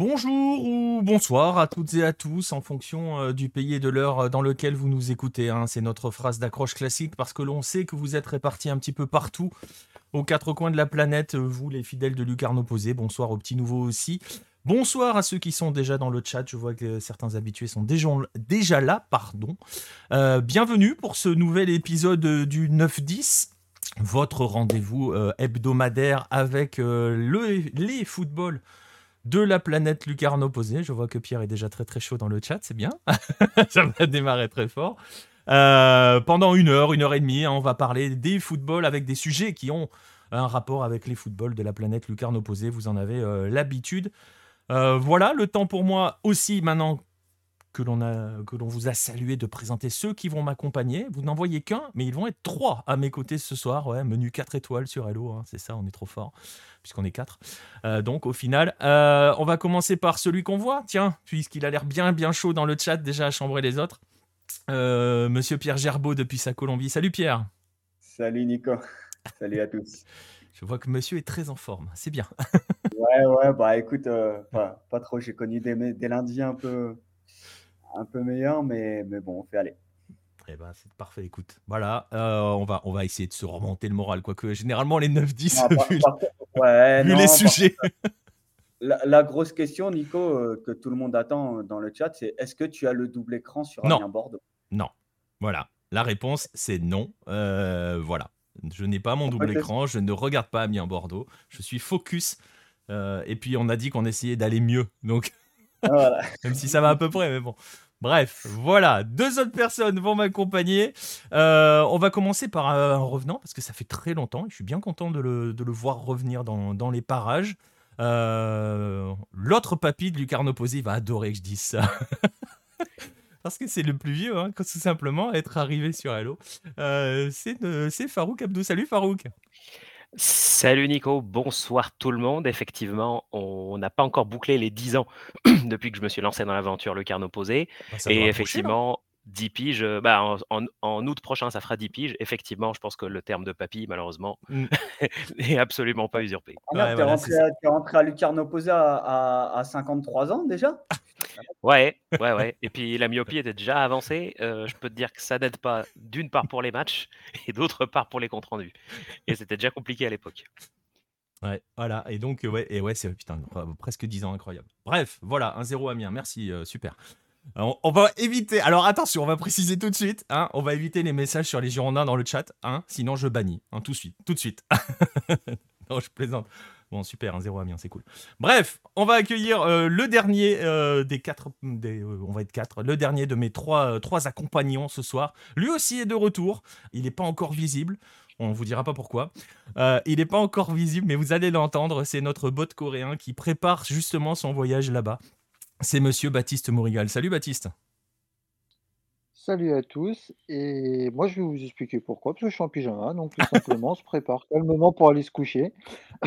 Bonjour ou bonsoir à toutes et à tous en fonction euh, du pays et de l'heure euh, dans lequel vous nous écoutez. hein. C'est notre phrase d'accroche classique parce que l'on sait que vous êtes répartis un petit peu partout aux quatre coins de la planète, euh, vous les fidèles de Lucarne Opposé. Bonsoir aux petits nouveaux aussi. Bonsoir à ceux qui sont déjà dans le chat. Je vois que certains habitués sont déjà, là. Pardon. Bienvenue pour ce nouvel épisode du 9-10 votre rendez-vous hebdomadaire avec le, les footballs de la planète lucarne opposée. Je vois que Pierre est déjà très très chaud dans le chat, c'est bien. Ça va démarrer très fort. Euh, pendant une heure, une heure et demie, hein, on va parler des footballs avec des sujets qui ont un rapport avec les footballs de la planète lucarne opposée. Vous en avez euh, l'habitude. Euh, voilà, le temps pour moi aussi maintenant que l'on a que l'on vous a salué de présenter ceux qui vont m'accompagner. Vous n'en voyez qu'un, mais ils vont être trois à mes côtés ce soir. Ouais, menu 4 étoiles sur Hello, hein, c'est ça, on est trop fort puisqu'on est quatre. Euh, donc au final, euh, on va commencer par celui qu'on voit. Tiens, puisqu'il a l'air bien bien chaud dans le chat déjà à chambrer les autres. Euh, Monsieur Pierre Gerbeau depuis sa Colombie. Salut Pierre. Salut Nico. Salut à tous. Je vois que Monsieur est très en forme. C'est bien. Ouais, ouais, bah écoute, pas, pas trop. J'ai connu des, des lundis un peu, un peu meilleurs, mais, mais bon, on fait aller. Eh ben, c'est parfait, écoute. Voilà, euh, on, va, on va essayer de se remonter le moral, quoique généralement les 9-10, Non, par- vu, par- ouais, vu non, les par- sujets. La, la grosse question, Nico, euh, que tout le monde attend dans le chat, c'est est-ce que tu as le double écran sur Non. Amiens Bordeaux? Non. Voilà. La réponse, c'est non. Euh, voilà. Je n'ai pas mon double Ok. écran, je ne regarde pas Amiens Bordeaux. Je suis focus. Et puis, on a dit qu'on essayait d'aller mieux. Donc, Ah, Voilà. même si ça va à peu près, mais bon. Bref, voilà. Deux autres personnes vont m'accompagner. Euh, on va commencer par un revenant, parce que ça fait très longtemps. Et je suis bien content de le, voir revenir dans, les parages. Euh, L'autre papy de Lucarne Opposé il va adorer que je dise ça. Parce que c'est le plus vieux, hein, tout simplement, être arrivé sur Hello. Euh, c'est Farouk Abdou. Salut Farouk. Salut Nico, bonsoir tout le monde. Effectivement, on n'a pas encore bouclé les 10 ans depuis que je me suis lancé dans l'aventure Le Carne Opposé. Bah, Et effectivement, 10 piges, euh, bah, en, en- en août prochain, ça fera 10 piges. Effectivement, je pense que le terme de papy, malheureusement, Mm. n'est absolument pas usurpé. Ah Ouais, t'es voilà, rentré, à- t'es rentré à à, à, à 53 ans déjà? Ouais, ouais, ouais. Et puis la myopie était déjà avancée. Euh, je peux te dire que ça n'aide pas d'une part pour les matchs et d'autre part pour les comptes rendus. Et c'était déjà compliqué à l'époque. Ouais, voilà. Et donc, euh, ouais, et ouais, c'est putain, presque 10 ans, incroyable. Bref, voilà, un 0 Amiens. Merci, euh, super. Alors, on va éviter. Alors attention, on va préciser tout de suite. Hein, on va éviter les messages sur les Girondins dans le chat. Hein, sinon, je bannis. Hein, tout de suite. Tout de suite. non, je plaisante. Bon, super, un 0 Amiens, c'est cool. Bref, on va accueillir euh, le dernier euh, des quatre. Euh, on va être quatre. Le dernier de mes trois, euh, trois accompagnants ce soir. Lui aussi est de retour. Il n'est pas encore visible. On vous dira pas pourquoi. Euh, il n'est pas encore visible, mais vous allez l'entendre. C'est notre bot coréen qui prépare justement son voyage là-bas. C'est Monsieur Baptiste Mourigal. Salut Baptiste. Salut à tous, et moi je vais vous expliquer pourquoi, parce que je suis en pyjama, donc tout simplement on se prépare calmement pour aller se coucher.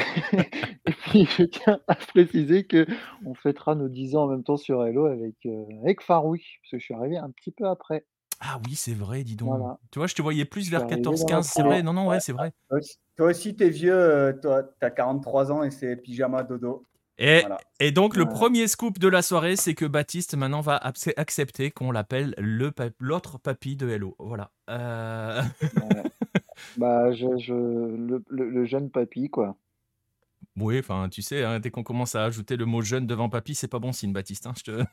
Et puis je tiens à préciser que on fêtera nos 10 ans en même temps sur Hello avec, euh, avec Farouk, parce que je suis arrivé un petit peu après. Ah oui, c'est vrai, dis donc. Voilà. Tu vois, je te voyais plus vers suis arrivé dans la 14-15. C'est vrai, non, non, ouais, c'est vrai. Toi aussi- Toi aussi, t'es vieux, euh, toi, t'as 43 ans et c'est pyjama dodo. Et, Voilà. et donc, le Voilà. premier scoop de la soirée, c'est que Baptiste maintenant va accepter qu'on l'appelle pa- l'autre papy de Hello. Voilà. Euh, Voilà. Bah, je, je- le, le- le jeune papy, quoi. Oui, enfin, tu sais, hein, dès qu'on commence à ajouter le mot jeune devant papy, c'est pas bon signe, Baptiste. hein, je te...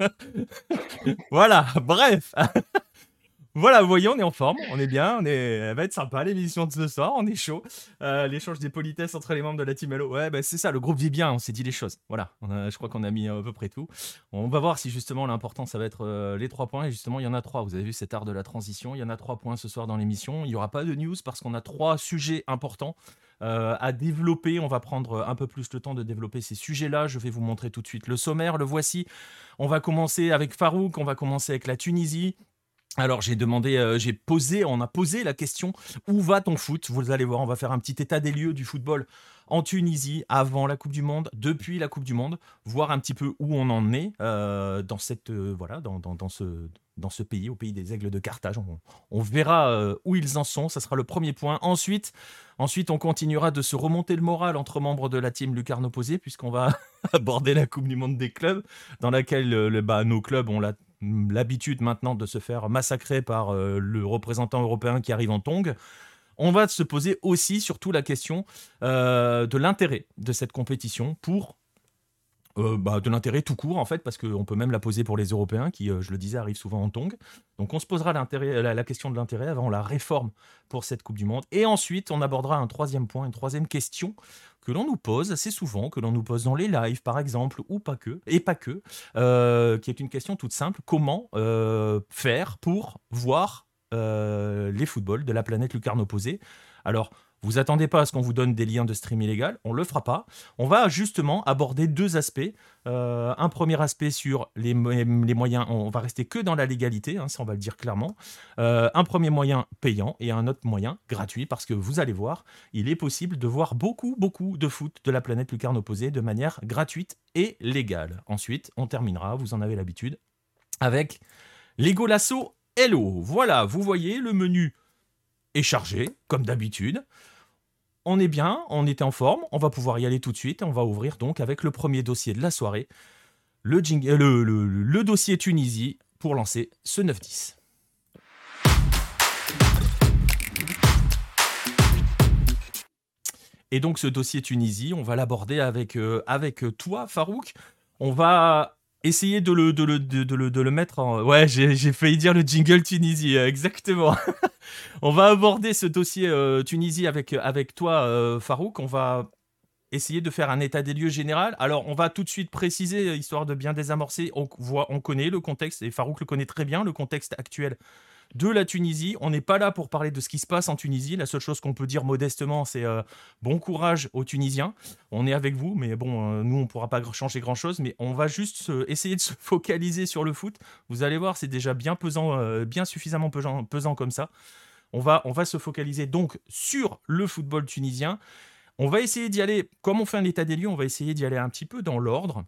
voilà, bref. Voilà, vous voyez, on est en forme, on est bien, on est... elle va être sympa l'émission de ce soir, on est chaud. Euh, L'échange des politesses entre les membres de la team Hello, ouais, bah, c'est ça, le groupe vit bien, on s'est dit les choses. Voilà, je crois qu'on a mis à peu près tout. On va voir si justement l'important ça va être euh, les trois points, et justement il y en a trois. Vous avez vu cet art de la transition, il y en a trois points ce soir dans l'émission. Il n'y aura pas de news parce qu'on a trois sujets importants euh, à développer. On va prendre un peu plus le temps de développer ces sujets-là. Je vais vous montrer tout de suite le sommaire. Le voici. On va commencer avec Farouk. On va commencer avec la Tunisie. Alors j'ai demandé, euh, j'ai posé, on a posé la question où va ton foot? Vous allez voir, on va faire un petit état des lieux du football en Tunisie avant la Coupe du Monde, depuis la Coupe du Monde, voir un petit peu où on en est euh, dans cette euh, voilà dans, ce pays, au pays des aigles de Carthage. On, verra où ils en sont. Ça sera le premier point. Ensuite, ensuite, on continuera de se remonter le moral entre membres de la team Lucarne opposée, puisqu'on va aborder la Coupe du Monde des clubs, dans laquelle le, bah, nos clubs ont la l'habitude maintenant de se faire massacrer par euh, le représentant européen qui arrive en tong, on va se poser aussi surtout la question euh, de l'intérêt de cette compétition pour euh, bah, de l'intérêt tout court en fait, parce qu'on peut même la poser pour les Européens qui, je le disais, arrivent souvent en tong. Donc on se posera la, question de l'intérêt avant la réforme pour cette Coupe du Monde. Et ensuite, on abordera un troisième point, une troisième question que l'on nous pose assez souvent, que l'on nous pose dans les lives par exemple, ou pas que, et pas que, euh, qui est une question toute simple. Comment euh, faire pour voir euh, les footballs de la planète lucarne opposée? Alors, vous attendez pas à ce qu'on vous donne des liens de stream illégal, on le fera pas. On va justement aborder deux aspects. Euh, un premier aspect sur les, les, moyens, on va rester que dans la légalité, hein, ça on va le dire clairement. Euh, un premier moyen payant et un autre moyen gratuit, parce que vous allez voir, il est possible de voir beaucoup, beaucoup de foot de la planète lucarne opposée de manière gratuite et légale. Ensuite, on terminera, vous en avez l'habitude, avec Lego Lasso Hello. Voilà, vous voyez, le menu est chargé, comme d'habitude on est bien, on était en forme, on va pouvoir y aller tout de suite. On va ouvrir donc avec le premier dossier de la soirée, le, euh, dossier Tunisie, pour lancer ce 9-10. Et donc ce dossier Tunisie, on va l'aborder avec, euh, avec toi, Farouk. On va essayer de le, de le, de, le, de le mettre en... Ouais, j'ai failli dire le jingle Tunisie, euh, exactement. on va aborder ce dossier euh, Tunisie avec, avec toi, euh, Farouk. On va essayer de faire un état des lieux général. Alors, on va tout de suite préciser, histoire de bien désamorcer, on, voit, on connaît le contexte, et Farouk le connaît très bien, le contexte actuel de la Tunisie. On n'est pas là pour parler de ce qui se passe en Tunisie. La seule chose qu'on peut dire modestement, c'est euh, bon courage aux Tunisiens. On est avec vous, mais bon, euh, nous, on ne pourra pas changer grand-chose. Mais on va juste essayer de se focaliser sur le foot. Vous allez voir, c'est déjà bien pesant, euh, bien suffisamment pesant, comme ça. On va, on va se focaliser donc sur le football tunisien. On va essayer d'y aller, comme on fait un état des lieux, on va essayer d'y aller un petit peu dans l'ordre.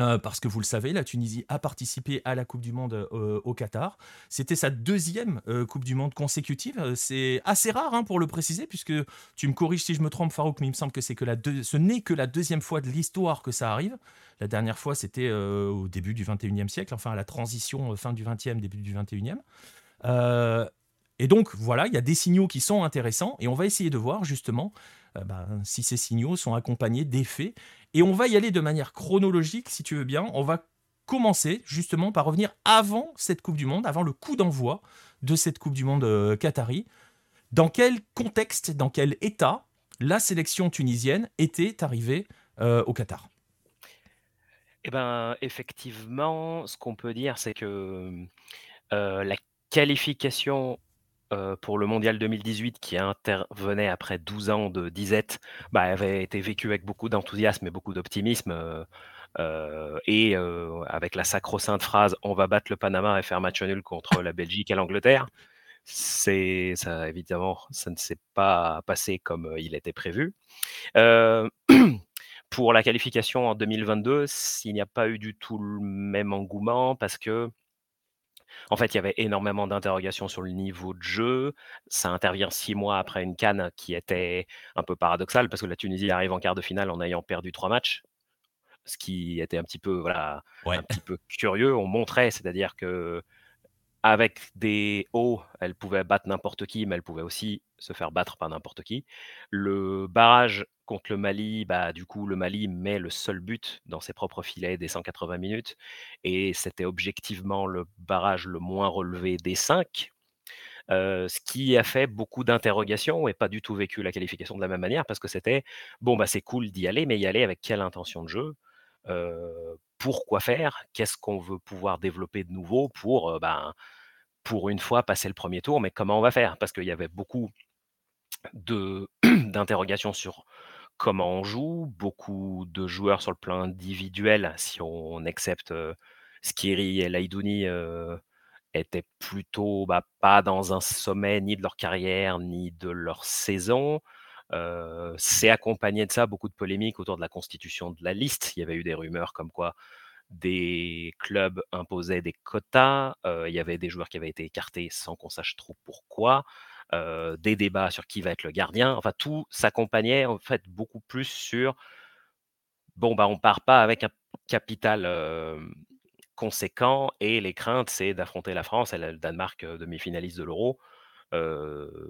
Euh, parce que vous le savez, la Tunisie a participé à la Coupe du Monde euh, au Qatar. C'était sa deuxième euh, Coupe du Monde consécutive. C'est assez rare hein, pour le préciser, puisque tu me corriges si je me trompe, Farouk, mais il me semble que, c'est que la ce n'est que la deuxième fois de l'histoire que ça arrive. La dernière fois, c'était au début du 21e siècle, enfin à la transition fin du 20e, début du 21e. et donc, voilà, il y a des signaux qui sont intéressants, et on va essayer de voir justement ben, si ces signaux sont accompagnés d'effets et on va y aller de manière chronologique, si tu veux bien. On va commencer justement par revenir avant cette Coupe du Monde, avant le coup d'envoi de cette Coupe du Monde euh, qatari. Dans quel contexte, dans quel état la sélection tunisienne était arrivée euh, au Qatar? Eh bien, effectivement, ce qu'on peut dire, c'est que euh, la qualification euh, pour le mondial 2018 qui intervenait après 12 ans de disette, bah, avait été vécu avec beaucoup d'enthousiasme et beaucoup d'optimisme. Euh, euh, et avec la sacro-sainte phrase on va battre le Panama et faire match nul contre la Belgique et l'Angleterre, c'est ça évidemment ça ne s'est pas passé comme il était prévu. pour la qualification en 2022, s'il n'y a pas eu du tout le même engouement parce que en fait, il y avait énormément d'interrogations sur le niveau de jeu. Ça intervient six mois après une canne qui était un peu paradoxale parce que la Tunisie arrive en quart de finale en ayant perdu trois matchs, ce qui était un petit peu, voilà, un petit peu curieux. On montrait, c'est-à-dire que avec des hauts, elle pouvait battre n'importe qui, mais elle pouvait aussi se faire battre par n'importe qui. Le barrage contre le Mali, bah, du coup, le Mali met le seul but dans ses propres filets des 180 minutes, et c'était objectivement le barrage le moins relevé des cinq. ce qui a fait beaucoup d'interrogations et pas du tout vécu la qualification de la même manière parce que c'était bon bah c'est cool d'y aller mais y aller avec quelle intention de jeu? Pourquoi faire? Qu'est-ce qu'on veut pouvoir développer de nouveau pour, ben, pour une fois passer le premier tour Mais comment on va faire? Parce qu'il y avait beaucoup d'interrogations sur comment on joue, beaucoup de joueurs sur le plan individuel, si on accepte Skiri et Laidouni étaient plutôt, bah, pas dans un sommet ni de leur carrière, ni de leur saison. C'est accompagné de ça beaucoup de polémiques autour de la constitution de la liste. Il y avait eu des rumeurs comme quoi des clubs imposaient des quotas, il y avait des joueurs qui avaient été écartés sans qu'on sache trop pourquoi, des débats sur qui va être le gardien. Enfin, tout s'accompagnait en fait beaucoup plus sur bon, bah, on part pas avec un capital conséquent et les craintes, c'est d'affronter la France et le Danemark demi-finaliste de l'Euro.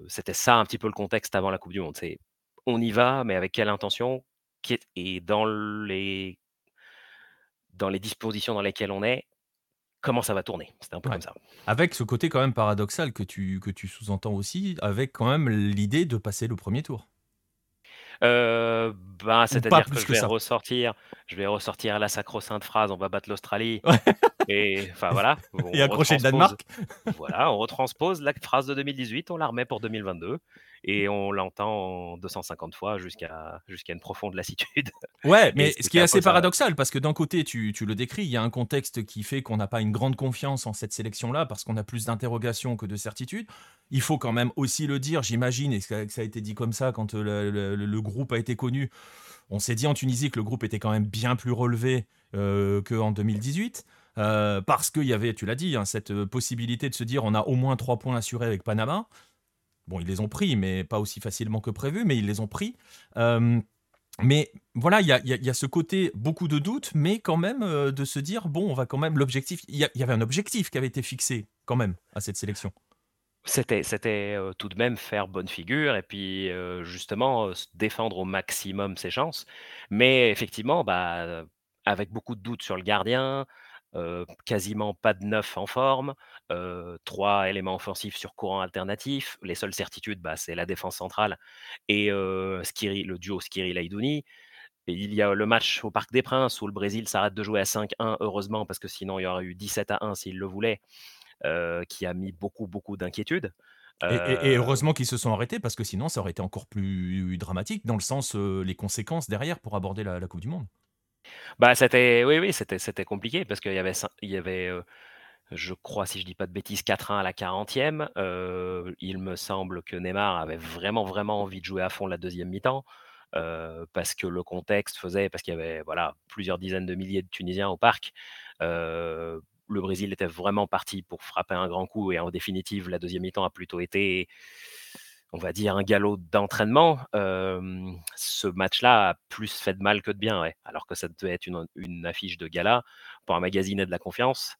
C'était ça un petit peu le contexte avant la Coupe du Monde. On y va, mais avec quelle intention Et dans les dans les dispositions dans lesquelles on est, comment ça va tourner? C'était un peu comme ça. Avec ce côté quand même paradoxal que tu, que tu sous-entends aussi, avec quand même l'idée de passer le premier tour. Euh, ben, c'est-à-dire que je vais ressortir, je vais ressortir la sacro-sainte phrase, on va battre l'Australie. Et enfin voilà. Et accrocher le Danemark. Voilà, on retranspose la phrase de 2018, on la remet pour 2022 et on l'entend 250 fois jusqu'à jusqu'à une profonde lassitude. Ouais, mais ce qui est assez paradoxal, parce que d'un côté, tu, tu, le décris, il y a un contexte qui fait qu'on n'a pas une grande confiance en cette sélection-là, parce qu'on a plus d'interrogations que de certitudes. Il faut quand même aussi le dire, j'imagine, et que ça a été dit comme ça quand le, le, groupe a été connu. On s'est dit en Tunisie que le groupe était quand même bien plus relevé euh, qu'en 2018. Euh, parce qu'il y avait, tu l'as dit, hein, cette possibilité de se dire on a au moins trois points assurés avec Panama. Bon, ils les ont pris, mais pas aussi facilement que prévu, mais ils les ont pris. Euh, mais voilà, il y a, ce côté beaucoup de doutes, mais quand même euh, de se dire bon, on va quand même l'objectif. Il y, avait un objectif qui avait été fixé quand même à cette sélection. C'était, c'était euh, tout de même faire bonne figure et puis justement défendre au maximum ses chances. Mais effectivement, bah, avec beaucoup de doutes sur le gardien, quasiment pas de neuf en forme, trois éléments offensifs sur courant alternatif. Les seules certitudes, bah, c'est la défense centrale et Skiri, le duo Skiri-Laidouni. Il y a le match au Parc des Princes où le Brésil s'arrête de jouer à 5-1, heureusement, parce que sinon il y aurait eu 17 à 1 s'il le voulait, qui a mis beaucoup, beaucoup d'inquiétudes. Et, heureusement qu'ils se sont arrêtés, parce que sinon ça aurait été encore plus dramatique, dans le sens les conséquences derrière pour aborder la Coupe du Monde. Bah, c'était oui, c'était compliqué parce qu'il y avait je crois, si je dis pas de bêtises, 4-1 à la 40e. il me semble que Neymar avait vraiment, vraiment envie de jouer à fond la deuxième mi-temps, parce que le contexte faisait parce qu'il y avait, voilà, plusieurs dizaines de milliers de Tunisiens au parc. le Brésil était vraiment parti pour frapper un grand coup et en définitive, la deuxième mi-temps a plutôt été on va dire, un galop d'entraînement, ce match-là a plus fait de mal que de bien, alors que ça devait être une, affiche de gala pour un magazine et de la confiance.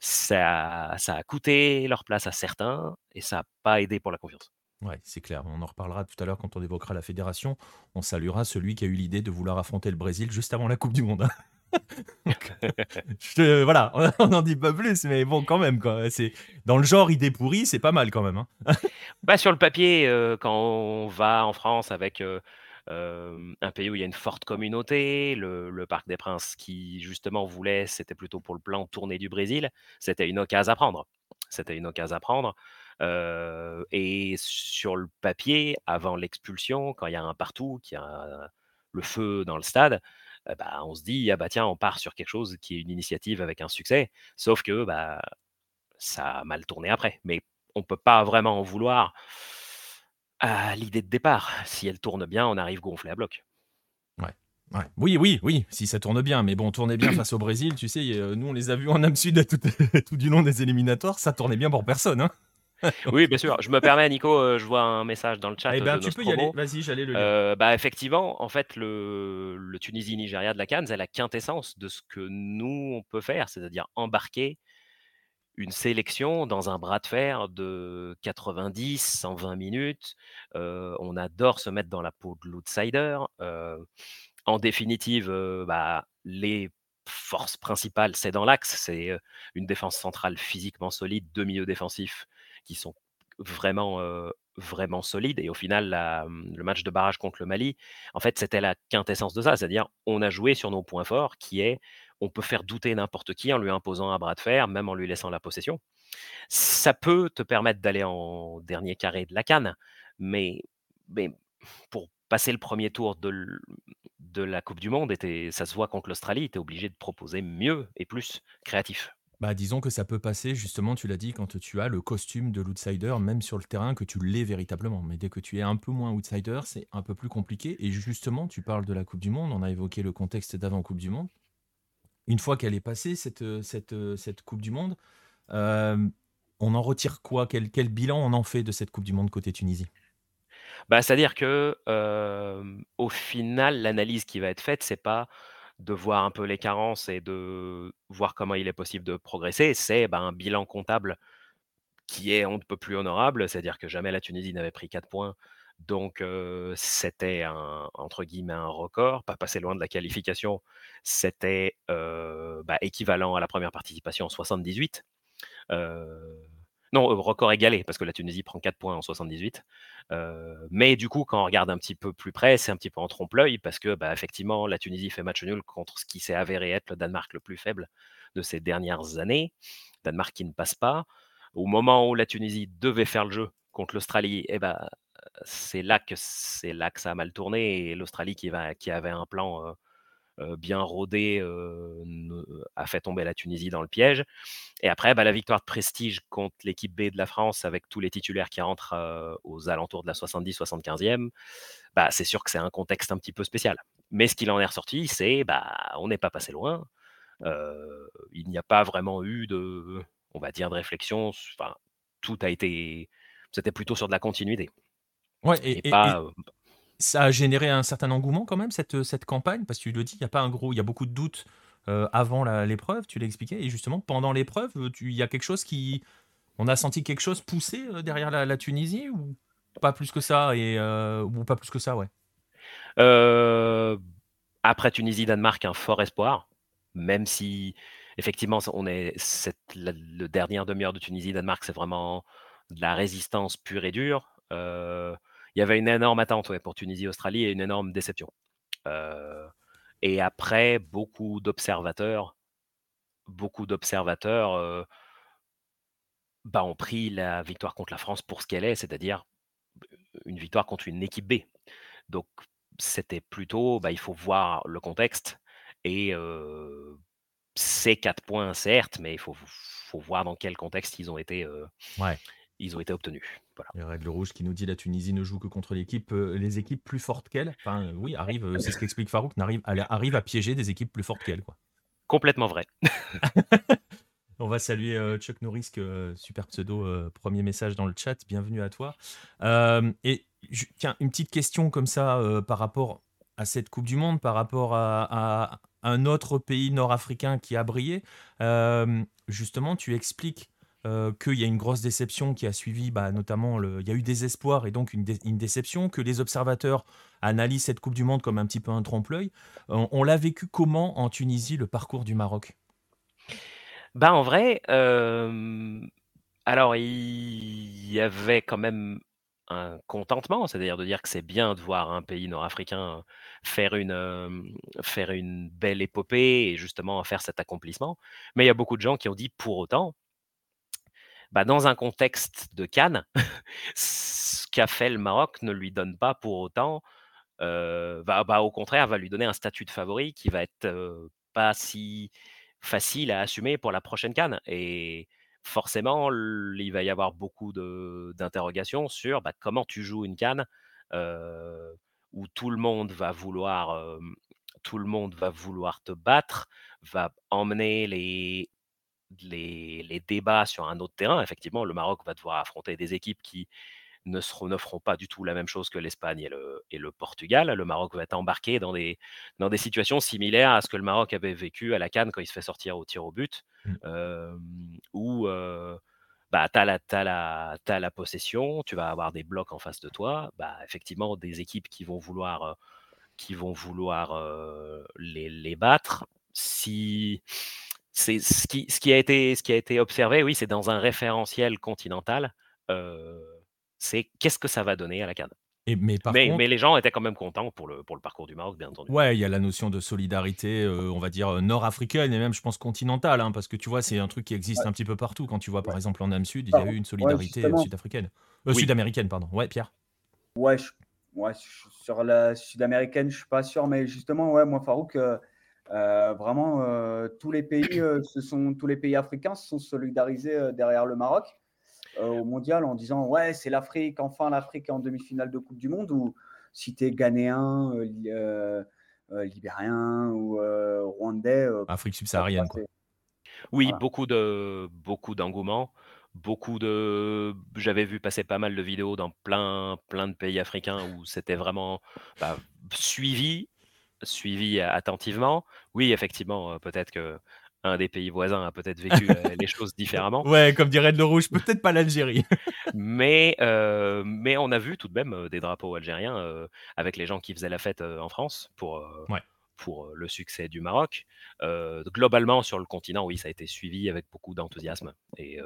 Ça, ça a coûté leur place à certains et ça n'a pas aidé pour la confiance. Ouais, c'est clair. On en reparlera tout à l'heure quand on évoquera la fédération. On saluera celui qui a eu l'idée de vouloir affronter le Brésil juste avant la Coupe du Monde. Je voilà, on n'en dit pas plus, mais bon, quand même, quoi. C'est dans le genre idée pourrie, c'est pas mal quand même. Hein. bah, sur le papier, euh, quand on va en France avec euh, euh, un pays où il y a une forte communauté, le, Parc des Princes qui justement voulait, c'était plutôt pour le plan tournée du Brésil, c'était une occasion à prendre. C'était une occasion à prendre. et sur le papier, avant l'expulsion, quand il y a un partout, qu'il y a le feu dans le stade, bah, on se dit, ah bah tiens, on part sur quelque chose qui est une initiative avec un succès. Sauf que bah, ça a mal tourné après. Mais on ne peut pas vraiment en vouloir à l'idée de départ. Si elle tourne bien, on arrive gonflé à bloc. Oui, oui, oui, si ça tourne bien. Mais bon, tourner bien face au Brésil, tu sais, nous on les a vus en âme sud tout, tout, du long des éliminatoires, ça tournait bien pour personne. Hein oui, bien sûr. Je me permets, Nico, euh, je vois un message dans le chat. Eh ben, tu peux y aller. Vas-y, j'allais le lire. Euh, bah, effectivement, en fait, le, le Tunisie-Nigeria de la Cannes, c'est la quintessence de ce que nous, on peut faire, c'est-à-dire embarquer une sélection dans un bras de fer de 90, 120 minutes. Euh, on adore se mettre dans la peau de l'outsider. en définitive, bah, les forces principales, c'est dans l'axe. C'est une défense centrale physiquement solide, deux milieux défensifs qui sont vraiment, vraiment solides. Et au final, mmh, le match de barrage contre le Mali, en fait, c'était la quintessence de ça. C'est-à-dire, on a joué sur nos points forts, qui est, on peut faire douter n'importe qui en lui imposant un bras de fer, même en lui laissant la possession. Ça peut te permettre d'aller en dernier carré de la canne, mais, mais pour passer le premier tour de, de la Coupe du Monde, ça se voit contre l'Australie, tu es obligé de proposer mieux et plus créatif. Bah, disons que ça peut passer, justement, tu l'as dit, quand tu as le costume de l'outsider, même sur le terrain, que tu l'es véritablement. Mais dès que tu es un peu moins outsider, c'est un peu plus compliqué. Et justement, tu parles de la Coupe du Monde, on a évoqué le contexte d'avant Coupe du Monde. Une fois qu'elle est passée, cette, cette, cette Coupe du Monde, euh, on en retire quoi? Quel, quel bilan on en fait de cette Coupe du Monde côté Tunisie? Bah, C'est-à-dire que au final, l'analyse qui va être faite, c'est pas de voir un peu les carences et de voir comment il est possible de progresser, c'est bah, un bilan comptable qui est on ne peut plus honorable, c'est-à-dire que jamais la Tunisie n'avait pris 4 points. Donc c'était un entre guillemets «un record», pas passé loin de la qualification. C'était, bah, équivalent à la première participation en 78. Non, record égalé parce que la Tunisie prend 4 points en 78. mais du coup, quand on regarde un petit peu plus près, c'est un petit peu en trompe-l'œil parce que, bah, effectivement, la Tunisie fait match nul contre ce qui s'est avéré être le Danemark le plus faible de ces dernières années. Danemark qui ne passe pas. Au moment où la Tunisie devait faire le jeu contre l'Australie, eh ben, c'est là que c'est là que ça a mal tourné et l'Australie qui, qui avait un plan bien rodé a fait tomber la Tunisie dans le piège. Et après, bah, la victoire de prestige contre l'équipe B de la France avec tous les titulaires qui rentrent aux alentours de la 70-75e, bah, c'est sûr que c'est un contexte un petit peu spécial. Mais ce qu'il en est ressorti, c'est bah, on n'est pas passé loin. il n'y a pas vraiment eu de, on va dire, de réflexion. Enfin, tout a été, c'était plutôt sur de la continuité. Ouais, et, ça a généré un certain engouement quand même, cette, cette campagne, parce que tu le dis, il y a pas un gros, il y a beaucoup de doutes avant l'épreuve, tu l'as expliqué, et justement, pendant l'épreuve, il y a quelque chose qui. On a senti quelque chose pousser derrière la, Tunisie, ou pas plus que ça, et, ou pas plus que ça, ouais? après Tunisie-Danemark, un fort espoir, même si effectivement, on est cette, le dernier demi-heure de Tunisie-Danemark, c'est vraiment de la résistance pure et dure il y avait une énorme attente pour Tunisie-Australie et une énorme déception. et après, beaucoup d'observateurs, beaucoup d'observateurs bah, ont pris la victoire contre la France pour ce qu'elle est, c'est-à-dire une victoire contre une équipe B. Donc c'était plutôt, bah, il faut voir le contexte et c'est quatre points certes, mais il faut, faut, voir dans quel contexte ils ont été, ils ont été obtenus. Voilà. Il y a Règle Rouge qui nous dit la Tunisie ne joue que contre l'équipe, euh, les équipes plus fortes qu'elle. Enfin, euh, oui, arrive, euh, c'est ce qu'explique Farouk, arrive, arrive à piéger des équipes plus fortes qu'elle. Complètement vrai. On va saluer Chuck Norris, super pseudo, premier message dans le chat, bienvenue à toi. et tiens, une petite question comme ça par rapport à cette Coupe du Monde, par rapport à un autre pays nord-africain qui a brillé. justement, tu expliques euh, qu'il y a une grosse déception qui a suivi, bah, notamment, le, il y a eu des espoirs et donc une, déception, que les observateurs analysent cette Coupe du Monde comme un petit peu un trompe-l'œil. On, l'a vécu comment en Tunisie, le parcours du Maroc? Bah, En vrai, euh, alors il y avait quand même un contentement, c'est-à-dire de dire que c'est bien de voir un pays nord-africain faire une, euh, faire une belle épopée et justement faire cet accomplissement. Mais il y a beaucoup de gens qui ont dit pour autant, bah, dans un contexte de Cannes, ce qu'a fait le Maroc ne lui donne pas pour autant, bah, au contraire, va lui donner un statut de favori qui va être pas si facile à assumer pour la prochaine Cannes. Et forcément, il va y avoir beaucoup d'interrogations sur bah, comment tu joues une Cannes où tout le monde va vouloir, tout le monde va vouloir te battre, va emmener les les, débats sur un autre terrain, effectivement, le Maroc va devoir affronter des équipes qui ne, seront, ne feront pas du tout la même chose que l'Espagne et le, et le, Portugal. Le Maroc va être embarqué dans des, dans des situations similaires à ce que le Maroc avait vécu à la Cannes quand il se fait sortir au tir au but, mmh. où bah, tu as, la, la possession, tu vas avoir des blocs en face de toi, bah, effectivement des équipes qui vont vouloir, qui vont vouloir les, les battre. Si c'est ce qui, ce qui, a été, ce qui a été observé, oui, c'est dans un référentiel continental. c'est qu'est-ce que ça va donner à la. Et, mais, mais, les gens étaient quand même contents pour le, pour le parcours du Maroc, bien entendu. Ouais, il y a la notion de solidarité, on va dire, nord-africaine et même, je pense, continentale, hein, parce que tu vois, c'est un truc qui existe un petit peu partout. Quand tu vois, par exemple, en Âme Sud, il y a eu une solidarité sud-africaine. Sud-américaine, pardon. Ouais, Pierre Ouais, ouais sur la sud-américaine, je suis pas sûr, mais justement, ouais, moi, Farouk, vraiment, tous les pays, sont, tous les pays africains se sont solidarisés derrière le Maroc au mondial en disant ouais c'est l'Afrique, enfin l'Afrique en demi-finale de Coupe du Monde ou si tu es ghanéen, libérien ou rwandais. Afrique subsaharienne. Quoi. Oui, beaucoup de beaucoup d'engouement, beaucoup de j'avais vu passer pas mal de vidéos dans plein plein de pays africains où c'était vraiment, bah, suivi suivi attentivement. Oui, effectivement, peut-être que un des pays voisins a peut-être vécu les choses différemment. Ouais, comme dirait le rouge, peut-être pas l'Algérie. mais, mais on a vu tout de même des drapeaux algériens avec les gens qui faisaient la fête en France pour, ouais pour le succès du Maroc. globalement, sur le continent, oui, ça a été suivi avec beaucoup d'enthousiasme et,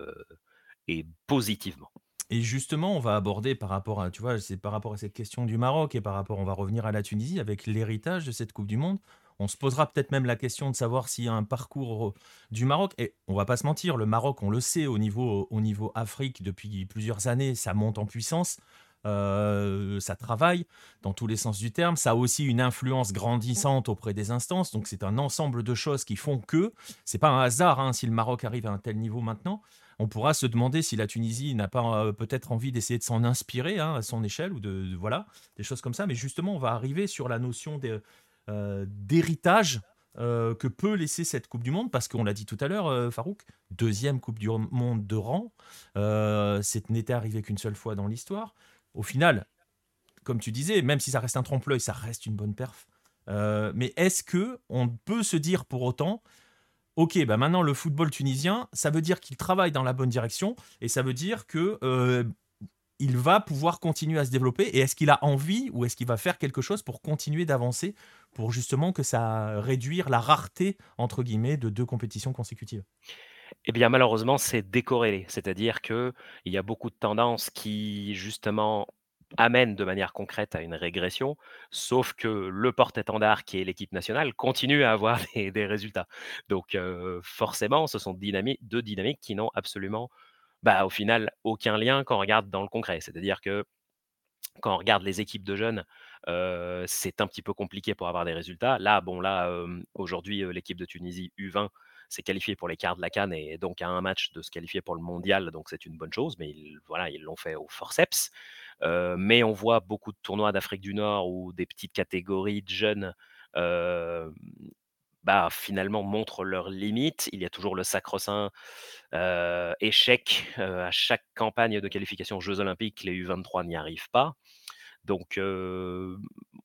et positivement. Et justement, on va aborder par rapport à, tu vois, c'est par rapport à cette question du Maroc et par rapport, on va revenir à la Tunisie avec l'héritage de cette Coupe du Monde. On se posera peut-être même la question de savoir s'il y a un parcours du Maroc. Et on va pas se mentir, le Maroc, on le sait, au niveau, au niveau Afrique, depuis plusieurs années, ça monte en puissance. Euh, ça travaille dans tous les sens du terme, ça a aussi une influence grandissante auprès des instances, donc c'est un ensemble de choses qui font que c'est pas un hasard hein, si le Maroc arrive à un tel niveau maintenant. On pourra se demander si la Tunisie n'a pas euh, peut-être envie d'essayer de s'en inspirer hein, à son échelle ou de, voilà des choses comme ça. Mais justement, on va arriver sur la notion euh, d'héritage que peut laisser cette Coupe du Monde, parce qu'on l'a dit tout à l'heure, Farouk, deuxième Coupe du Monde de rang, euh, c'est n'était arrivé qu'une seule fois dans l'histoire au final, comme tu disais, même si ça reste un trompe-l'œil, ça reste une bonne perf. Euh, mais est-ce que on peut se dire pour autant, ok, bah maintenant le football tunisien, ça veut dire qu'il travaille dans la bonne direction et ça veut dire que euh, il va pouvoir continuer à se développer et est-ce qu'il a envie ou est-ce qu'il va faire quelque chose pour continuer d'avancer pour justement que ça réduire la rareté entre guillemets de deux compétitions consécutives? Eh bien, malheureusement, c'est décorrélé. C'est-à-dire qu'il y a beaucoup de tendances qui, justement, amènent de manière concrète à une régression, sauf que le porte-étendard, qui est l'équipe nationale, continue à avoir des, résultats. Donc, forcément, ce sont deux dynamiques qui n'ont absolument, bah, au final, aucun lien quand on regarde dans le concret. C'est-à-dire que quand on regarde les équipes de jeunes, c'est un petit peu compliqué pour avoir des résultats. Là, bon, là, aujourd'hui, l'équipe de Tunisie U20 s'est qualifié pour les quarts de la Cannes et donc à un match de se qualifier pour le mondial, donc c'est une bonne chose, mais ils, voilà, ils l'ont fait au forceps. Euh, mais on voit beaucoup de tournois d'Afrique du Nord où des petites catégories de jeunes euh, bah, finalement montrent leurs limites. Il y a toujours le sacro-saint euh, échec à chaque campagne de qualification aux Jeux Olympiques, les U23 n'y arrivent pas. Donc,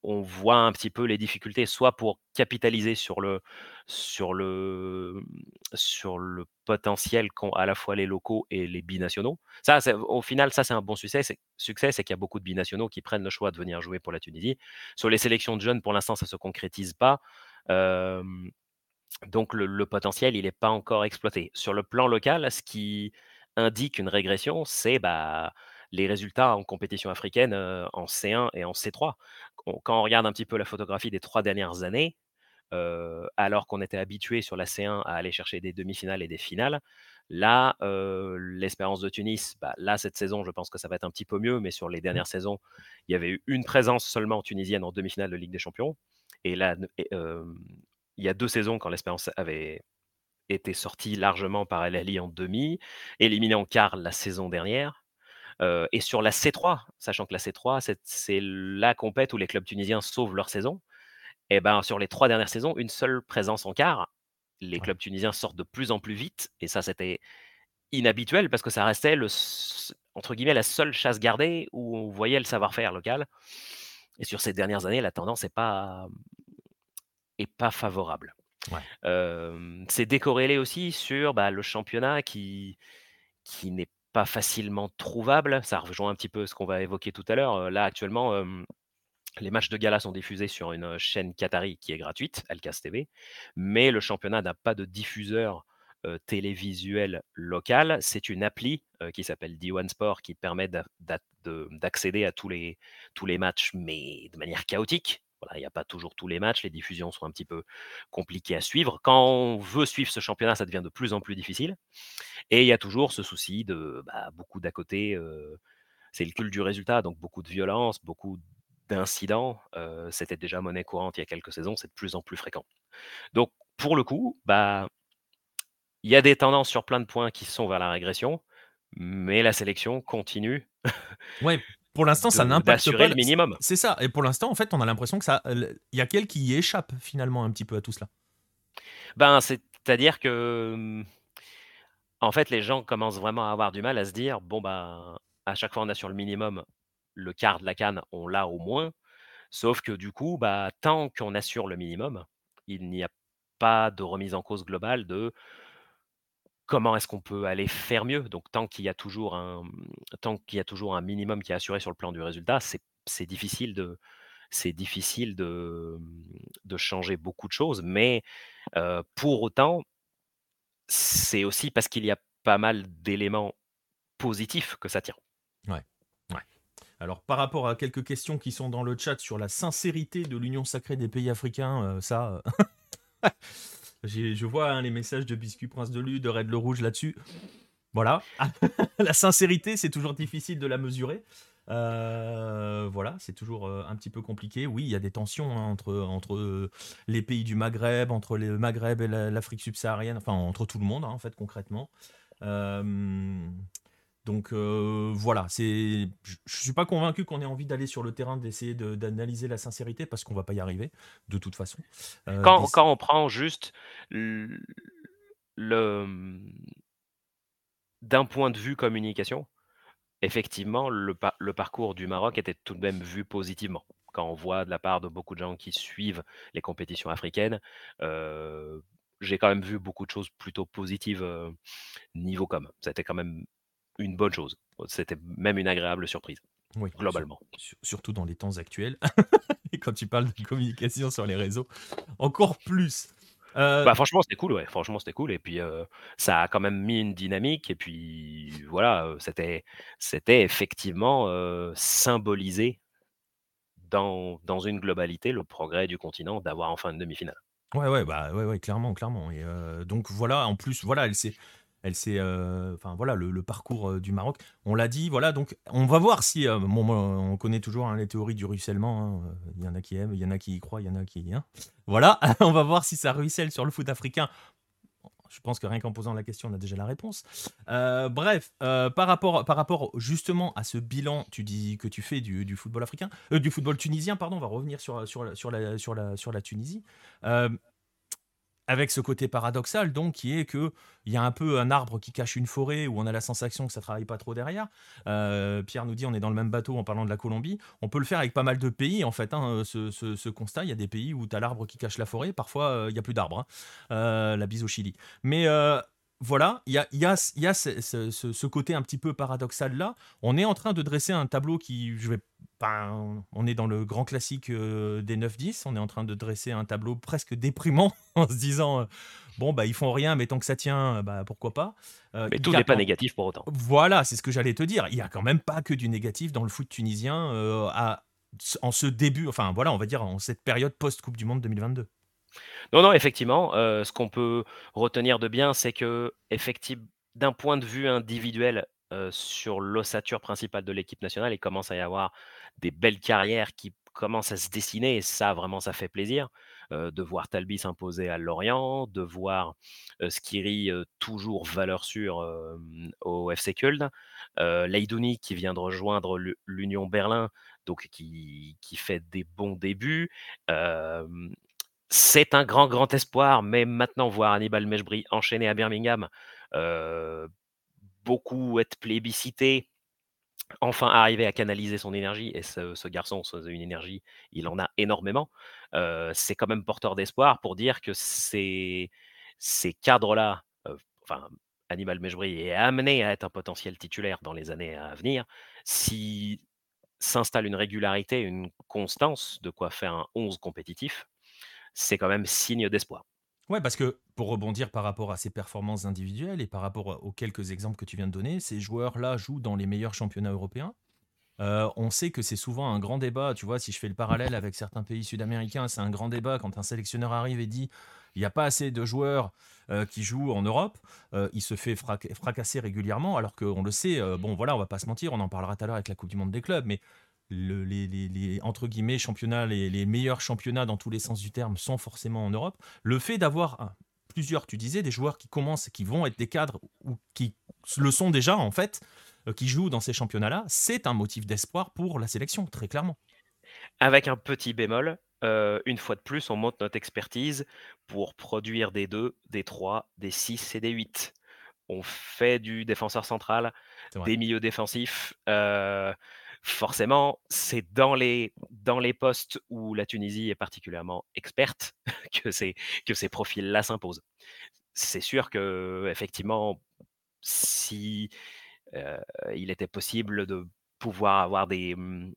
on voit un petit peu les difficultés, soit pour capitaliser sur le, sur le, sur le potentiel qu'ont à la fois les locaux et les binationaux. Ça, au final, ça, c'est un bon succès. C'est, succès, c'est qu'il y a beaucoup de binationaux qui prennent le choix de venir jouer pour la Tunisie. Sur les sélections de jeunes, pour l'instant, ça ne se concrétise pas. donc, le, potentiel, il n'est pas encore exploité. Sur le plan local, ce qui indique une régression, c'est bah, les résultats en compétition africaine en C1 et en C3. Quand on regarde un petit peu la photographie des trois dernières années, alors qu'on était habitué sur la C1 à aller chercher des demi-finales et des finales, là, l'espérance de Tunis, bah, là, cette saison, je pense que ça va être un petit peu mieux, mais sur les mmh. dernières saisons, il y avait eu une présence seulement tunisienne en demi-finale de Ligue des Champions. Et là, il y a deux saisons, quand l'espérance avait été sortie largement par El Ali en demi, éliminé en quart la saison dernière, et sur la C3, sachant que la C3, c'est la compète où les clubs tunisiens sauvent leur saison, et ben sur les trois dernières saisons, une seule présence en quart. Les clubs tunisiens sortent de plus en plus vite, et ça c'était inhabituel parce que ça restait le, entre guillemets la seule chasse gardée où on voyait le savoir-faire local. Et sur ces dernières années, la tendance n'est pas est pas favorable. c'est décorrélé aussi sur bah, le championnat qui qui n'est pas facilement trouvable. Ça rejoint un petit peu ce qu'on va évoquer tout à l'heure. Là, actuellement, les matchs de gala sont diffusés sur une chaîne Qatari qui est gratuite, Alcas TV, mais le championnat n'a pas de diffuseur télévisuel local. C'est une appli qui s'appelle D1 Sport qui permet d'accéder à tous tous les matchs, mais de manière chaotique il n'y a pas toujours tous les matchs, les diffusions sont un petit peu compliquées à suivre. Quand on veut suivre ce championnat, ça devient de plus en plus difficile. Et il y a toujours ce souci de bah, beaucoup d'à côté, c'est le culte du résultat, donc beaucoup de violence, beaucoup d'incidents. C'était déjà monnaie courante il y a quelques saisons, c'est de plus en plus fréquent. Donc, pour le coup, bah, il y a des tendances sur plein de points qui sont vers la régression, mais la sélection continue. ouais, pour l'instant, ça n'impacte pas le minimum. C'est ça. Et pour l'instant, en fait, on a l'impression que ça, il y a quelqu'un qui y échappe finalement un petit peu à tout cela. Ben, c'est-à-dire que, en fait, les gens commencent vraiment à avoir du mal à se dire bon ben, à chaque fois on a sur le minimum, le quart de la canne, on l'a au moins. Sauf que du coup, bah, tant qu'on assure le minimum, il n'y a pas de remise en cause globale de comment est-ce qu'on peut aller faire mieux? Donc tant qu'il y a toujours un tant qu'il y a toujours un minimum qui est assuré sur le plan du résultat, c'est difficile de c'est difficile de, de changer beaucoup de choses. Mais pour autant, c'est aussi parce qu'il y a pas mal d'éléments positifs que ça tient. Ouais. Alors, par rapport à quelques questions qui sont dans le chat sur la sincérité de l'Union sacrée des pays africains, ça. je vois hein, les messages de Biscuit Prince de Lu, de Red le Rouge là-dessus. Voilà. la sincérité, c'est toujours difficile de la mesurer. Euh, voilà, c'est toujours euh, un petit peu compliqué. Oui, il y a des tensions hein, entre, entre euh, les pays du Maghreb, entre le Maghreb et l'Afrique subsaharienne, enfin entre tout le monde, hein, en fait, concrètement. Donc voilà, c'est, je suis pas convaincu qu'on ait envie d'aller sur le terrain d'essayer d'analyser la sincérité parce qu'on va pas y arriver de toute façon. quand, quand, on prend juste le d'un point de vue communication, effectivement, le, parcours du Maroc était tout de même vu positivement. Quand on voit de la part de beaucoup de gens qui suivent les compétitions africaines, euh, j'ai quand même vu beaucoup de choses plutôt positives euh, niveau com. C'était quand même une bonne chose. C'était même une agréable surprise. Oui, globalement. surtout dans les temps actuels. Et quand tu parles de communication sur les réseaux, encore plus. Euh, bah, franchement, c'était cool, ouais. Franchement, c'était cool. Et puis, ça a quand même mis une dynamique. Et puis, voilà, c'était, c'était effectivement symbolisé dans, dans une globalité le progrès du continent d'avoir enfin une demi-finale. Ouais, ouais, bah, ouais, ouais, clairement, clairement. Et donc voilà, en plus, voilà, elle s'est, elle s'est, euh, enfin voilà, le, parcours euh, du Maroc. On l'a dit, voilà. Donc on va voir si, euh, on connaît toujours hein, les théories du ruissellement. Hein, il y en a qui aiment, il y en a qui y croient, il y en a qui, hein. voilà. on va voir si ça ruisselle sur le foot africain. Je pense que rien qu'en posant la question, on a déjà la réponse. bref, par, rapport, par rapport justement à ce bilan, tu dis que tu fais du, football africain, du football tunisien, pardon, on va revenir sur, sur, la, sur, la, sur la Tunisie avec ce côté paradoxal, donc, qui est que il y a un peu un arbre qui cache une forêt où on a la sensation que ça travaille pas trop derrière. Euh, Pierre nous dit on est dans le même bateau en parlant de la Colombie. On peut le faire avec pas mal de pays, en fait, hein, ce, constat. Il y a des pays où tu as l'arbre qui cache la forêt, parfois euh, il n'y a plus d'arbres. Hein. Euh, la bise au Chili. Mais voilà, il y a, y a, y a ce, côté un petit peu paradoxal là. On est en train de dresser un tableau qui, je vais, on est dans le grand classique euh, des 9-10. On est en train de dresser un tableau presque déprimant en se disant, euh, bon, bah, ils font rien, mais tant que ça tient, bah, pourquoi pas. Euh, mais tout n'est pas négatif pour autant. Voilà, c'est ce que j'allais te dire. Il y a quand même pas que du négatif dans le foot tunisien à, en ce début, enfin voilà, on va dire en cette période post-Coupe du Monde 2022. Non, non, effectivement, ce qu'on peut retenir de bien, c'est que effectivement, d'un point de vue individuel, sur l'ossature principale de l'équipe nationale, il commence à y avoir des belles carrières qui commencent à se dessiner et ça, vraiment, ça fait plaisir, de voir Talbi s'imposer à Lorient, de voir, Skiri, toujours valeur sûre, au FC Köln, Leidouni qui vient de rejoindre l'Union Berlin, donc qui fait des bons débuts, c'est un grand, grand espoir, mais maintenant voir Hannibal Mejbri enchaîner à Birmingham, beaucoup être plébiscité, enfin arriver à canaliser son énergie, et ce, garçon, une énergie, il en a énormément, c'est quand même porteur d'espoir pour dire que ces, ces cadres-là, enfin, Hannibal Mejbri est amené à être un potentiel titulaire dans les années à venir, si s'installe une régularité, une constance, de quoi faire un 11 compétitif, c'est quand même signe d'espoir. Ouais, parce que pour rebondir par rapport à ses performances individuelles et par rapport aux quelques exemples que tu viens de donner, ces joueurs-là jouent dans les meilleurs championnats européens. Euh, on sait que c'est souvent un grand débat, tu vois, si je fais le parallèle avec certains pays sud-américains, c'est un grand débat quand un sélectionneur arrive et dit il n'y a pas assez de joueurs euh, qui jouent en Europe, euh, il se fait fracasser régulièrement, alors qu'on le sait, bon voilà, on va pas se mentir, on en parlera tout à l'heure avec la Coupe du Monde des clubs, mais les, entre guillemets championnats, les, meilleurs championnats dans tous les sens du terme sont forcément en Europe. Le fait d'avoir plusieurs, tu disais, des joueurs qui commencent, qui vont être des cadres ou qui le sont déjà en fait, euh, qui jouent dans ces championnats-là, c'est un motif d'espoir pour la sélection, très clairement. Avec un petit bémol, euh, une fois de plus, on monte notre expertise pour produire des 2, des 3, des 6 et des 8. On fait du défenseur central, des milieux défensifs. Euh, forcément, c'est dans les, dans les postes où la Tunisie est particulièrement experte que ces, que ces profils-là s'imposent. C'est sûr que, effectivement, si euh, il était possible de pouvoir avoir des, mmh,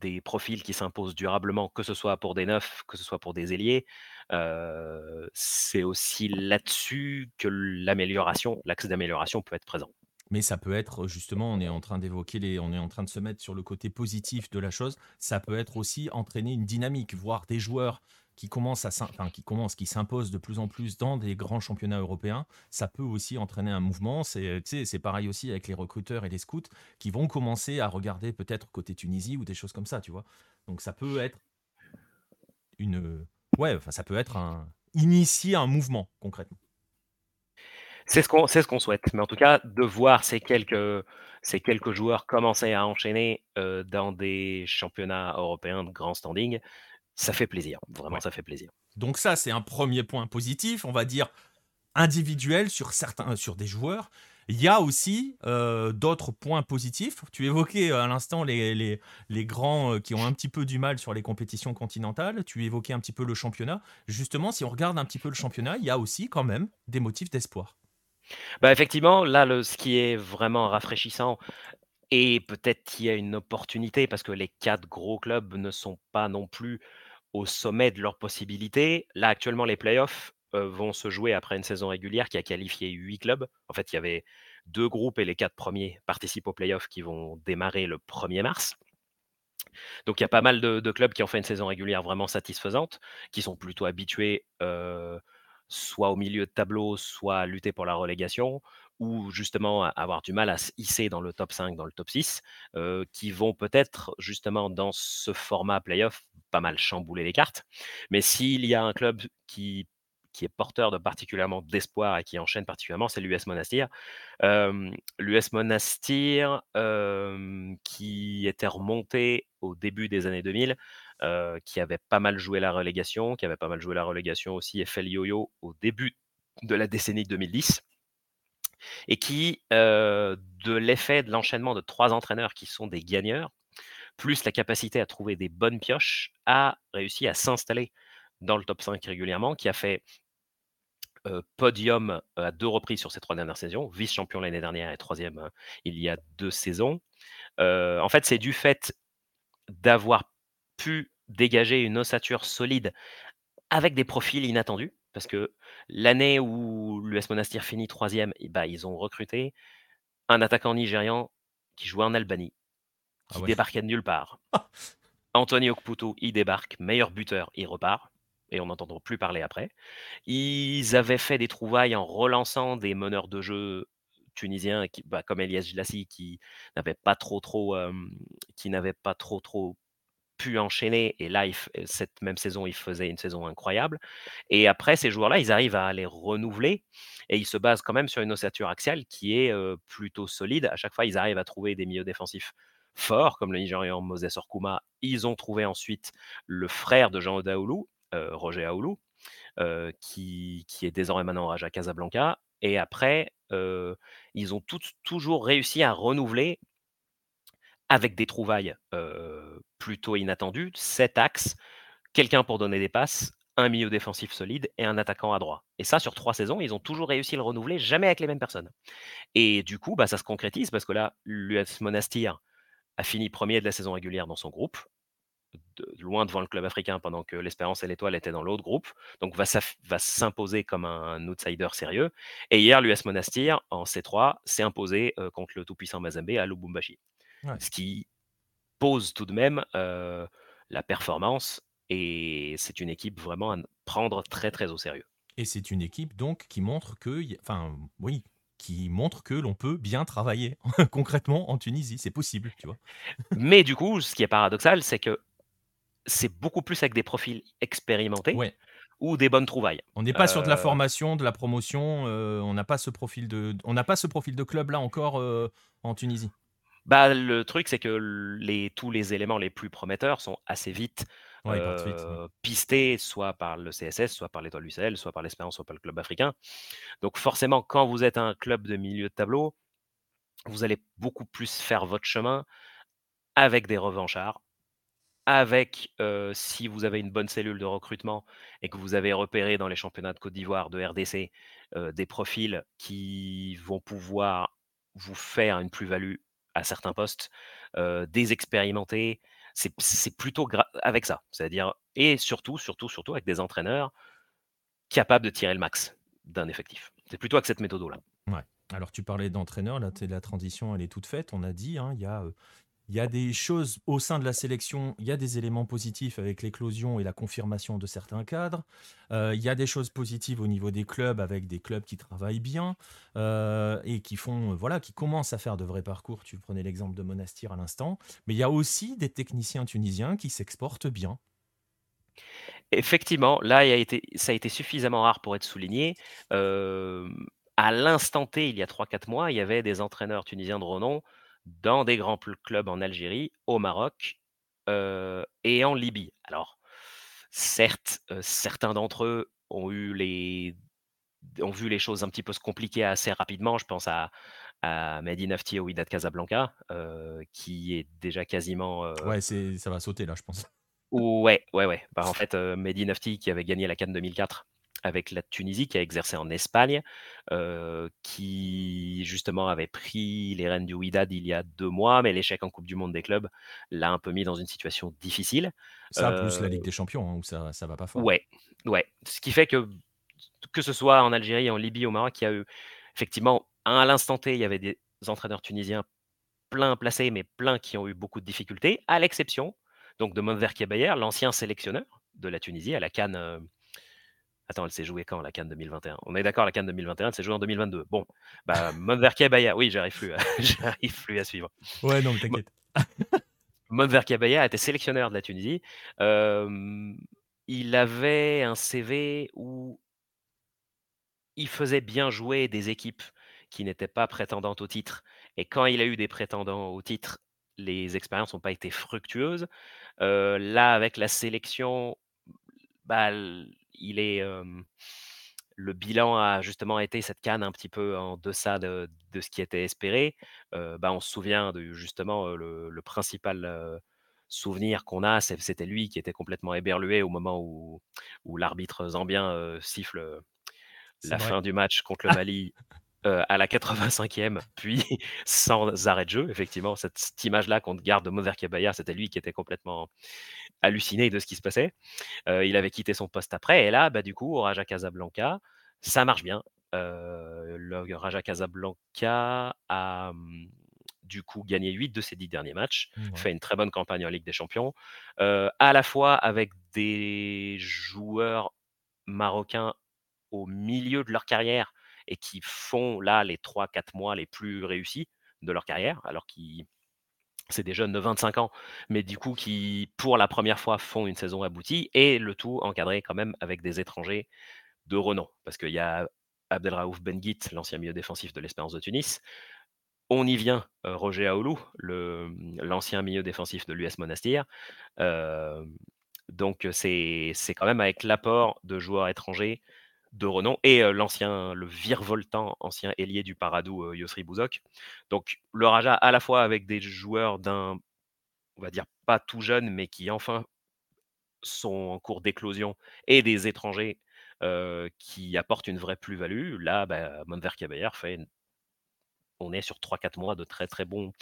des profils qui s'imposent durablement, que ce soit pour des neufs, que ce soit pour des ailiers, euh, c'est aussi là-dessus que l'amélioration, l'axe d'amélioration peut être présent. Mais ça peut être justement, on est en train d'évoquer on est en train de se mettre sur le côté positif de la chose. Ça peut être aussi entraîner une dynamique, voir des joueurs qui commencent à, qui commencent, qui s'imposent de plus en plus dans des grands championnats européens. Ça peut aussi entraîner un mouvement. C'est, pareil aussi avec les recruteurs et les scouts qui vont commencer à regarder peut-être côté Tunisie ou des choses comme ça, tu vois. Donc ça peut être une, ouais, ça peut être un initier un mouvement concrètement. C'est ce qu'on ce qu'on souhaite. Mais en tout cas, de voir ces quelques, ces quelques joueurs commencer à enchaîner dans des championnats européens de grand standing, ça fait plaisir. Vraiment, ça fait plaisir. Donc ça, c'est un premier point positif, on va dire individuel sur certains, sur des joueurs. Il y a aussi d'autres points positifs. Tu évoquais à l'instant les, les, les, grands qui ont un petit peu du mal sur les compétitions continentales. Tu évoquais un petit peu le championnat. Justement, si on regarde un petit peu le championnat, il y a aussi quand même des motifs d'espoir. Bah, effectivement, là, ce qui est vraiment rafraîchissant et peut-être qu'il y a une opportunité parce que les quatre gros clubs ne sont pas non plus au sommet de leurs possibilités. Là, actuellement, les playoffs, vont se jouer après une saison régulière qui a qualifié huit clubs. En fait, il y avait deux groupes et les quatre premiers participent aux playoffs qui vont démarrer le 1er mars. Donc il y a pas mal de clubs qui ont fait une saison régulière vraiment satisfaisante, qui sont plutôt habitués, soit au milieu de tableau, soit lutter pour la relégation, ou justement avoir du mal à se hisser dans le top 5, dans le top 6, qui vont peut-être justement dans ce format playoff pas mal chambouler les cartes. Mais s'il y a un club qui qui est porteur de particulièrement d'espoir et qui enchaîne particulièrement, c'est l'US Monastir. L'US Monastir, qui était remonté au début des années 2000, qui avait pas mal joué la relégation, qui avait pas mal joué la relégation aussi, et fait le yo-yo au début de la décennie 2010, et qui, de l'effet de l'enchaînement de trois entraîneurs qui sont des gagneurs, plus la capacité à trouver des bonnes pioches, a réussi à s'installer dans le top 5 régulièrement, qui a fait podium à deux reprises sur ces trois dernières saisons, vice-champion l'année dernière et troisième il y a deux saisons. en fait, c'est du fait d'avoir pu dégager une ossature solide avec des profils inattendus, parce que l'année où l'US Monastir finit troisième, eh ben, ils ont recruté un attaquant nigérian qui jouait en Albanie, qui ah débarquait de nulle part. Anthony Okputo, il débarque, meilleur buteur, il repart et on n'entendra plus parler après. Ils avaient fait des trouvailles en relançant des meneurs de jeu tunisiens qui, bah, comme Elias Glassi qui n'avait pas trop trop qui n'avait pas trop trop pu enchaîner et là cette même saison il faisait une saison incroyable et après ces joueurs-là ils arrivent à les renouveler et ils se basent quand même sur une ossature axiale qui est plutôt solide à chaque fois ils arrivent à trouver des milieux défensifs forts comme le Nigérian Moses Orkuma ils ont trouvé ensuite le frère de Jean Odaoulou euh, Roger Aoulou, euh, qui, est désormais maintenant à Casablanca. Et après, euh, ils ont toujours réussi à renouveler avec des trouvailles plutôt inattendues, cet axe, quelqu'un pour donner des passes, un milieu défensif solide et un attaquant à droit. Et ça, sur trois saisons, ils ont toujours réussi à le renouveler, jamais avec les mêmes personnes. Et du coup, bah, ça se concrétise parce que là, l'US Monastir a fini premier de la saison régulière dans son groupe, loin devant le club africain pendant que l'Espérance et l'Étoile étaient dans l'autre groupe. Donc va, s'imposer comme un, outsider sérieux. Et hier, l'US Monastir, en C3, s'est imposé contre le tout-puissant Mazembe à Lubumbashi. Ce qui pose tout de même euh, la performance. Et c'est une équipe vraiment à prendre très très au sérieux. Et c'est une équipe donc qui montre que, enfin oui, qui montre que l'on peut bien travailler concrètement en Tunisie. C'est possible, tu vois. Mais du coup, ce qui est paradoxal, c'est que c'est beaucoup plus avec des profils expérimentés Ouais. ou des bonnes trouvailles. On n'est pas sur de la Euh, formation, de la promotion. euh, on n'a pas ce profil de, on n'a pas ce profil de club là encore euh, en Tunisie. Bah, le truc, c'est que les, tous les éléments les plus prometteurs sont assez vite Ouais, ils partent vite, ouais. euh, pistés, soit par le CSS, soit par l'Étoile du Sahel, soit par l'Espérance, soit par le club africain. Donc forcément, quand vous êtes un club de milieu de tableau, vous allez beaucoup plus faire votre chemin avec des revanchards, avec, euh, si vous avez une bonne cellule de recrutement et que vous avez repéré dans les championnats de Côte d'Ivoire, de RDC, euh, des profils qui vont pouvoir vous faire une plus-value à certains postes, euh, des expérimentés, c'est plutôt avec ça. C'est-à-dire, et surtout, surtout, surtout avec des entraîneurs capables de tirer le max d'un effectif. C'est plutôt avec cette méthode-là. Ouais. Alors tu parlais d'entraîneur, la transition elle est toute faite. On a dit, hein, il y a, il y a des choses au sein de la sélection, il y a des éléments positifs avec l'éclosion et la confirmation de certains cadres. Euh, il y a des choses positives au niveau des clubs avec des clubs qui travaillent bien euh, et qui font, euh, voilà, qui commencent à faire de vrais parcours. Tu prenais l'exemple de Monastir à l'instant, mais il y a aussi des techniciens tunisiens qui s'exportent bien. Effectivement, là, ça a été suffisamment rare pour être souligné. À l'instant T, il y a 3-4 mois, il y avait des entraîneurs tunisiens de renom dans des grands clubs en Algérie, au Maroc euh, et en Libye. Alors, certes, euh, certains d'entre eux ont eu les ont vu les choses un petit peu se compliquer assez rapidement. Je pense à, à Mehdi Nafti au Wydad Casablanca, euh, qui est déjà quasiment Ouais, c'est, ça va sauter là, je pense. Ouais, ouais, ouais. Bah, en fait, Mehdi Nafti, qui avait gagné la Cannes 2004 avec la Tunisie, qui a exercé en Espagne, euh, qui justement avait pris les rênes du Wydad il y a deux mois, mais l'échec en Coupe du Monde des clubs l'a un peu mis dans une situation difficile. Ça plus la Ligue des Champions, hein, où ça, ça va pas fort. Ouais, ouais. Ce qui fait que, que ce soit en Algérie, en Libye, au Maroc, il y a eu effectivement, à l'instant T, il y avait des entraîneurs tunisiens plein placés, mais plein qui ont eu beaucoup de difficultés, à l'exception donc de Monver Kebayer, l'ancien sélectionneur de la Tunisie à la Cannes. Euh, Attends, elle s'est jouée quand la Cannes 2021 On est d'accord, la Cannes 2021, elle s'est jouée en 2022. Bon, bah, Monver Kebayer, oui, j'arrive plus, à... j'arrive plus à suivre. Ouais, non, t'inquiète. Monver Kebayer était sélectionneur de la Tunisie. Euh, il avait un CV où il faisait bien jouer des équipes qui n'étaient pas prétendantes au titre. Et quand il a eu des prétendants au titre, les expériences n'ont pas été fructueuses. Euh, là, avec la sélection, bah, il est, le bilan a justement été cette canne un petit peu en deçà de, de ce qui était espéré. Euh, bah, on se souvient de justement le, le principal souvenir qu'on a, c'était lui qui était complètement éberlué au moment où, où l'arbitre zambien siffle la vrai. fin du match contre le Mali euh, à la 85e, puis sans arrêt de jeu. Effectivement, cette, cette image-là qu'on garde de Mover Kabaya, c'était lui qui était complètement halluciné de ce qui se passait. Euh, il avait quitté son poste après, et là, bah, du coup, au Raja Casablanca, ça marche bien. Euh, le Raja Casablanca a hum, du coup gagné 8 de ses 10 derniers matchs, Ouais. fait une très bonne campagne en Ligue des Champions, à la fois avec des joueurs marocains au milieu de leur carrière et qui font là les 3-4 mois les plus réussis de leur carrière, alors qu'ils c'est des jeunes de 25 ans, mais du coup qui, pour la première fois, font une saison aboutie, et le tout encadré quand même avec des étrangers de renom. Parce qu'il y a Abdelraouf Benguit, l'ancien milieu défensif de l'Espérance de Tunis. On y vient, euh, Roger Aoulou, l'ancien milieu défensif de l'US Monastir. Euh, donc c'est quand même avec l'apport de joueurs étrangers de renom et l'ancien, le virevoltant ancien ailier du Paradou, euh, Yosri Bouzok. Donc le Raja à la fois avec des joueurs d'un, on va dire pas tout jeune, mais qui enfin sont en cours d'éclosion et des étrangers qui apportent une vraie plus-value. Là, bah, Monver fait, on est sur 3-4 mois de très très bon,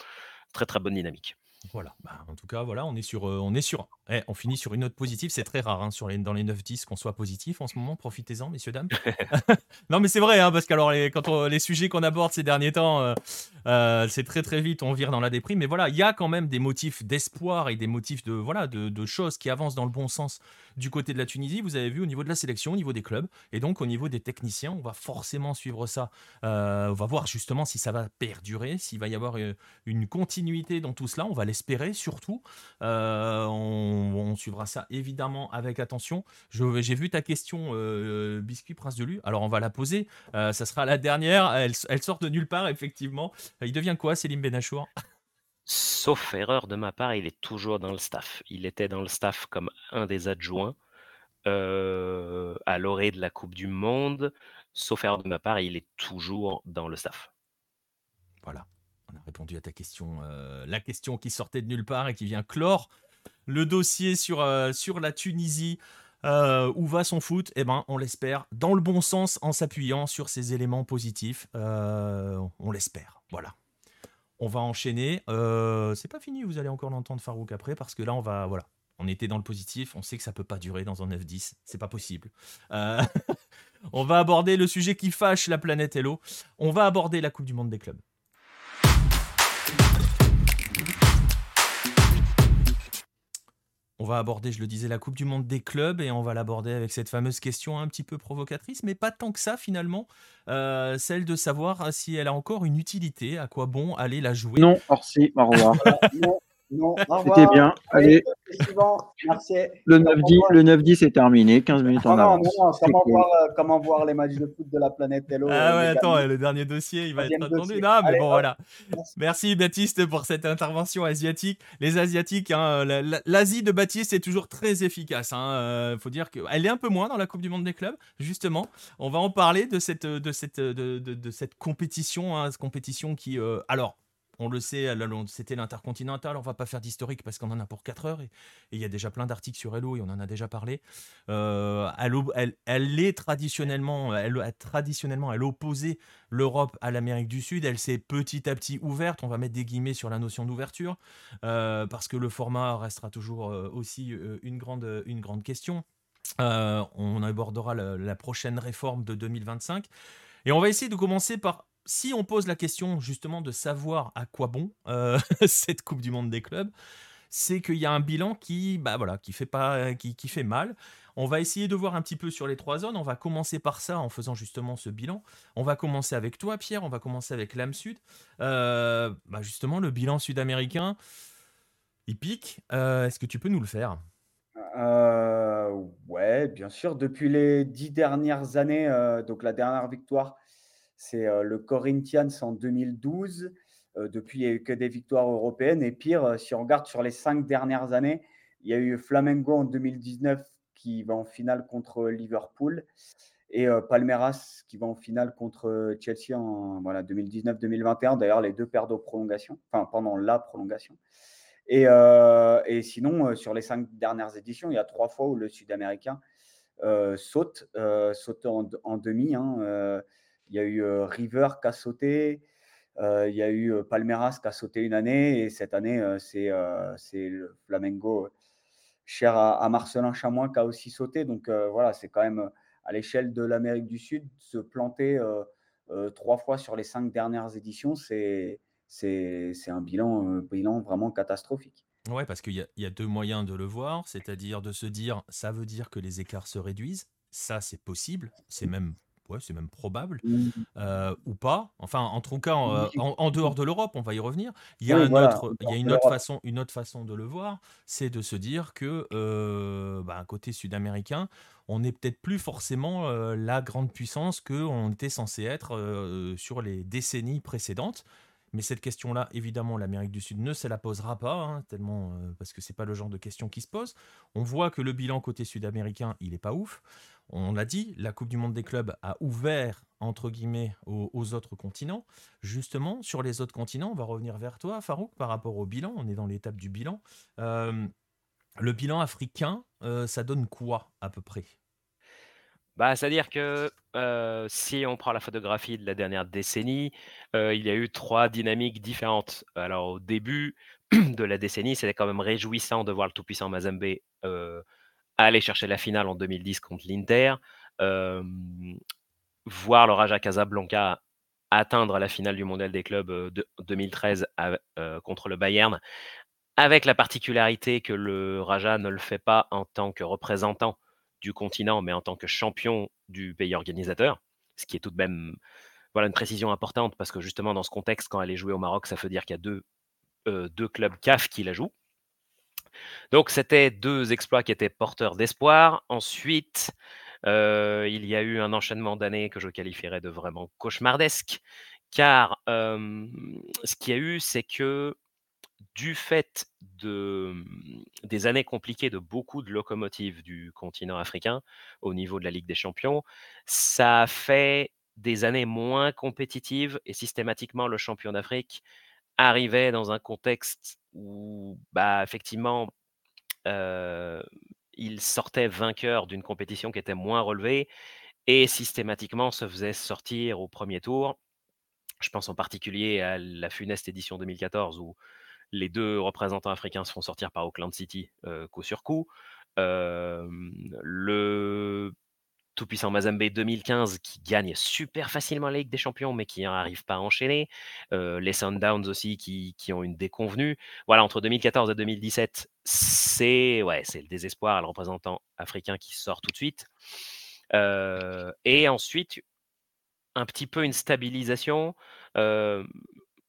très très bonne dynamique. Voilà. Bah, en tout cas, voilà, on est sur, euh, on est sur, eh, on finit sur une note positive. C'est très rare hein, sur les, dans les 9-10 qu'on soit positif en ce moment. Profitez-en, messieurs dames. non, mais c'est vrai, hein, parce que alors les, quand on- les sujets qu'on aborde ces derniers temps, euh, Euh, c'est très très vite, on vire dans la déprime. Mais voilà, il y a quand même des motifs d'espoir et des motifs de, voilà, de, choses qui avancent dans le bon sens du côté de la Tunisie. Vous avez vu au niveau de la sélection, au niveau des clubs et donc au niveau des techniciens, on va forcément suivre ça. Euh, on va voir justement si ça va perdurer, s'il va y avoir euh, une continuité dans tout cela. On va l'espérer surtout. on, suivra ça évidemment avec attention. J'ai vu ta question, Biscuit Prince de Lu. Alors on va la poser. ça sera la dernière. Elle, sort de nulle part, effectivement. Il devient quoi, Célim Benachour? Sauf erreur de ma part, il est toujours dans le staff. Il était dans le staff comme un des adjoints euh, à l'orée de la Coupe du Monde. Sauf erreur de ma part, il est toujours dans le staff. Voilà, on a répondu à ta question. Euh, la question qui sortait de nulle part et qui vient clore le dossier sur, euh, la Tunisie. où va son foot? Eh ben, on l'espère dans le bon sens en s'appuyant sur ces éléments positifs. on l'espère. Voilà. On va enchaîner. Euh, c'est pas fini, vous allez encore l'entendre Farouk après, parce que là, on va. Voilà. On était dans le positif, on sait que ça peut pas durer dans un 9-10, c'est pas possible. Euh, on va aborder le sujet qui fâche la planète Hello. On va aborder la Coupe du Monde des clubs. On va aborder, je le disais, la Coupe du Monde des clubs et on va l'aborder avec cette fameuse question un petit peu provocatrice, mais pas tant que ça finalement, euh, celle de savoir si elle a encore une utilité, à quoi bon aller la jouer. Non, si, au revoir. C'était bien. Allez. Le 9-10 le 9-10 est terminé, 15 minutes en avance. Non, comment, voir, euh, comment, voir, les matchs de foot de la planète Hello Ah euh, ouais, attends, le dernier dossier, il va être attendu. Non, mais bon, voilà. Merci Baptiste pour cette intervention asiatique. Les Asiatiques, hein, l'Asie de Baptiste est toujours très efficace. Il hein. euh, faut dire qu'elle est un peu moins dans la Coupe du Monde des clubs, justement. On va en parler de cette, de cette, de, de, cette compétition, hein, cette compétition qui, alors, on le sait, c'était l'intercontinental, on va pas faire d'historique parce qu'on en a pour 4 heures et il y a déjà plein d'articles sur Hello et on en a déjà parlé. Euh, elle, est traditionnellement, elle a traditionnellement, elle l'Europe à l'Amérique du Sud. Elle s'est petit à petit ouverte. On va mettre des guillemets sur la notion d'ouverture euh, parce que le format restera toujours euh, aussi une grande, une grande question. on abordera la prochaine réforme de 2025 et on va essayer de commencer par si on pose la question justement de savoir à quoi bon euh, cette Coupe du Monde des clubs, c'est qu'il y a un bilan qui, bah voilà, qui fait mal. On va essayer de voir un petit peu sur les trois zones. On va commencer par ça en faisant justement ce bilan. On va commencer avec toi, Pierre. On va commencer avec l'âme sud. Euh, bah justement, le bilan sud-américain, il pique. Euh, est-ce que tu peux nous le faire? Ouais, bien sûr. Depuis les dix dernières années, donc la dernière victoire c'est euh, le Corinthians en 2012. Euh, depuis, il n'y a eu que des victoires européennes. Et pire, euh, si on regarde sur les cinq dernières années, il y a eu Flamengo en 2019 qui va en finale contre Liverpool et Palmeiras qui va en finale contre Chelsea en voilà, 2019-2021. D'ailleurs, les deux perdent aux prolongations, enfin pendant la prolongation. Et, et sinon, sur les cinq dernières éditions, il y a trois fois où le Sud-Américain saute, en, demi. Hein, il y a eu River qui a sauté. il y a eu Palmeiras qui a sauté une année. Et cette année, c'est le Flamengo cher à, Marcelin Chamois qui a aussi sauté. Donc voilà, c'est quand même à l'échelle de l'Amérique du Sud, se planter trois fois sur les cinq dernières éditions, c'est un bilan, bilan vraiment catastrophique. Ouais, parce qu'il y, y, a deux moyens de le voir, c'est-à-dire de se dire, ça veut dire que les écarts se réduisent. Ça, c'est possible, c'est même ouais, c'est même probable, mmh. euh, ou pas. Enfin, en tout cas, euh, en, dehors de l'Europe, on va y revenir. Il y a, autre, il y a une, autre façon, une autre façon de le voir, c'est de se dire que, euh, bah, côté sud-américain, on n'est peut-être plus forcément la grande puissance qu'on était censé être sur les décennies précédentes. Mais cette question-là, évidemment, l'Amérique du Sud ne se la posera pas, hein, tellement parce que c'est pas le genre de question qui se pose. On voit que le bilan côté sud-américain, il est pas ouf. On l'a dit, la Coupe du Monde des clubs a ouvert, entre guillemets, aux, autres continents. Justement, sur les autres continents, on va revenir vers toi, Farouk, par rapport au bilan. On est dans l'étape du bilan. Euh, le bilan africain, euh, ça donne quoi, à peu près? Bah, C'est-à-dire que euh, si on prend la photographie de la dernière décennie, il y a eu trois dynamiques différentes. Alors, au début de la décennie, c'était quand même réjouissant de voir le tout-puissant Mazembe aller chercher la finale en 2010 contre l'Inter, voir le Raja Casablanca atteindre la finale du mondial des clubs de 2013 contre le Bayern, avec la particularité que le Raja ne le fait pas en tant que représentant du continent, mais en tant que champion du pays organisateur, ce qui est tout de même voilà une précision importante parce que justement dans ce contexte, quand elle est jouée au Maroc, ça veut dire qu'il y a deux clubs CAF qui la jouent. Donc c'était deux exploits qui étaient porteurs d'espoir. Ensuite, il y a eu un enchaînement d'années que je qualifierais de vraiment cauchemardesque, car ce qu'il y a eu, c'est que du fait de, des années compliquées de beaucoup de locomotives du continent africain au niveau de la Ligue des Champions, ça a fait des années moins compétitives et systématiquement le champion d'Afrique arrivait dans un contexte où, bah, effectivement, il sortait vainqueur d'une compétition qui était moins relevée et systématiquement se faisait sortir au premier tour. Je pense en particulier à la funeste édition 2014 où les deux représentants africains se font sortir par Auckland City coup sur coup. Tout-puissant Mazembe 2015 qui gagne super facilement la Ligue des Champions mais qui n'arrive pas à enchaîner. les Sundowns aussi qui, qui, ont une déconvenue. Voilà, entre 2014 et 2017, c'est ouais, le désespoir, le représentant africain qui sort tout de suite. et ensuite, un petit peu une stabilisation.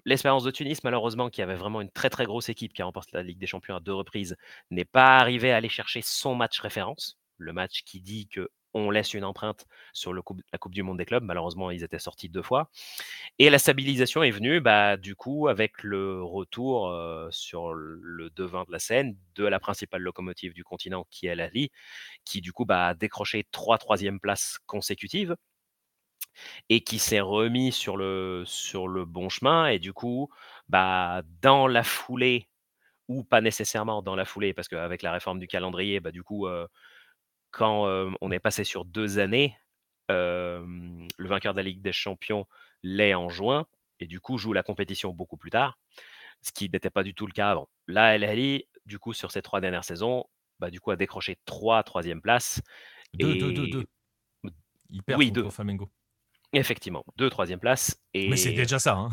L'Espérance de Tunis, malheureusement, qui avait vraiment une très très grosse équipe qui a remporté la Ligue des Champions à deux reprises, n'est pas arrivé à aller chercher son match référence, le match qui dit que on laisse une empreinte sur la Coupe du Monde des clubs. Malheureusement, ils étaient sortis deux fois. Et la stabilisation est venue, bah, du coup, avec le retour sur le devant de la scène de la principale locomotive du continent, qui est l'Ali, qui du coup bah, a décroché trois troisièmes places consécutives et qui s'est remis sur le, bon chemin. Et du coup, bah, dans la foulée, ou pas nécessairement dans la foulée, parce qu'avec la réforme du calendrier, du coup, quand on est passé sur deux années, le vainqueur de la Ligue des Champions l'est en juin et du coup joue la compétition beaucoup plus tard, ce qui n'était pas du tout le cas avant. Là, El du coup, sur ces trois dernières saisons, bah, du coup, a décroché trois troisième places. Deux, deux, deux, deux. Il perd oui, deux. Flamengo. Effectivement, deux troisième places. Et... Mais c'est déjà ça. Hein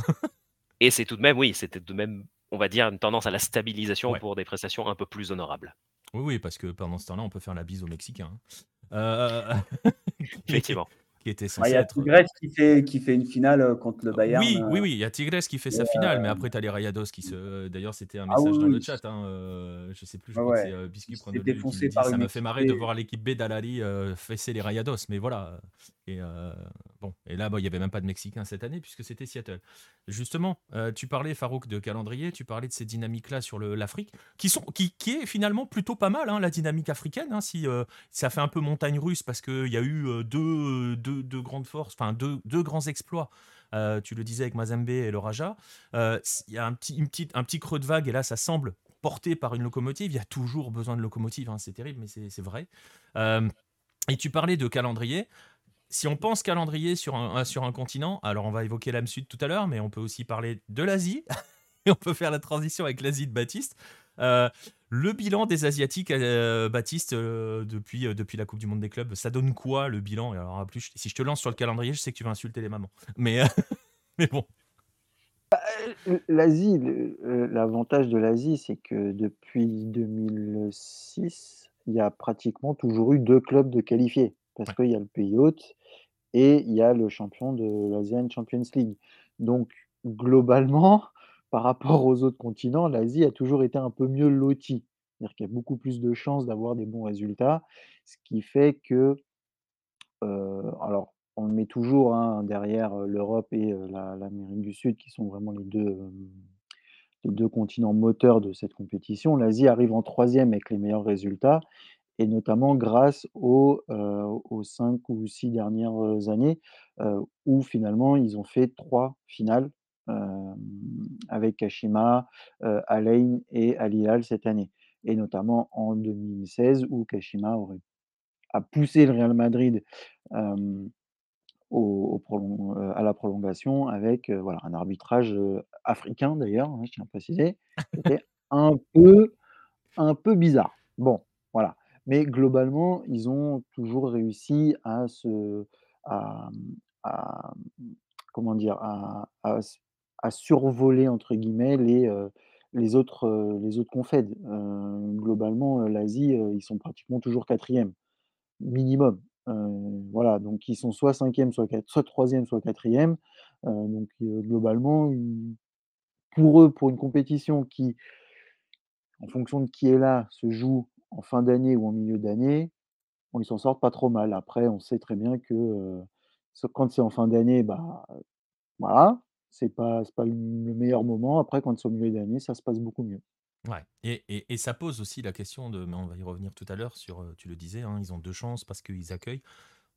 et c'est tout de même, oui, c'était tout de même, on va dire, une tendance à la stabilisation pour des prestations un peu plus honorables. Oui, oui, parce que pendant ce temps-là, on peut faire la bise aux Mexicains. Hein. Euh, Effectivement. Qui était bah, il y a Tigres qui fait, qui fait une finale euh, contre le Bayern. Oui, oui, euh. oui, il y a Tigres qui fait sa finale, mais après, tu as les Rayados qui se. D'ailleurs, c'était un ah message dans le chat. Hein, je sais plus, je crois que c'est Biscuit défoncé par Ça m'a fait marrer de voir l'équipe B d'Alali fesser les Rayados, mais voilà. Et, bon. et là, il n'y avait même pas de Mexicains cette année, puisque c'était Seattle. Justement, tu parlais, Farouk, de calendrier, tu parlais de ces dynamiques-là sur l'Afrique, qui, qui, est finalement plutôt pas mal, hein, la dynamique africaine. Hein, si ça fait un peu montagne russe, parce qu'il y a eu deux, deux, grandes forces enfin deux, deux grands exploits. Euh, tu le disais avec Mazembe et le Raja. Euh, il y a un petit, un petit creux de vague et là, ça semble porté par une locomotive. Il y a toujours besoin de locomotive, hein, c'est terrible, mais c'est vrai. Euh, et tu parlais de calendrier. Si on pense calendrier sur un, sur un continent, alors on va évoquer l'âme sud tout à l'heure, mais on peut aussi parler de l'Asie. et on peut faire la transition avec l'Asie de Baptiste. Euh, le bilan des Asiatiques, euh, Baptiste, euh, depuis, depuis la Coupe du Monde des clubs, ça donne quoi le bilan? Alors, plus, Si je te lance sur le calendrier, je sais que tu vas insulter les mamans. Mais, mais bon. L'Asie, l'avantage de l'Asie, c'est que depuis 2006, il y a pratiquement toujours eu deux clubs de qualifiés. Parce qu'il y a le pays hôte et il y a le champion de l'Asian Champions League. Donc, globalement, par rapport aux autres continents, l'Asie a toujours été un peu mieux lotie. C'est-à-dire qu'il y a beaucoup plus de chances d'avoir des bons résultats, ce qui fait que, alors on met toujours, hein, derrière, l'Europe et l'Amérique du Sud qui sont vraiment les deux, les 2 continents moteurs de cette compétition. L'Asie arrive en troisième avec les meilleurs résultats et notamment grâce aux, aux 5 ou 6 dernières années, où finalement ils ont fait trois finales avec Kashima, Alain et Al cette année. Et notamment en 2016 où Kashima aurait, a poussé le Real Madrid à la prolongation avec voilà, un arbitrage africain d'ailleurs, hein, je tiens à préciser, c'était un peu, un peu bizarre. Bon, voilà. Mais globalement, ils ont toujours réussi à se, comment dire? À survoler entre guillemets les, heu, les autres, heu, les autres confèdes. Heu, globalement, l'Asie, ils sont pratiquement toujours quatrième minimum. Voilà, donc ils sont soit cinquième soit soit troisième soit quatrième donc globalement, pour eux, pour une compétition qui, en fonction de qui est là, se joue en fin d'année ou en milieu d'année, ils s'en sortent pas trop mal. Après, on sait très bien que, quand c'est en fin d'année, bah, voilà, c'est pas pas le le meilleur moment. Après, quand c'est au milieu d'année, ça se passe beaucoup mieux. Ouais et ça pose aussi la question de mais on va y revenir tout à l'heure sur, tu le disais, hein, ils ont 2 chances parce qu'ils accueillent.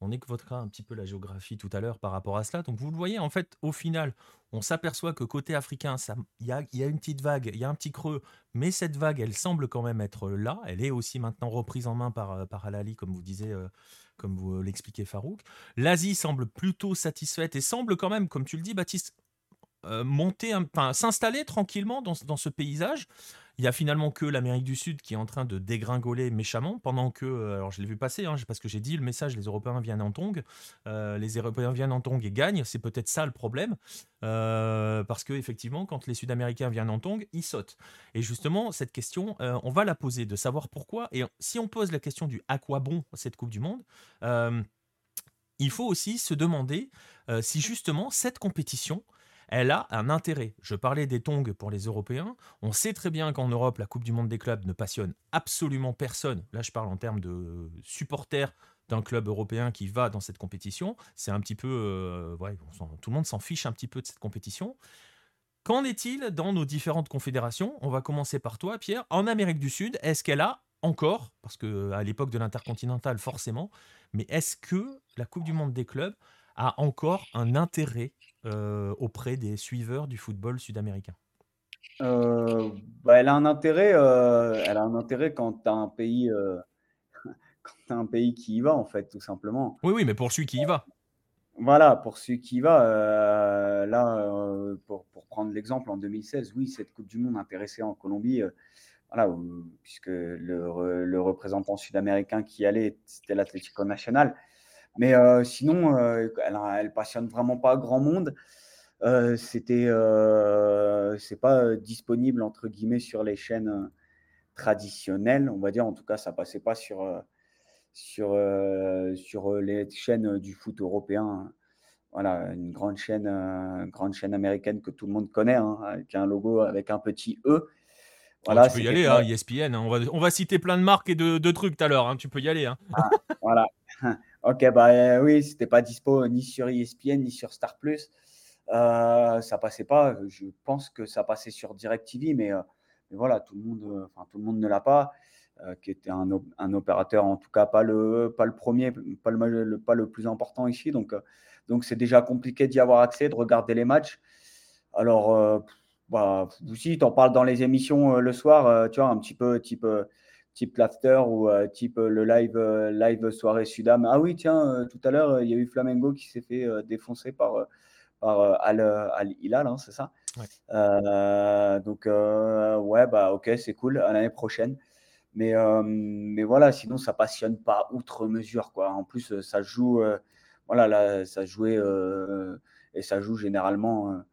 On évoquera un petit peu la géographie tout à l'heure par rapport à cela. Donc vous le voyez, en fait, au final, on s'aperçoit que côté africain, il y a une petite vague, il y a un petit creux, mais cette vague, elle semble quand même être, là. Elle est aussi maintenant reprise en main par, heu, par Al Ahly comme vous disiez, heu, comme vous, heu, l'expliquait Farouk. L'Asie semble plutôt satisfaite et semble quand même, comme tu le dis Baptiste, monter un enfin s'installer tranquillement dans dans ce paysage. Il y a finalement que l'Amérique du Sud qui est en train de dégringoler méchamment pendant que, heu, alors je l'ai vu passer, hein, parce que j'ai dit le message: «Les Européens viennent en tongs». Heu, les Européens viennent en tongs et gagnent, c'est peut-être ça le problème. Parce qu'effectivement quand les Sud-Américains viennent en tongs, ils sautent et justement cette question, on va la poser de savoir pourquoi et si on pose la question du «à quoi bon cette coupe du monde?», il faut aussi se demander, si justement cette compétition, elle a un intérêt. Je parlais des tongs pour les Européens. On sait très bien qu'en Europe, la Coupe du monde des clubs ne passionne absolument personne. Là, je parle en termes de supporters d'un club européen qui va dans cette compétition. C'est un petit peu, ouais, tout le monde s'en fiche un petit peu de cette compétition. Qu'en est-il dans nos différentes confédérations? On va commencer par toi, Pierre. En Amérique du Sud, est-ce qu'elle a encore, parce qu'à l'époque de l'intercontinental forcément, mais est-ce que la Coupe du monde des clubs a encore un intérêt euh, auprès des suiveurs du football sud-américain? Euh, bah, elle a un intérêt, euh, elle a un intérêt quand tu as un pays, quand un pays qui y va en fait, tout simplement. Oui, oui, mais pour celui qui y va. Voilà, pour celui qui y va, là, pour, pour, prendre l'exemple, en 2016, oui, cette Coupe du Monde intéressée en Colombie, voilà, puisque le, le représentant sud-américain qui y allait, c'était l'Atlético Nacional. Mais euh, sinon, euh, elle, elle passionne vraiment pas grand monde. Euh, c'était, c'est pas disponible entre guillemets sur les chaînes traditionnelles, on va dire. En tout cas, ça passait pas sur sur sur les chaînes du foot européen. Voilà, une grande chaîne, grande chaîne américaine que tout le monde connaît, hein, avec un logo avec un petit E. Voilà, tu peux y aller, hein, ESPN. Hein. On, va, on, va, citer plein de marques et de, de trucs tout à l'heure. Hein. Tu peux y aller. Hein. Ah, voilà. Ok, bah euh, oui, c'était pas dispo ni sur ESPN ni sur Star. Euh, ça passait pas. Je pense que ça passait sur DirecTV, mais, euh, mais voilà, tout le monde, enfin tout le monde ne l'a pas. qui était un, un, opérateur, en tout cas pas le, pas le premier, pas le, pas le plus important ici. Donc, donc c'est déjà compliqué d'y avoir accès, de regarder les matchs. Alors, bah, aussi, tu en parles dans les émissions le soir, tu vois, un petit peu type type l'after ou euh, type euh, le live, euh, live soirée Sudam. Ah oui, tiens, tout à l'heure, il y a eu Flamengo qui s'est fait défoncer par, par Al, Al Hilal, hein, c'est ça? Donc, ouais, bah ok, c'est cool, à l'année prochaine. Mais, mais voilà, sinon, ça passionne pas outre mesure. Quoi. En plus, ça joue, voilà, là, ça jouait et ça joue généralement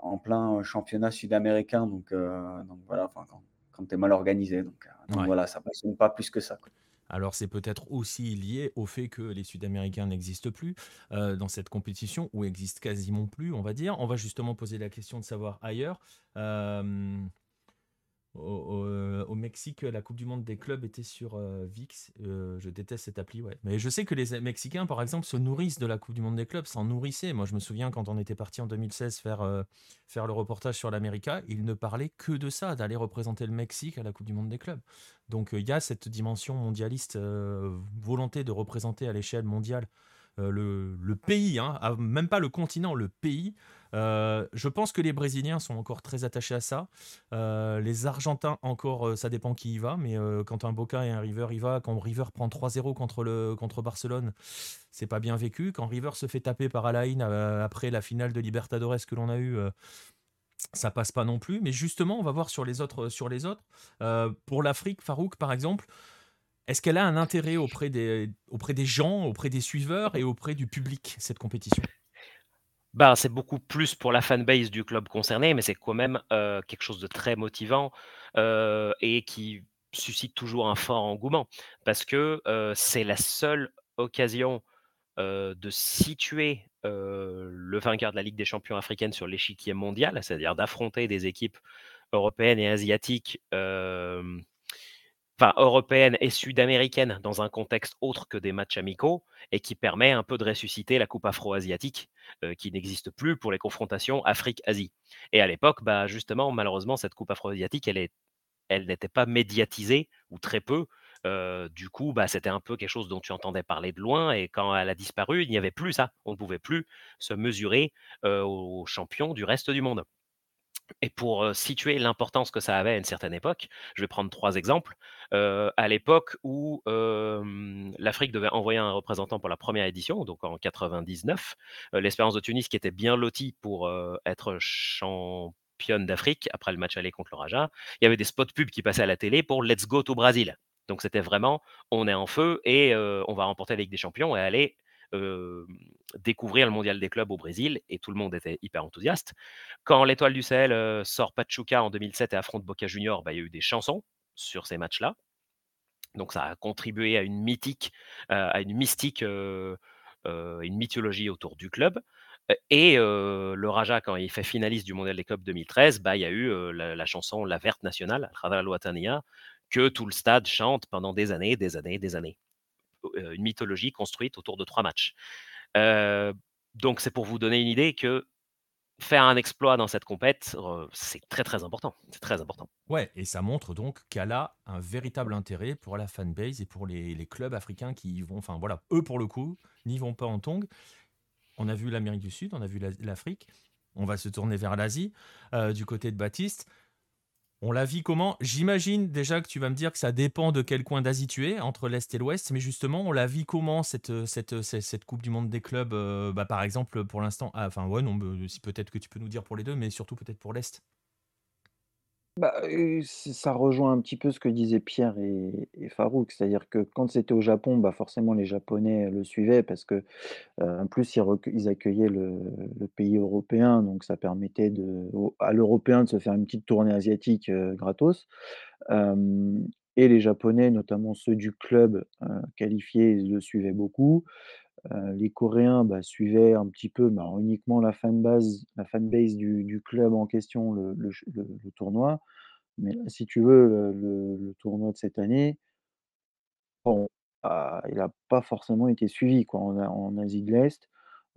en plein championnat sud-américain. Donc, donc voilà, quand, quand tu es mal organisé. Donc, voilà, ça ne passionne pas plus que ça. Alors c'est peut-être aussi lié au fait que les Sud-Américains n'existent plus euh, dans cette compétition, ou existent quasiment plus, on va dire. On va justement poser la question de savoir ailleurs. Euh, euh, au, Mexique, la Coupe du Monde des clubs était sur euh, VIX. Euh, je déteste cette appli, ouais. Mais je sais que les Mexicains, par exemple, se nourrissent de la Coupe du Monde des clubs, s'en nourrissaient. Moi, je me souviens quand on était parti en 2016 faire, faire le reportage sur l'América, ils ne parlaient que de ça, d'aller représenter le Mexique à la Coupe du Monde des clubs. Donc il y a cette dimension mondialiste, volonté de représenter à l'échelle mondiale le, le, pays, hein, même pas le continent, le pays. Euh, je pense que les Brésiliens sont encore très attachés à ça. Euh, les Argentins, encore, euh, ça dépend qui y va. Mais quand un Boca et un River y va, quand River prend 3-0 contre, le, contre Barcelone, c'est pas bien vécu. Quand River se fait taper par Alain après la finale de Libertadores que l'on a eue, ça passe pas non plus. Mais justement, on va voir sur les autres. Pour l'Afrique, Farouk, par exemple, est-ce qu'elle a un intérêt auprès des gens, auprès des suiveurs et auprès du public, cette compétition? Bah, c'est beaucoup plus pour la fanbase du club concerné, mais c'est quand même, heu, quelque chose de très motivant, heu et qui suscite toujours un fort engouement. Parce que, heu, c'est la seule occasion, de situer, le vainqueur de la Ligue des champions africaine sur l'échiquier mondial, c'est-à-dire d'affronter des équipes européennes et asiatiques, enfin européennes et sud-américaines dans un contexte autre que des matchs amicaux et qui permet un peu de ressusciter la coupe afro-asiatique, heu, qui n'existe plus pour les confrontations Afrique-Asie et à l'époque, bah, justement, malheureusement, cette coupe afro-asiatique, elle n'était pas médiatisée ou très peu, heu, du coup, bah, c'était un peu quelque chose dont tu entendais parler de loin et quand elle a disparu, il n'y avait plus ça. On ne pouvait plus se mesurer, heu, aux champions du reste du monde. Et pour, situer l'importance que ça avait à une certaine époque, je vais prendre 3 exemples. À l'époque où, l'Afrique devait envoyer un représentant pour la première édition, donc en 99, heu, l'Espérance de Tunis qui était bien lotie pour, être championne d'Afrique après le match aller contre le Raja, il y avait des spots pubs qui passaient à la télé pour «Let's go to Brazil». Donc c'était vraiment: on est en feu et on va remporter la Ligue des champions et aller, découvrir le mondial des clubs au Brésil et tout le monde était hyper enthousiaste. Quand l'Étoile du Sahel, heu, sort Pachuca en 2007 et affronte Boca Juniors, bah, il y a eu des chansons sur ces matchs-là. Donc ça a contribué à une mythique, heu, à une mystique, une mythologie autour du club. Et le Raja, quand il fait finaliste du mondial des clubs 2013, bah, il y a eu, la chanson La Verte Nationale, Jadal Wataniya, que tout le stade chante pendant des années, des années, des années. Heu, une mythologie construite autour de 3 matchs. Heu, donc c'est pour vous donner une idée que faire un exploit dans cette compète, heu, c'est très, très important. C'est très important. Ouais, et ça montre donc qu'elle a un véritable intérêt pour la fanbase et pour les, clubs africains qui y vont. Enfin voilà, eux pour le coup, n'y vont pas en tongs. On a vu l'Amérique du Sud, on a vu la- l'Afrique. On va se tourner vers l'Asie, euh, du côté de Baptiste. On la vit comment? J'imagine déjà que tu vas me dire que ça dépend de quel coin d'Asie tu es, entre l'Est et l'Ouest, mais justement, on la vit comment cette, euh, euh, Coupe du Monde des clubs euh, bah, Par exemple, pour l'instant, ah, enfin, ouais, non, si peut-être que tu peux nous dire pour les deux, mais surtout peut-être pour l'Est? Bah, ça rejoint un petit peu ce que disaient Pierre et Farouk. C'est-à-dire que quand c'était au Japon, bah, forcément les Japonais le suivaient parce que, en plus ils accueillaient le pays européen, donc ça permettait de à l'européen de se faire une petite tournée asiatique, gratos. Et les Japonais, notamment ceux du club, heu, qualifiés, ils le suivaient beaucoup. Heu, les Coréens, bah, suivaient un petit peu, mais alors uniquement la fanbase la fanbase du du club en question, le le ch le le tournoi. Mais là, si tu veux, le tournoi de cette année, bon, ah, il a pas forcément été suivi, quoi, en Asie de l'Est.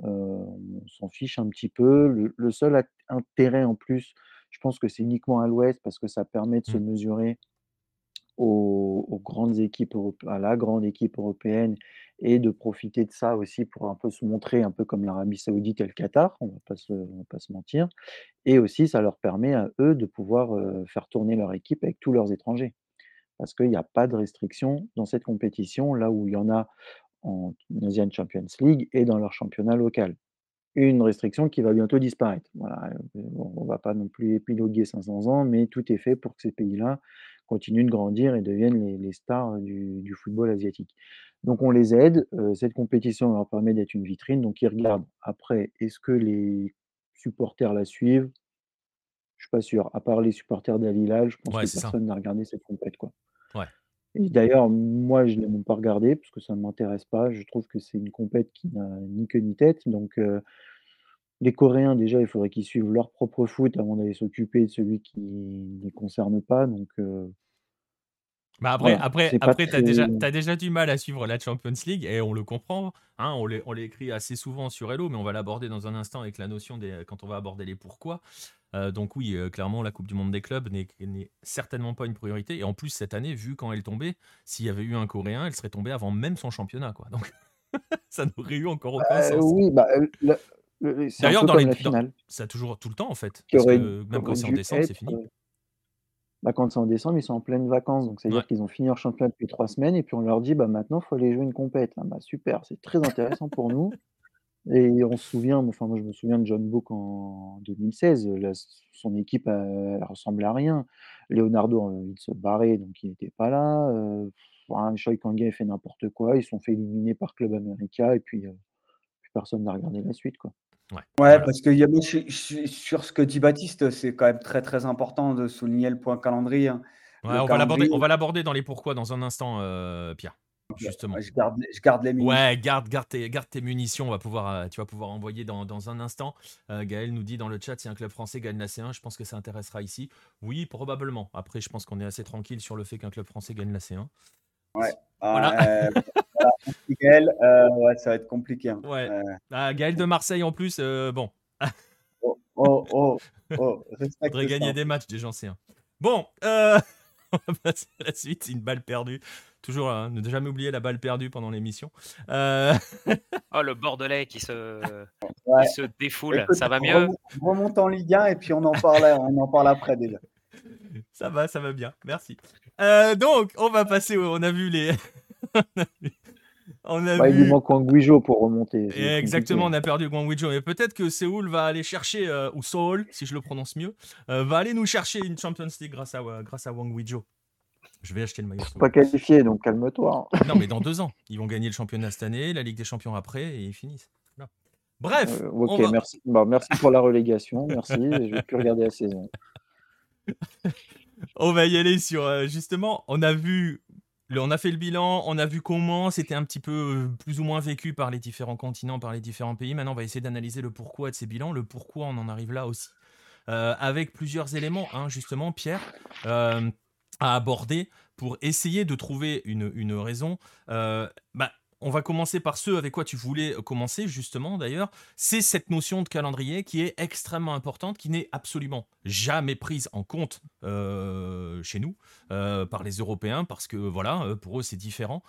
Heu, on s'en fiche un petit peu. Le seul int intérêt en plus, je pense que c'est uniquement à l'Ouest parce que ça permet de se Mm. mesurer aux grandes équipes à la grande équipe européenne et de profiter de ça aussi pour un peu se montrer un peu comme l'Arabie Saoudite et le Qatar, on on va pas se mentir et aussi ça leur permet à eux de pouvoir, heu, faire tourner leur équipe avec tous leurs étrangers. Parce qu'il y a pas de restriction dans cette compétition, là où il y en a en Asian Champions League et dans leur championnat local. Une restriction qui va bientôt disparaître. Voilà, bon, on va pas non plus épiloguer 500 ans, mais tout est fait pour que ces pays-là continuent de grandir et deviennent les les stars du du football asiatique. Donc on les aide, cette compétition leur permet d'être une vitrine, donc ils regardent. Après, est-ce que les supporters la suivent? Je suis pas sûr. À part les supporters d'Al Hilal, je pense Ouais, que personne n'a regardé cette compète, quoi. Ouais. Et d'ailleurs, moi, je l'ai même pas regardée parce que ça ne m'intéresse pas. Je trouve que c'est une compète qui n'a ni queue ni tête. Donc, les Coréens, déjà, il faudrait qu'ils suivent leur propre foot avant d'aller s'occuper de celui qui ne les concerne pas. Donc, heu, Bah après, voilà, après, après, t'as très déjà, du mal à suivre la Champions League et on le comprend. Hein, on l'é- on l'écrit assez souvent sur Hello, mais on va l'aborder dans un instant avec la notion des, quand on va aborder les pourquoi. Euh, donc oui, euh, clairement, la Coupe du Monde des clubs n'est certainement pas une priorité. Et en plus, cette année, vu quand elle tombait, s'il y avait eu un Coréen, elle serait tombée avant même son championnat. Quoi. Donc ça n'aurait eu encore aucun heu, sens. oui, bah, le D'ailleurs, dans les, la dans- ça a toujours tout le temps en fait. Parce que même quand c'est en décembre, c'est fini. heu Bah, quand c'est en décembre, ils sont en pleines vacances, donc Ouais. c'est-à-dire qu'ils ont fini leur championnat depuis 3 semaines et puis on leur dit: «Bah, maintenant, il faut aller jouer une compète». Ah bah, super, c'est très intéressant pour nous et on se souvient, enfin moi je me souviens de John Book en 2016, heu, la son équipe, heu, elle ressemblait à rien. Leonardo envie de se barrer, donc il était pas là, enfin, Choi Kang-hae fait n'importe quoi, ils sont fait éliminer par Club America et puis, personne n'a regardé la suite, quoi. Ouais, parce que y a, sur ce que dit Baptiste, c'est quand même très très important de souligner le point calendrier. Hein. on, va l'aborder dans les pourquoi dans un instant, euh, Pierre. Justement. Je garde, je garde les munitions. Ouais, garde, garde, tes, garde tes munitions. On va pouvoir, euh, tu vas pouvoir envoyer dans, dans un instant. Euh, Gaël nous dit dans le chat si un club français gagne la C1, je pense que ça intéressera ici. Oui, probablement. Après, je pense qu'on est assez tranquille sur le fait qu'un club français gagne la C1. Ouais. Voilà. Euh, Gaël, euh, ouais, ça va être compliqué. Hein. Ouais. Ah, Gaël de Marseille en plus, bon. oh, oh, oh, oh. Faudrait gagner des matchs des gens C1. Bon, on va passer à la suite. Une balle perdue. Toujours, hein, ne jamais oublier la balle perdue pendant l'émission. Euh... oh, le Bordelais qui se, se défoule, ça va mieux? Remonte en Ligue 1 et puis on en parle, on en parle après déjà. Ça va, ça va bien, merci. Euh, donc, on va passer, on a vu les... on a bah, vu... Il manque Guangguijo pour remonter. exactement, on a perdu Guangguijo. Mais peut-être que Séoul va aller chercher, euh, ou Seoul, si je le prononce mieux, euh, va aller nous chercher une Champions League grâce à, grâce à Wang je vais acheter le maillot. Pas qualifié, donc calme-toi. Non, mais dans deux ans. Ils vont gagner le championnat cette année, la Ligue des Champions après, et ils finissent. Bref. Euh, ok, merci. Bah, merci pour la relégation. Merci. je vais plus regarder la saison. on va y aller sur. Euh, justement, on a vu. On a fait le bilan, on a vu comment c'était un petit peu euh, plus ou moins vécu par les différents continents, par les différents pays. Maintenant, on va essayer d'analyser le pourquoi de ces bilans, le pourquoi on en arrive là aussi. avec plusieurs éléments, hein, justement, Pierre à aborder pour essayer de trouver une, raison. Euh, bah, on va commencer par ce avec quoi tu voulais commencer justement d'ailleurs. C'est cette notion de calendrier qui est extrêmement importante, qui n'est absolument jamais prise en compte euh, chez nous euh, par les Européens parce que voilà, pour eux c'est différent.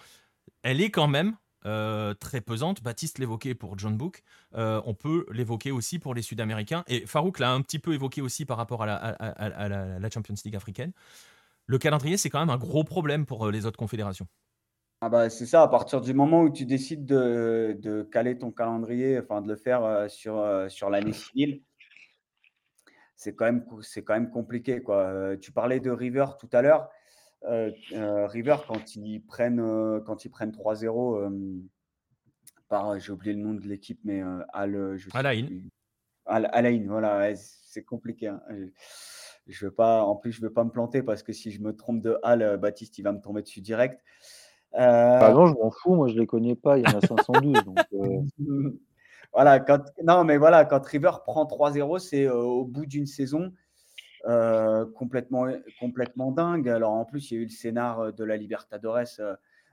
Elle est quand même très pesante. Baptiste l'évoquait pour John Book. on peut l'évoquer aussi pour les Sud-Américains. Et Farouk l'a un petit peu évoqué aussi par rapport à la Champions League africaine le calendrier, c'est quand même un gros problème pour euh, les autres confédérations. Ah bah, c'est ça, à partir du moment où tu décides de, caler ton calendrier, enfin de le faire euh, sur, euh, sur l'année civile, c'est quand, même, quand même compliqué. Quoi. tu parlais de River tout à l'heure. River, quand ils prennent, quand ils prennent 3-0 par, j'ai oublié le nom de l'équipe, mais Al, Alain. Alain, voilà, c'est compliqué. Hein je veux pas, en plus, je veux pas me planter parce que si je me trompe de euh, Baptiste, il va me tomber dessus direct. Euh... non, je m'en fous, moi je les connais pas, il y en a 512. Euh. voilà, quand, non, mais voilà, quand River prend 3-0, c'est euh, au bout d'une saison complètement, complètement dingue. Alors en plus, il y a eu le scénar de la Libertadores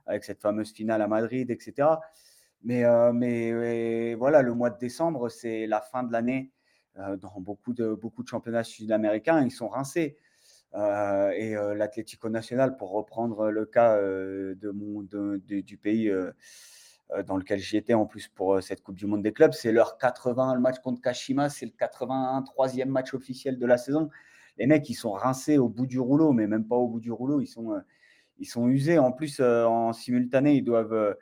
avec cette fameuse finale à Madrid, etc. Mais, mais voilà, le mois de décembre, c'est la fin de l'année euh, dans beaucoup de, beaucoup de championnats sud-américains, ils sont rincés. Euh, et euh, l'Atlético Nacional, pour reprendre le cas de mon, du pays dans lequel j'y étais en plus pour cette Coupe du Monde des clubs, c'est leur 80, le match contre Kashima, c'est le 83e match officiel de la saison. Les mecs, ils sont rincés au bout du rouleau, mais même pas au bout du rouleau, ils sont, ils sont usés. En plus, en simultané, ils doivent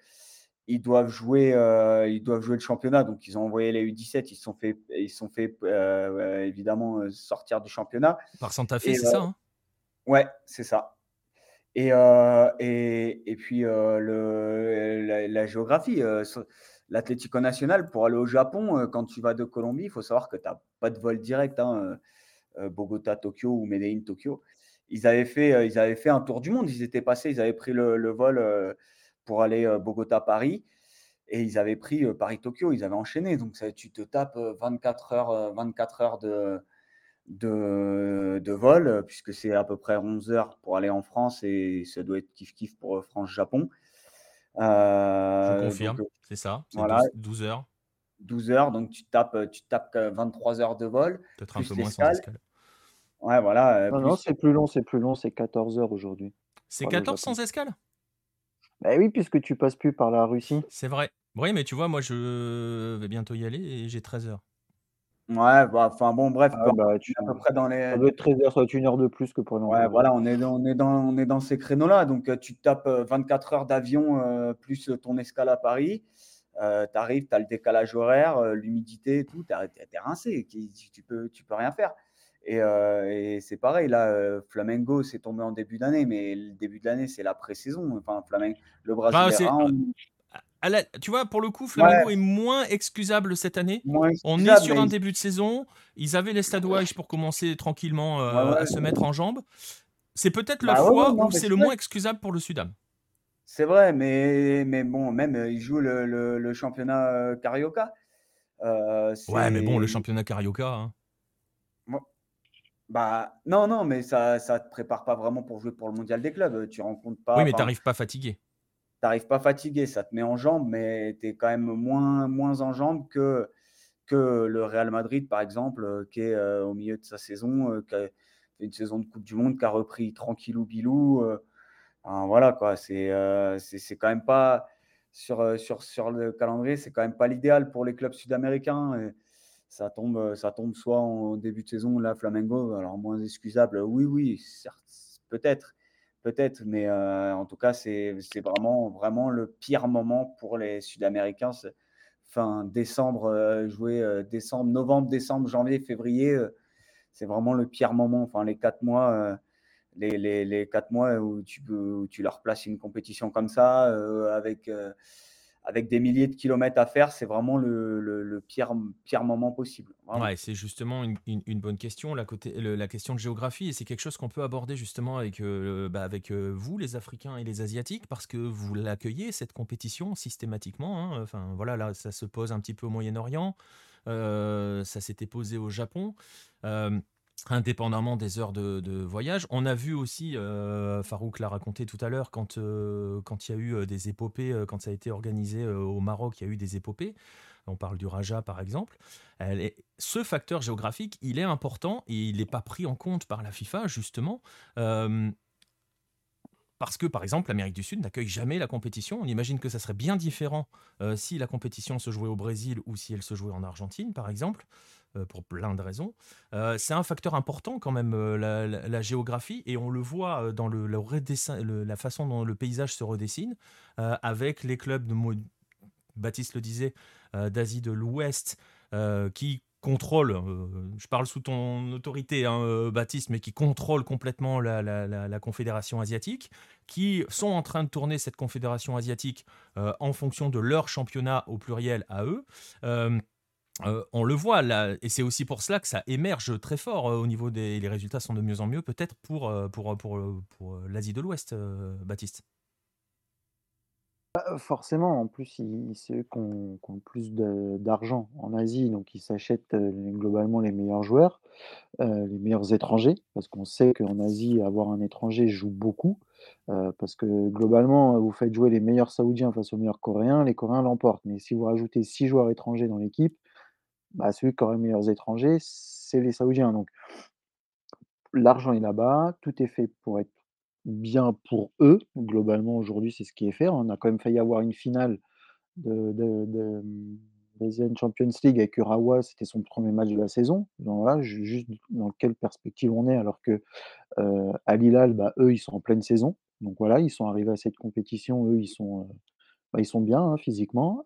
ils doivent jouer, euh, ils doivent jouer le championnat. Donc, ils ont envoyé les U17. Ils se sont fait, ils sont fait euh, évidemment euh, sortir du championnat. Par Santa Fe, c'est ça hein? Ouais, c'est ça. Et, et, et, puis le, la, géographie, l'Atlético National, pour aller au Japon, quand tu vas de Colombie, il faut savoir que tu n'as pas de vol direct, hein, Bogota, Tokyo ou Medellin, Tokyo. Ils avaient, fait, ils avaient fait un tour du monde. Ils étaient passés, ils avaient pris le, le vol pour aller Bogota-Paris. Et ils avaient pris Paris-Tokyo, ils avaient enchaîné. Donc ça, tu te tapes 24 heures, 24 heures de, de, de vol, puisque c'est à peu près 11 heures pour aller en France et ça doit être kiff-kiff pour France-Japon. Je confirme, c'est ça. Voilà. 12, heures. 12 heures, donc tu tapes, tu tapes 23 heures de vol. Peut-être un peu moins sans escale. Ouais, voilà. Non, c'est plus long, c'est plus long, c'est 14 heures aujourd'hui. C'est 14 sans escale? Bah oui, puisque tu passes plus par la Russie. C'est vrai. Oui, mais tu vois, moi, je vais bientôt y aller et j'ai 13 heures. Ouais, bah, enfin bon, bref, ah, bah, tu, à peu près dans les. Ça doit être 13 heures, soit une heure de plus que pour nous. Ouais, voilà, on est, on est, dans, on est dans ces créneaux-là. Donc, euh, tu tapes 24 euh, heures d'avion euh, plus ton escale à Paris. Euh, tu arrives, tu as le décalage horaire, l'humidité et tout, tu es, rincé. Tu peux, tu peux rien faire. Euh, et, c'est pareil, là, euh, Flamengo, c'est tombé en début d'année, mais le début de l'année, c'est la pré-saison. Enfin, Flamengo, le bah, Brésil. tu vois, pour le coup, Flamengo est moins excusable cette année. On est sur un début de saison. Ils avaient les Stade pour commencer tranquillement euh, à se mettre en jambes. C'est peut-être la bah fois où c'est le moins excusable pour le Sudam. C'est vrai, mais, mais bon, même ils jouent le, le, championnat euh, Carioca. Euh, ouais, mais bon, le championnat Carioca. Hein. Bah non, non, mais ça ne te prépare pas vraiment pour jouer pour le mondial des clubs. Tu rencontres pas. Oui, mais tu n'arrives pas fatigué n'arrives pas fatigué, ça te met en jambes, mais tu es quand même moins, moins en jambes que, que le Real Madrid, par exemple, euh, qui est euh, au milieu de sa saison, euh, qui a fait une saison de Coupe du Monde, qui a repris tranquillou bilou. voilà, quoi. C'est c'est quand même pas. Sur, sur, sur le calendrier, c'est quand même pas l'idéal pour les clubs sud-américains. Ça tombe, ça tombe soit en début de saison, là, Flamengo, alors moins excusable, oui, oui, peut-être peut-être, mais euh, en tout cas, c'est vraiment, vraiment le pire moment pour les Sud-Américains. Fin décembre, euh, jouer euh, décembre, novembre, décembre, janvier, février, c'est vraiment le pire moment. Enfin, les quatre mois, les, quatre mois où tu, où tu leur places une compétition comme ça, avec avec des milliers de kilomètres à faire, c'est vraiment le, pire, moment possible. Ouais, c'est justement une, bonne question, la, question de géographie, et c'est quelque chose qu'on peut aborder justement avec, euh, bah, euh, vous, les Africains et les Asiatiques, parce que vous l'accueillez, cette compétition, systématiquement. Hein. Enfin, voilà, là, ça se pose un petit peu au Moyen-Orient, euh, ça s'était posé au Japon indépendamment des heures de, voyage. On a vu aussi, euh, Farouk l'a raconté tout à l'heure, quand, euh, quand il y a eu euh, des épopées, quand ça a été organisé au Maroc, il y a eu des épopées. On parle du Raja par exemple. ce facteur géographique, il est important et il n'est pas pris en compte par la FIFA justement. parce que, par exemple, l'Amérique du Sud n'accueille jamais la compétition. On imagine que ça serait bien différent si la compétition se jouait au Brésil ou si elle se jouait en Argentine, par exemple. Euh, pour plein de raisons. Euh, c'est un facteur important quand même, euh, la, géographie, et on le voit dans le, la façon dont le paysage se redessine, avec les clubs, de, Baptiste le disait, d'Asie de l'Ouest, qui contrôlent, je parle sous ton autorité, hein, Baptiste, mais qui contrôlent complètement la, Confédération asiatique, qui sont en train de tourner cette Confédération asiatique en fonction de leur championnat au pluriel à eux. Euh, on le voit là, et c'est aussi pour cela que ça émerge très fort euh, au niveau des les résultats sont de mieux en mieux, peut-être pour, euh, pour, pour, pour l'Asie de l'Ouest, Baptiste. Bah, forcément, en plus, ceux qui ont, plus d'argent en Asie, donc ils s'achètent globalement les meilleurs joueurs, les meilleurs étrangers, parce qu'on sait qu'en Asie, avoir un étranger joue beaucoup, parce que globalement, vous faites jouer les meilleurs Saoudiens face aux meilleurs Coréens, les Coréens l'emportent. Mais si vous rajoutez six joueurs étrangers dans l'équipe, bah, celui qui aura les meilleurs étrangers, c'est les Saoudiens. Donc, l'argent est là-bas, tout est fait pour être bien pour eux. Globalement, aujourd'hui, c'est ce qui est fait. On a quand même failli avoir une finale de, de, de Champions League avec Urawa, c'était son premier match de la saison. Donc juste dans quelle perspective on est, alors que à Lilal, bah, eux, ils sont en pleine saison. Donc voilà, ils sont arrivés à cette compétition, eux, ils sont, bah, ils sont bien hein, physiquement.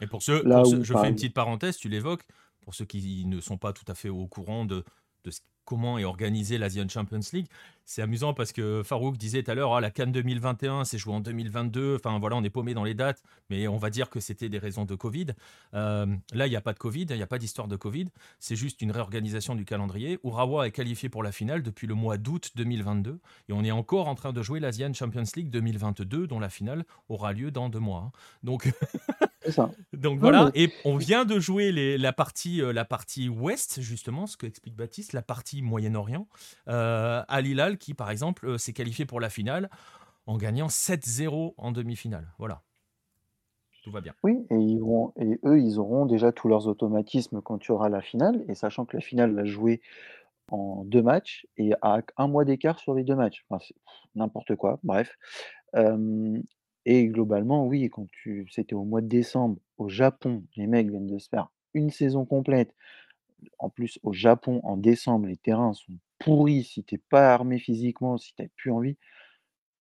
Et pour ceux, je fais une petite parenthèse, tu l'évoques, pour ceux qui ne sont pas tout à fait au courant de, de ce comment est organisée l'Asian Champions League. C'est amusant parce que Farouk disait tout à l'heure, ah, la Cannes 2021, c'est joué en 2022. Enfin voilà, on est paumé dans les dates, mais on va dire que c'était des raisons de Covid. Euh, là, il n'y a pas de Covid, il n'y a pas d'histoire de Covid. C'est juste une réorganisation du calendrier. Urawa est qualifié pour la finale depuis le mois d'août 2022 et on est encore en train de jouer l'Asian Champions League 2022, dont la finale aura lieu dans deux mois. Hein. Donc, Donc voilà, et on vient de jouer la, partie, euh, la partie ouest, justement, ce que explique Baptiste, la partie Moyen-Orient. Euh, Al Hilal, qui par exemple euh, s'est qualifié pour la finale en gagnant 7-0 en demi-finale. Voilà. Tout va bien. Oui, et, ils vont, et eux, ils auront déjà tous leurs automatismes quand tu auras la finale, et sachant que la finale va jouer en deux matchs et à un mois d'écart sur les deux matchs. Enfin, n'importe quoi, bref. et globalement, oui, quand tu, c'était au mois de décembre au Japon, les mecs viennent de se faire une saison complète en plus, au Japon, en décembre, les terrains sont pourris. Si tu pas armé physiquement, si tu plus envie,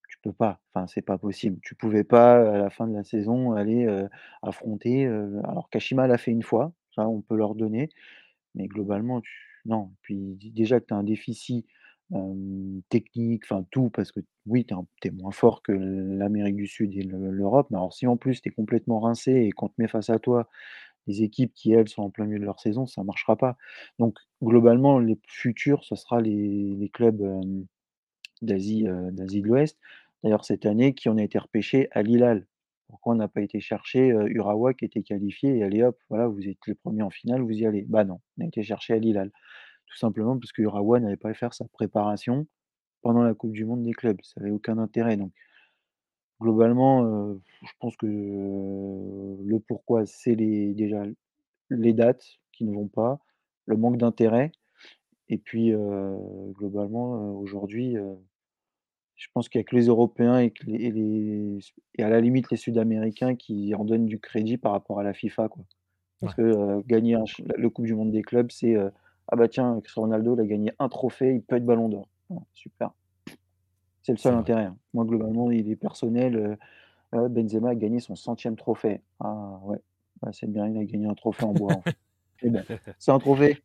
tu peux pas. Enfin, c'est pas possible. Tu pouvais pas, à la fin de la saison, aller affronter. alors, Kashima l'a fait une fois, ça, on peut leur donner. Mais globalement, non. Puis déjà que tu as un déficit technique, enfin tout, parce que oui, tu es, moins fort que l'Amérique du Sud et l'Europe, mais alors si en plus tu es complètement rincé et qu'on te met face à toi des équipes qui, elles, sont en plein milieu de leur saison, ça ne marchera pas. Donc globalement, les futurs, ce sera les, clubs d'Asie d'Asie de l'Ouest. D'ailleurs, cette année, qui on a été repêché à Lilal. Pourquoi on n'a pas été chercher Urawa qui était qualifié et allez hop, voilà, vous êtes les premiers en finale, vous y allez. Bah non, on a été chercher à Lilal. Tout simplement parce que Urawa n'avait pas faire sa préparation pendant la Coupe du monde des clubs. Ça n'avait aucun intérêt. Donc, globalement, je pense que le pourquoi, c'est les, déjà les dates qui ne vont pas, le manque d'intérêt. Et puis, globalement, aujourd'hui, je pense qu'il y a que les Européens et, que les, et à la limite les Sud-Américains qui en donnent du crédit par rapport à la FIFA. Quoi. Parce que gagner le Coupe du Monde des clubs, c'est ah bah tiens, Ronaldo, il a gagné un trophée, il peut être ballon d'or. super. C'est le seul intérêt. Hein. Moi, globalement, il est personnel. Benzema a gagné son centième trophée. Ah ouais, c'est bien, il a gagné un trophée en bois. Ben, c'est un trophée.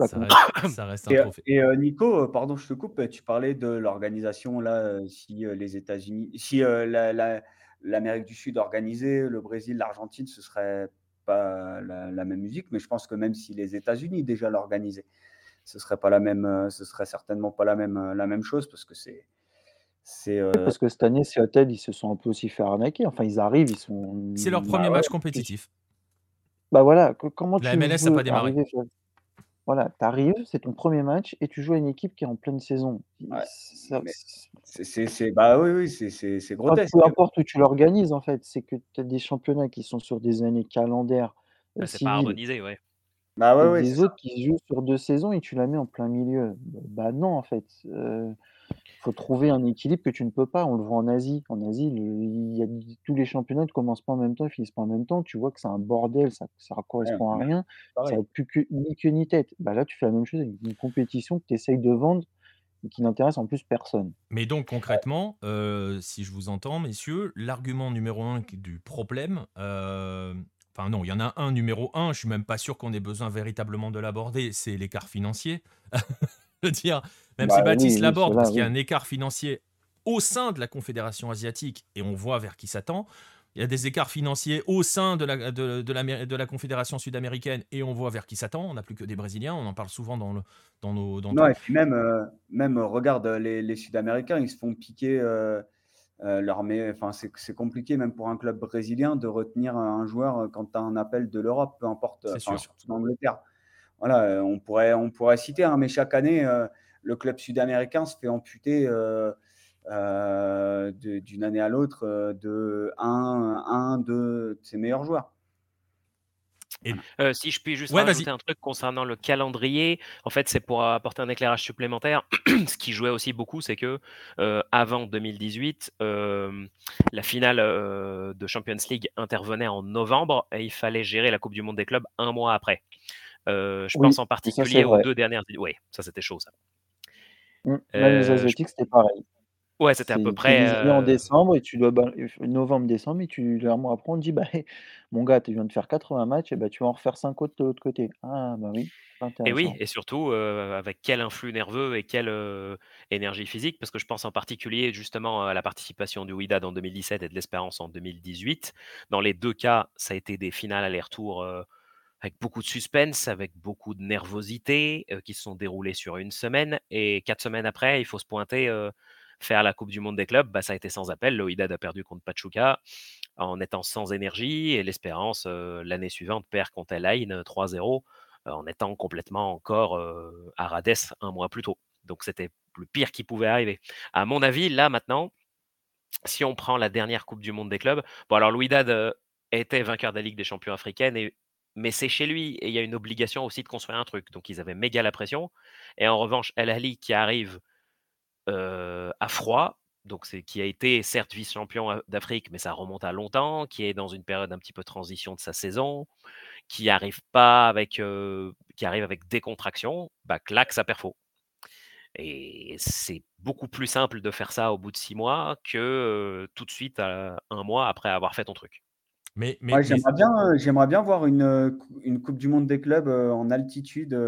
Ça reste, un trophée. Et, Nico, pardon, je te coupe, tu parlais de l'organisation, là, si les États-Unis, si l'Amérique du Sud organisait, le Brésil, l'Argentine, ce serait pas la, même musique, mais je pense que même si les États-Unis déjà l'organisaient, ce serait pas la même, ce serait certainement pas la même, la même chose parce que c'est, c'est. Parce que cette année, Seattle, ils se sont un peu aussi fait arnaquer. Enfin, ils arrivent, ils sont. C'est leur premier bah match compétitif. Bah voilà, comment la MLS n'a pas démarré. Voilà, tu arrives, c'est ton premier match et tu joues à une équipe qui est en pleine saison. c'est, bah oui, oui, c'est, grotesque. peu importe où tu l'organises, en fait, c'est que tu as des championnats qui sont sur des années calendaires. Bah, c'est pas harmonisé, ouais. Bah ouais, ouais, des autres qui jouent sur deux saisons et tu la mets en plein milieu. Bah non, en fait. Euh, faut trouver un équilibre que tu ne peux pas. On le voit en Asie. En Asie, il y a tous les championnats ne commencent pas en même temps, ils finissent pas en même temps. Tu vois que c'est un bordel, ça ne correspond à rien. Ça n'a plus que, ni queue ni tête. Bah là, tu fais la même chose avec une compétition que tu essayes de vendre et qui n'intéresse en plus personne. Mais donc concrètement, euh, si je vous entends, messieurs, l'argument numéro un du problème, euh, enfin non, il y en a un numéro un, je suis même pas sûr qu'on ait besoin véritablement de l'aborder, c'est l'écart financier. veux dire, même bah si Baptiste l'aborde, parce qu'il y a un écart financier au sein de la Confédération asiatique, et on voit vers qui s'attend. Il y a des écarts financiers au sein de la, de, de, la, de la Confédération sud-américaine et on voit vers qui s'attend. On n'a plus que des Brésiliens, on en parle souvent dans, le, dans nos. Dans non, et puis même, euh, même regarde, les, les Sud-Américains, ils se font piquer euh, euh leur. Enfin, c'est compliqué, même pour un club brésilien, de retenir un joueur quand tu as un appel de l'Europe, peu importe, enfin, surtout dans l'Angleterre voilà, euh, on pourrait, on pourrait citer, hein, mais chaque année, euh, le club sud-américain se fait amputer euh, d'une année à l'autre de un, un de ses meilleurs joueurs. si je puis juste rajouter un truc concernant le calendrier, en fait, c'est pour apporter un éclairage supplémentaire. Ce qui jouait aussi beaucoup, c'est que avant 2018, la finale de Champions League intervenait en novembre et il fallait gérer la Coupe du Monde des clubs un mois après. Euh, je pense en particulier aux deux dernières. Oui, ça c'était chaud ça. Mmh, même les euh, Asiatiques, c'était pareil. Ouais, c'était à peu près. en euh décembre et tu dois novembre, décembre et tu leur mois après on te dit bah mon gars, tu viens de faire 80 matchs et bah tu vas en refaire 5 autres de l'autre côté. Ah bah oui. Et oui, et surtout avec quel influx nerveux et quelle énergie physique, parce que je pense en particulier justement à la participation du Wydad en 2017 et de l'Espérance en 2018. Dans les deux cas, ça a été des finales aller-retour avec beaucoup de suspense, avec beaucoup de nervosité, qui se sont déroulées sur une semaine. Et quatre semaines après, il faut se pointer, faire la Coupe du Monde des clubs. Bah, ça a été sans appel. Le a perdu contre Pachuca en étant sans énergie. Et l'Espérance, l'année suivante, perd contre El Ain 3-0 en étant complètement encore à Rades un mois plus tôt. Donc c'était le pire qui pouvait arriver. À mon avis, là maintenant, si on prend la dernière Coupe du Monde des clubs, bon alors Louidad était vainqueur de la Ligue des champions africaine et mais c'est chez lui et il y a une obligation aussi de construire un truc. Donc ils avaient méga la pression. Et en revanche, El Ali qui arrive à froid, donc c'est qui a été certes vice-champion d'Afrique, mais ça remonte à longtemps, qui est dans une période un petit peu transition de sa saison, qui arrive pas avec, qui arrive avec décontraction, bah clac, ça perd faux. Et c'est beaucoup plus simple de faire ça au bout de six mois que tout de suite un mois après avoir fait ton truc. Mais, j'aimerais bien, j'aimerais bien voir une, une Coupe du monde des clubs en altitude,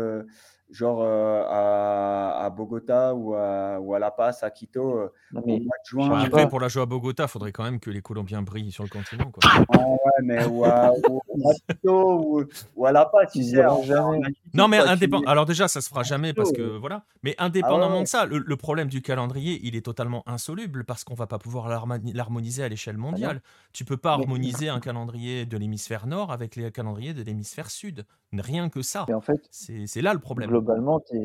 genre à, Bogota ou à, ou à La Paz, à Quito, au mois de juin. après, pour la jouer à Bogota, il faudrait quand même que les Colombiens brillent sur le continent. Quoi. ouais, mais ou à, Quito ou, à La Paz, tu sais. Non, mais indépendant. Alors déjà, ça se fera jamais parce que voilà. Mais ah indépendamment de ça, le, problème du calendrier, il est totalement insoluble parce qu'on va pas pouvoir l'harmoniser à l'échelle ah mondiale. tu peux pas harmoniser un calendrier de l'hémisphère nord avec les calendriers de l'hémisphère sud. Rien que ça. En fait, c'est là le problème. Globalement, tu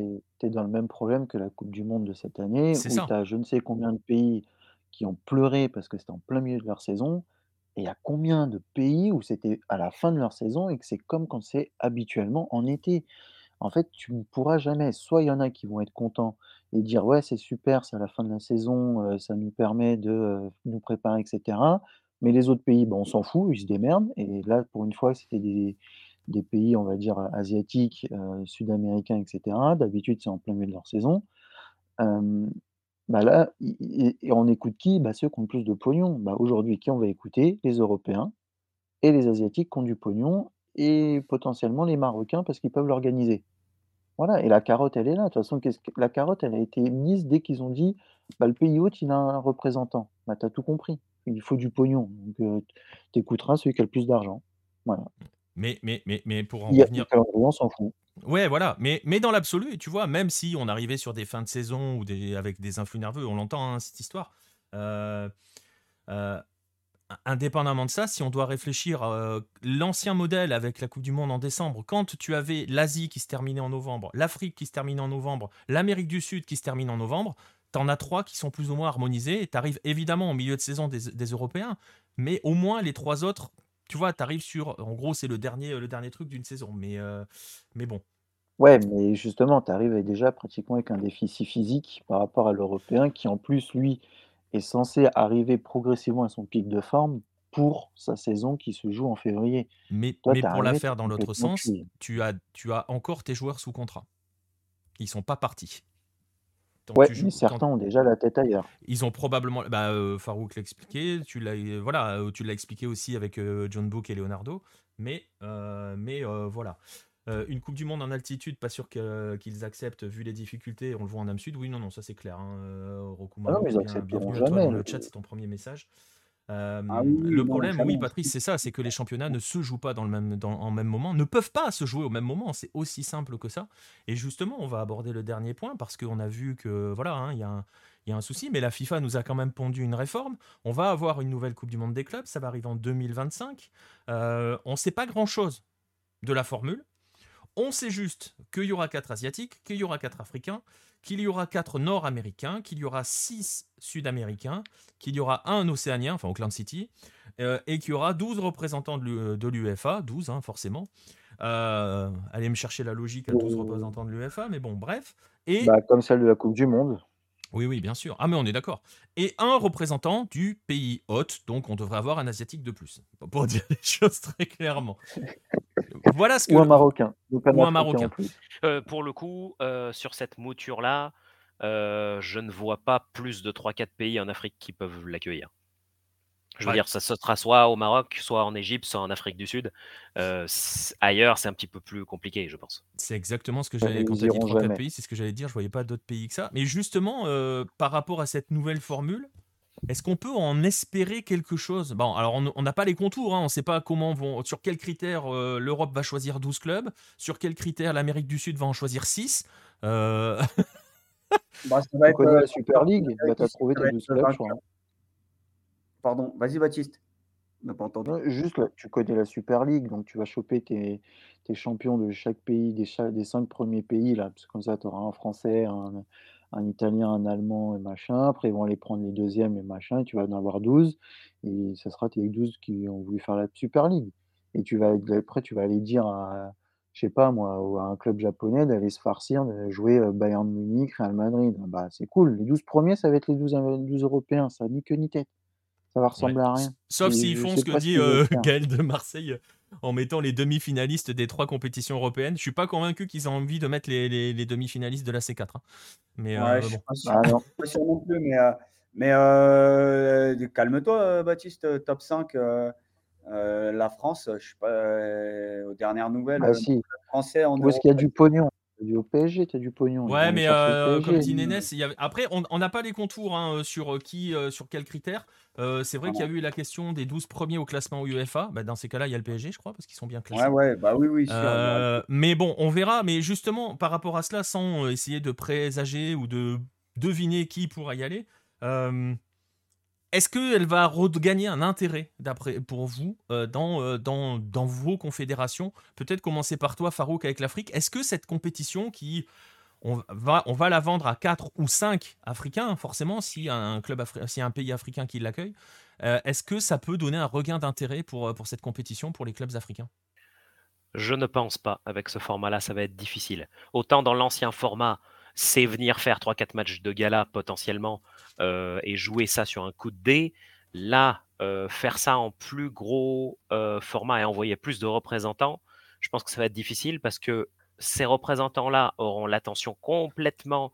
es, dans le même problème que la Coupe du Monde de cette année, où tu as je ne sais combien de pays qui ont pleuré parce que c'était en plein milieu de leur saison. Et il y a combien de pays où c'était à la fin de leur saison et que c'est comme quand c'est habituellement en été? En fait, tu ne pourras jamais. Soit il y en a qui vont être contents et dire ouais, c'est super, c'est à la fin de la saison, euh, ça nous permet de euh, nous préparer, etc. Mais les autres pays, ben, on s'en fout, ils se démerdent. Et là, pour une fois, c'était des, des pays, on va dire, asiatiques, euh, sud-américains, etc. D'habitude, c'est en plein milieu de leur saison. bah là, on écoute qui? Bah, Ceux qui ont le plus de pognon. Bah, Aujourd'hui, qui on va écouter? Les Européens et les Asiatiques qui ont du pognon et potentiellement les Marocains parce qu'ils peuvent l'organiser. Voilà, et la carotte, elle est là. De toute façon, la carotte, elle a été mise dès qu'ils ont dit bah, le pays hôte, il a un représentant. Bah, tu as tout compris. Il faut du pognon. Donc, euh, tu écouteras celui qui a le plus d'argent. Voilà. Mais, mais, mais, mais pour en revenir. on s'en fout. Ouais, voilà. Mais, mais dans l'absolu, tu vois, même si on arrivait sur des fins de saison ou des, avec des influx nerveux, on l'entend, hein, cette histoire. Euh, euh, indépendamment de ça, si on doit réfléchir, euh, l'ancien modèle avec la Coupe du Monde en décembre, quand tu avais l'Asie qui se terminait en novembre, l'Afrique qui se terminait en novembre, l'Amérique du Sud qui se termine en novembre, t'en as trois qui sont plus ou moins harmonisés. Et t'arrives évidemment au milieu de saison des, des Européens, mais au moins les trois autres tu vois, tu arrives sur. En gros, c'est le dernier, le dernier truc d'une saison. Mais, euh, mais bon. Ouais, mais justement, tu arrives déjà pratiquement avec un déficit physique par rapport à l'Européen qui, en plus, lui, est censé arriver progressivement à son pic de forme pour sa saison qui se joue en février. Mais, mais pour la faire dans l'autre sens, tu as, tu as encore tes joueurs sous contrat. Ils sont pas partis. Ouais, certains ont déjà la tête ailleurs. Ils ont probablement. Bah, euh, Farouk l'a expliqué. Tu l'as, euh, voilà, euh, tu l'as expliqué aussi avec John Book et Leonardo. Mais, mais voilà. une Coupe du Monde en altitude, pas sûr qu'ils acceptent vu les difficultés. On le voit en Ame Sud. Oui, non, non, ça c'est clair. Hein. ah non, mais ils accepteront jamais. le chat, c'est ton premier message. Ah le problème, oui, Patrice, c'est ça, c'est que les championnats ne se jouent pas dans le même, dans, en même moment, ne peuvent pas se jouer au même moment. C'est aussi simple que ça. Et justement, on va aborder le dernier point parce qu'on a vu que voilà, hein, il y a un, y a un souci, mais la FIFA nous a quand même pondu une réforme. On va avoir une nouvelle Coupe du Monde des clubs, ça va arriver en 2025. Euh, on ne sait pas grand-chose de la formule. On sait juste qu'il y aura quatre Asiatiques, qu'il y aura quatre Africains, qu'il y aura quatre Nord-Américains, qu'il y aura six Sud-Américains, qu'il y aura un Océanien, enfin Auckland City, euh, et qu'il y aura 12 représentants de l'UEFA, 12 hein, forcément. Euh, allez me chercher la logique à 12 représentants de l'UEFA, mais bon, bref. Et... Bah, comme celle de la Coupe du Monde. Oui, oui, bien sûr. Ah, mais on est d'accord. Et un représentant du pays hôte, donc on devrait avoir un Asiatique de plus, pour dire les choses très clairement. voilà ce que. Ou un Marocain. Ou un Marocain. Euh, pour le coup, euh, sur cette mouture-là, euh, je ne vois pas plus de 3-4 pays en Afrique qui peuvent l'accueillir. Je veux dire, ça sera soit au Maroc, soit en Égypte, soit en Afrique du Sud. Euh, ailleurs, c'est un petit peu plus compliqué, je pense. C'est exactement ce que j'allais quand tu as dit 3-4 pays, c'est ce que j'allais dire. Je voyais pas d'autres pays que ça. Mais justement, euh, par rapport à cette nouvelle formule, est-ce qu'on peut en espérer quelque chose? Bon, alors on n'a pas les contours, hein, on ne sait pas comment vont, sur quels critères euh, l'Europe va choisir 12 clubs, sur quels critères l'Amérique du Sud va en choisir 6. bah, ça va être, la Super League, tu as trouvé tes 12 clubs, je crois. Pardon, vas-y Baptiste. juste, tu connais la Super League, donc tu vas choper tes, champions de chaque pays, des, cinq premiers pays, là, parce que comme ça, tu auras un Français, un, Italien, un Allemand et machin. Après, ils vont aller prendre les deuxièmes et machin, tu vas en avoir 12. Et ça sera tes 12 qui ont voulu faire la Super League. Et tu vas, après, tu vas aller dire à, je sais pas moi, à un club japonais d'aller se farcir, de jouer euh, Bayern Munich, Real Madrid. Bah, c'est cool. Les 12 premiers, ça va être les 12, 12 Européens. Ça ni queue ni tête ça va ressembler à rien. Sauf s'ils font ce que dit euh, Gaël de Marseille en mettant les demi-finalistes des trois compétitions européennes. Je suis pas convaincu qu'ils aient envie de mettre les, les, demi-finalistes de la C4. Hein. Mais ouais, euh, bon. Ah, non. pas sûr non plus, mais, mais euh, calme-toi, Baptiste. Top 5, la France, je suis pas aux dernières nouvelles. Ah, si. Français en Où est-ce qu'il y a du pognon? Du au PSG, tu as du pognon. Ouais, mais comme dit Nénès, y après, on n'a pas les contours hein, sur qui, sur quels critères. c'est vrai qu'il y a eu la question des 12 premiers au classement UEFA. Bah, dans ces cas-là, il y a le PSG, je crois, parce qu'ils sont bien classés. Ouais, ouais, bah oui, oui. mais bon, on verra. Mais justement, par rapport à cela, sans essayer de présager ou de deviner qui pourra y aller, est-ce qu'elle va regagner un intérêt, d'après pour vous, euh, dans, euh, dans, vos confédérations? Peut-être commencer par toi, Farouk, avec l'Afrique. Est-ce que cette compétition qui. On va, la vendre à 4 ou 5 Africains, forcément, si un, club un pays africain qui l'accueille. Euh, est-ce que ça peut donner un regain d'intérêt pour cette compétition pour les clubs africains? Je ne pense pas. Avec ce format-là, ça va être difficile. Autant dans l'ancien format, c'est venir faire 3-4 matchs de gala potentiellement euh, et jouer ça sur un coup de dé. Là, euh, faire ça en plus gros euh, format et envoyer plus de représentants, je pense que ça va être difficile parce que ces représentants-là auront l'attention complètement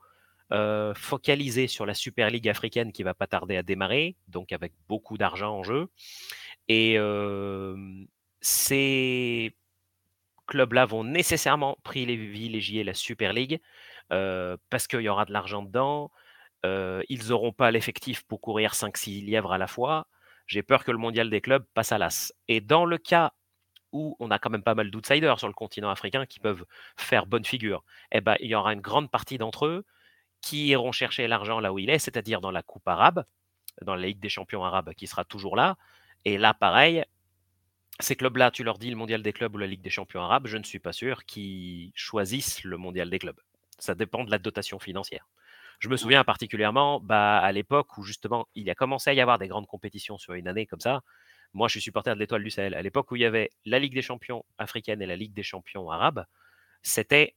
focalisée sur la Super League africaine qui va pas tarder à démarrer, donc avec beaucoup d'argent en jeu. Et ces clubs-là vont nécessairement privilégier la Super League parce qu'il y aura de l'argent dedans. ils n'auront pas l'effectif pour courir 5-6 lièvres à la fois. J'ai peur que le mondial des clubs passe à l'as. Et dans le cas où on a quand même pas mal d'outsiders sur le continent africain qui peuvent faire bonne figure, eh ben, il y aura une grande partie d'entre eux qui iront chercher l'argent là où il est, c'est-à-dire dans la Coupe arabe, dans la Ligue des champions arabes qui sera toujours là. Et là, pareil, ces clubs-là, tu leur dis le mondial des clubs ou la Ligue des champions arabes, je ne suis pas sûr qu'ils choisissent le mondial des clubs. Ça dépend de la dotation financière. Je me souviens particulièrement bah, à l'époque où justement il a commencé à y avoir des grandes compétitions sur une année comme ça. Moi, je suis supporter de l'Étoile du Sahel. À l'époque où il y avait la Ligue des champions africaine et la Ligue des champions arabes, c'était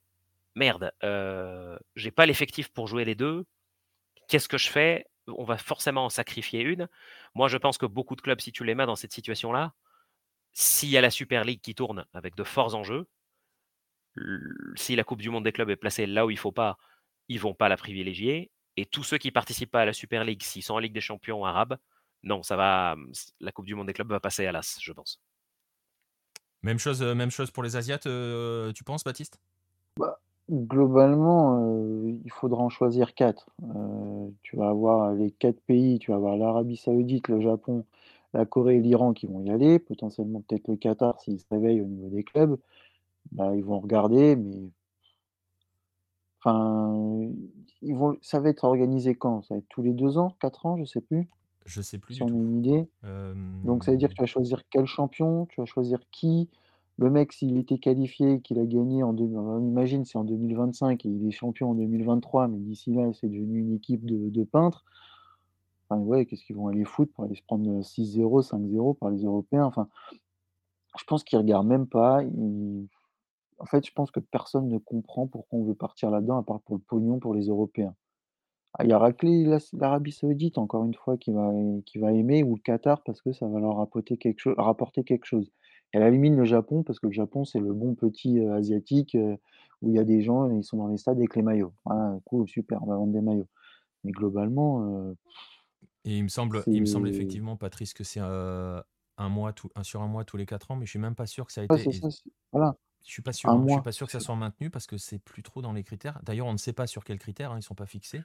merde. Euh, j'ai pas l'effectif pour jouer les deux. Qu'est-ce que je fais? On va forcément en sacrifier une. Moi, je pense que beaucoup de clubs, si tu les mets dans cette situation-là, s'il y a la Super League qui tourne avec de forts enjeux, si la Coupe du Monde des clubs est placée là où il ne faut pas, ils vont pas la privilégier. Et tous ceux qui participent pas à la Super League, s'ils sont en Ligue des Champions arabe, non, ça va. La Coupe du Monde des clubs va passer à l'as, je pense. Même chose, euh, même chose pour les Asiates, euh, tu penses, Baptiste? Bah, Globalement, euh, il faudra en choisir quatre. tu vas avoir les quatre pays, tu vas avoir l'Arabie Saoudite, le Japon, la Corée et l'Iran qui vont y aller, potentiellement peut-être le Qatar s'il se réveille au niveau des clubs. Bah, ils vont regarder, mais enfin, ils vont ça va être organisé quand? Ça va être tous les 2 ans, 4 ans, je sais plus? Je sais plus Si du on a une idée. Donc ça veut dire que tu vas choisir quel champion, tu vas choisir qui? Le mec, s'il était qualifié, qu'il a gagné en deux on imagine c'est en 2025 et il est champion en 2023, mais d'ici là, c'est devenu une équipe de de peintres. Enfin ouais, qu'est-ce qu'ils vont aller foutre pour aller se prendre, 6-0, 5-0 par les Européens? Enfin, je pense qu'ils regardent même pas, ils en fait, je pense que personne ne comprend pourquoi on veut partir là-dedans, à part pour le pognon pour les Européens. Ah, il y aura que l'Arabie Saoudite, encore une fois, qui va qui va aimer ou le Qatar parce que ça va leur rapporter quelque chose rapporter quelque chose. Et à la limite, le Japon, parce que le Japon, c'est le bon petit, heu, asiatique, heu, où il y a des gens, ils sont dans les stades avec les maillots. Voilà, cool, super, on va vendre des maillots. Mais globalement, heu, Et il me semble, il me semble effectivement, Patrice, que c'est euh, un mois tout, un sur un mois tous les quatre ans, mais je suis même pas sûr que ça a ouais, c'est été. ça, c'est voilà, Je suis pas sûr, hein. Je suis pas sûr que ça soit maintenu parce que c'est plus trop dans les critères. D'ailleurs, on ne sait pas sur quels critères, hein, ils sont pas fixés.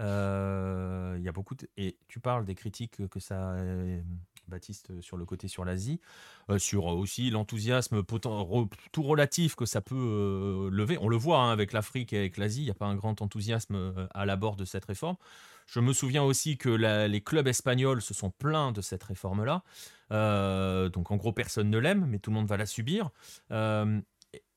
Euh, Il y a beaucoup de... Et tu parles des critiques que ça, euh, Baptiste, sur le côté sur l'Asie, euh, sur aussi l'enthousiasme tout relatif que ça peut euh, lever. On le voit hein, avec l'Afrique et avec l'Asie, il n'y a pas un grand enthousiasme à l'abord de cette réforme. Je me souviens aussi que la- les clubs espagnols se sont plaints de cette réforme-là. Euh, donc en gros, personne ne l'aime, mais tout le monde va la subir. Euh,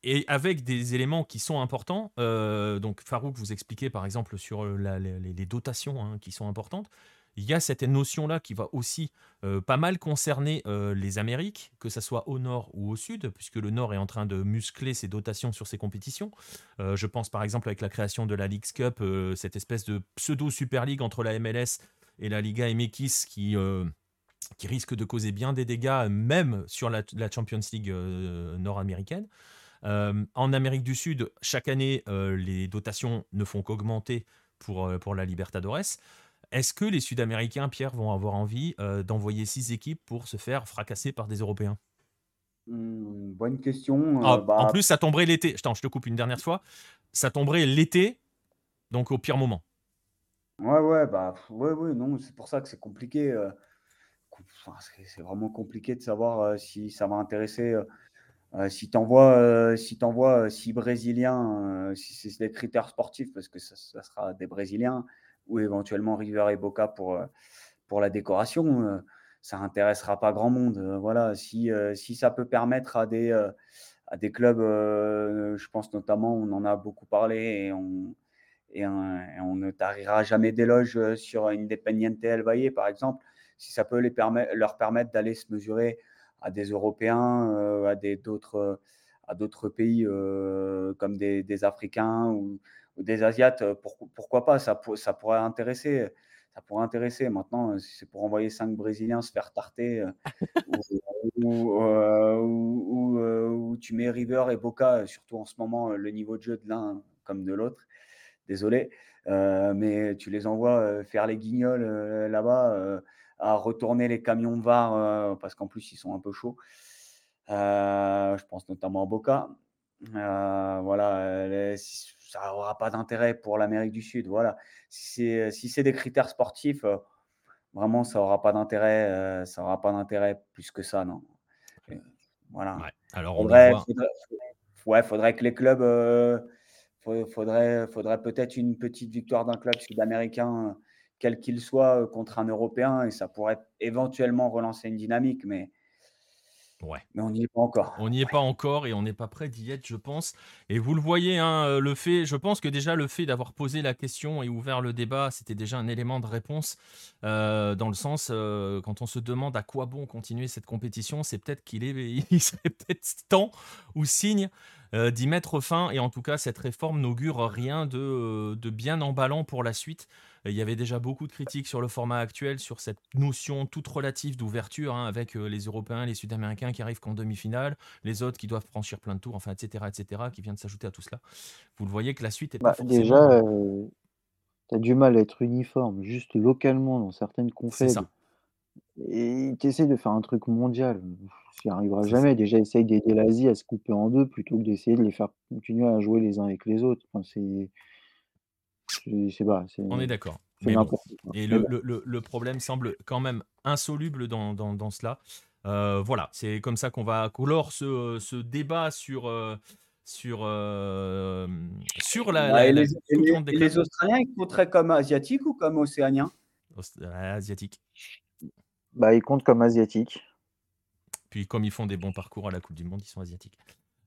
et avec des éléments qui sont importants. euh, donc Farouk vous expliquait par exemple sur euh, les, dotations hein, qui sont importantes. Il y a cette notion-là qui va aussi euh, pas mal concerner les Amériques, que ce soit au nord ou au sud, puisque le nord est en train de muscler ses dotations sur ses compétitions. Je pense par exemple avec la création de la Leagues Cup, cette espèce de pseudo-Super League entre la MLS et la Liga MX qui, risque de causer bien des dégâts, même sur la, Champions League nord-américaine. Euh, en Amérique du Sud, chaque année, euh, les dotations ne font qu'augmenter pour, euh, pour la Libertadores. Est-ce que les Sud-Américains, Pierre, vont avoir envie d'envoyer six équipes pour se faire fracasser par des Européens? Mmh, bonne question. Ah, bah, en plus, ça tomberait l'été. Attends, je te coupe une dernière fois. Ça tomberait l'été, donc au pire moment. ouais, ouais, bah, ouais, ouais, non, c'est pour ça que c'est compliqué. enfin, c'est vraiment compliqué de savoir si ça va intéresser. Euh, euh, si t'envoies, euh, si euh, six Brésiliens, euh, si c'est des critères sportifs, parce que ça, sera des Brésiliens, ou éventuellement River et Boca pour, euh, pour la décoration, euh, ça intéressera pas grand monde. euh, voilà, si, euh, si ça peut permettre à des, euh, à des clubs, euh, je pense notamment, on en a beaucoup parlé et on, on, ne tarira jamais d'éloges euh, sur Independiente El Valle, par exemple, si ça peut les leur permettre d'aller se mesurer à des Européens, euh, à des d'autres euh, à d'autres pays euh, comme des, des Africains ou, ou des Asiates, pour- pourquoi pas, ça, pour- ça pourrait intéresser. Ça pourrait intéresser. Maintenant, si c'est pour envoyer cinq Brésiliens se faire tarter, euh, ou, euh, euh, tu mets River et Boca, surtout en ce moment, le niveau de jeu de l'un comme de l'autre, désolé, mais tu les envoies faire les guignols là-bas, à retourner les camions de VAR, euh, parce qu'en plus, ils sont un peu chauds. Euh, je pense notamment à Boca. Euh, voilà, les- ça n'aura pas d'intérêt pour l'Amérique du Sud. Voilà. Si c'est si des critères sportifs, euh, vraiment, ça n'aura pas d'intérêt. euh, ça aura pas d'intérêt plus que ça, non. Euh, voilà. Ouais. Alors, on Faudrait, faudrait, ouais, faudrait que les clubs. fa- faudrait, faudrait peut-être une petite victoire d'un club sud-américain, quel qu'il soit, euh, contre un Européen, et ça pourrait éventuellement relancer une dynamique, mais, Ouais. mais on n'y est pas encore. On n'y est pas encore et on n'est pas prêt d'y être, je pense. Et vous le voyez, hein, euh, le fait, je pense que déjà le fait d'avoir posé la question et ouvert le débat, c'était déjà un élément de réponse euh, dans le sens euh, quand on se demande à quoi bon continuer cette compétition, c'est peut-être qu'il est, il serait peut-être temps ou signe euh, d'y mettre fin. Et en tout cas, cette réforme n'augure rien de, de bien emballant pour la suite. Il y avait déjà beaucoup de critiques sur le format actuel, sur cette notion toute relative d'ouverture, hein, avec euh, les Européens, les Sud-Américains qui arrivent qu'en demi-finale, les autres qui doivent franchir plein de tours, enfin, etc., etc., qui vient de s'ajouter à tout cela. Vous le voyez que la suite est pas Bah, forcément... déjà, euh, tu as du mal à être uniforme, juste localement dans certaines ça. Et tu essaies de faire un truc mondial. Ça n'y arrivera ça. jamais. Déjà, essaye d'aider l'Asie à se couper en deux plutôt que d'essayer de les faire continuer à jouer les uns avec les autres. Enfin, c'est. Je sais pas. C'est On est d'accord. bon. Et le, bon. le- le- le problème semble quand même insoluble dans, dans- dans cela. Euh, voilà, c'est comme ça qu'on va clore ce, ce débat sur, euh, sur, euh, sur la, Bah, la- et, la les, et Coupe du les- Australiens, ils compteraient comme asiatiques ou comme océaniens? Asiatiques. Bah, ils comptent comme asiatiques. Puis comme ils font des bons parcours à la Coupe du Monde, ils sont asiatiques.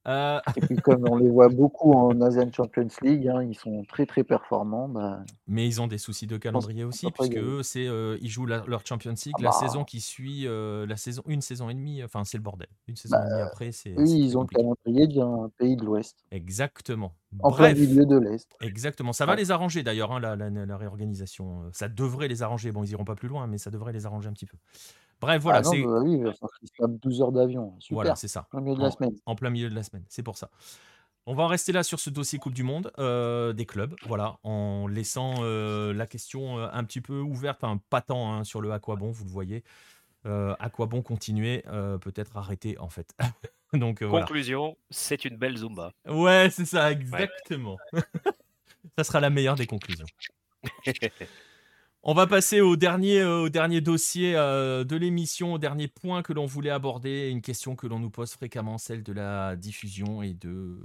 Euh, Et puis, comme on les voit beaucoup en Asian Champions League, hein, ils sont très très performants. Bah, Mais ils ont des soucis de calendrier aussi, puisque eux, c'est euh, ils jouent la- leur Champions League Ah la bah. saison qui suit euh, la saison une saison et demie. Enfin, c'est le bordel. Une saison Bah, et demie après, c'est c'est ils ont le calendrier d'un pays de l'Ouest, Exactement. en plein Bref, milieu de l'Est. exactement. Ça va Ouais. les arranger d'ailleurs, hein, la, la- la réorganisation. Ça devrait les arranger. Bon, ils iront pas plus loin, mais ça devrait les arranger un petit peu. Bref, voilà, Ah non, c'est bah oui, il va falloir qu'ils se tapent 12 heures d'avion. voilà, Super, c'est ça. plein milieu de la En, semaine. en plein milieu de la semaine, c'est pour ça. On va en rester là sur ce dossier Coupe du Monde euh, des clubs, voilà, en laissant euh, la question euh, un petit peu ouverte, enfin pas tant hein, sur le à quoi bon, vous le voyez. Euh, à quoi bon continuer euh, Peut-être arrêter en fait. Donc euh, voilà. Conclusion, c'est une belle Zumba. Ouais, c'est ça, exactement. ça sera la meilleure des conclusions. On va passer au dernier, euh, dossier euh, de l'émission, au dernier point que l'on voulait aborder, une question que l'on nous pose fréquemment, celle de la diffusion et de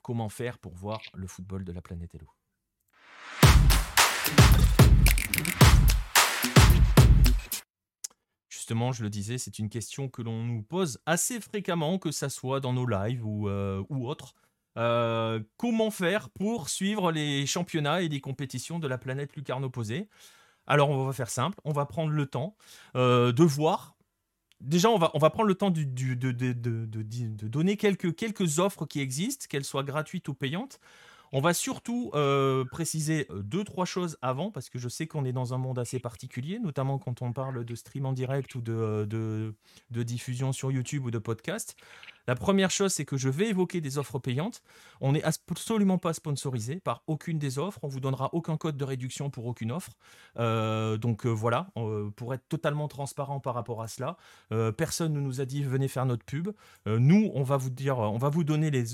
comment faire pour voir le football de la planète Hello. Justement, je le disais, c'est une question que l'on nous pose assez fréquemment, que ça soit dans nos lives ou, euh, autres. Comment faire pour suivre les championnats et les compétitions de la planète lucarne opposée? Alors, on va faire simple, on va prendre le temps euh, de voir. Déjà, on va, on va prendre le temps de- de- de- de donner quelques, quelques offres qui existent, qu'elles soient gratuites ou payantes. On va surtout euh, préciser euh, deux, trois choses avant, parce que je sais qu'on est dans un monde assez particulier, notamment quand on parle de stream en direct ou de, de, de diffusion sur YouTube ou de podcast. La première chose, c'est que je vais évoquer des offres payantes. On n'est absolument pas sponsorisé par aucune des offres. On vous donnera aucun code de réduction pour aucune offre. Euh, donc euh, voilà, euh, pour être totalement transparent par rapport à cela, personne ne nous a dit venez faire notre pub. nous, on va vous dire, on va vous donner les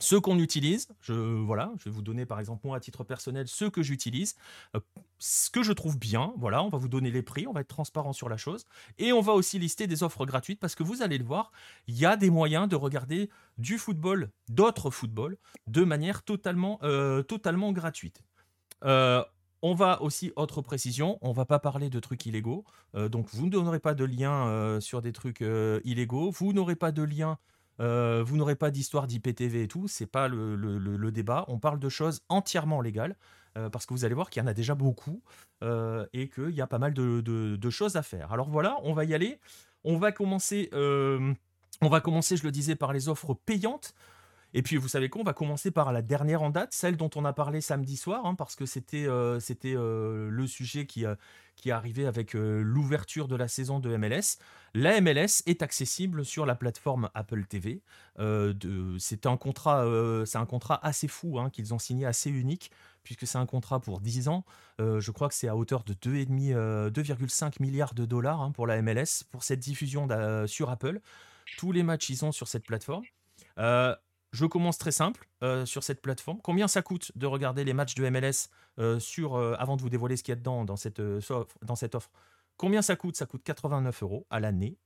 ceux qu'on utilise, je, voilà, je vais vous donner par exemple moi à titre personnel ceux que j'utilise, euh, ce que je trouve bien, voilà, on va vous donner les prix, on va être transparent sur la chose, et on va aussi lister des offres gratuites parce que vous allez le voir, il y a des moyens de regarder du football, d'autres footballs, de manière totalement, euh, totalement gratuite. Euh, on va aussi, autre précision, on va pas parler de trucs illégaux, donc vous ne donnerez pas de lien sur des trucs illégaux, vous n'aurez pas de lien vous n'aurez pas d'histoire d'IPTV et tout, c'est pas le, débat. On parle de choses entièrement légales, parce que vous allez voir qu'il y en a déjà beaucoup euh, et qu'il y a pas mal de, choses à faire. Alors voilà, on va y aller. On va commencer, on va commencer, je le disais, par les offres payantes. Et puis, vous savez quoi On va commencer par la dernière en date, celle dont on a parlé samedi soir, hein, parce que c'était euh, euh, le sujet qui, qui est arrivé avec euh, l'ouverture de la saison de MLS. La MLS est accessible sur la plateforme Apple TV. c'est un contrat, un contrat assez fou hein, qu'ils ont signé, assez unique, puisque c'est un contrat pour 10 ans. je crois que c'est à hauteur de 2,5 milliards de dollars hein, pour la MLS pour cette diffusion sur Apple. Tous les matchs ils sont sur cette plateforme. Je commence très simple euh, sur cette plateforme. Combien ça coûte de regarder les matchs de MLS euh, euh, avant de vous dévoiler ce qu'il y a dedans dans cette, offre? Combien ça coûte? Ça coûte 89 euros à l'année.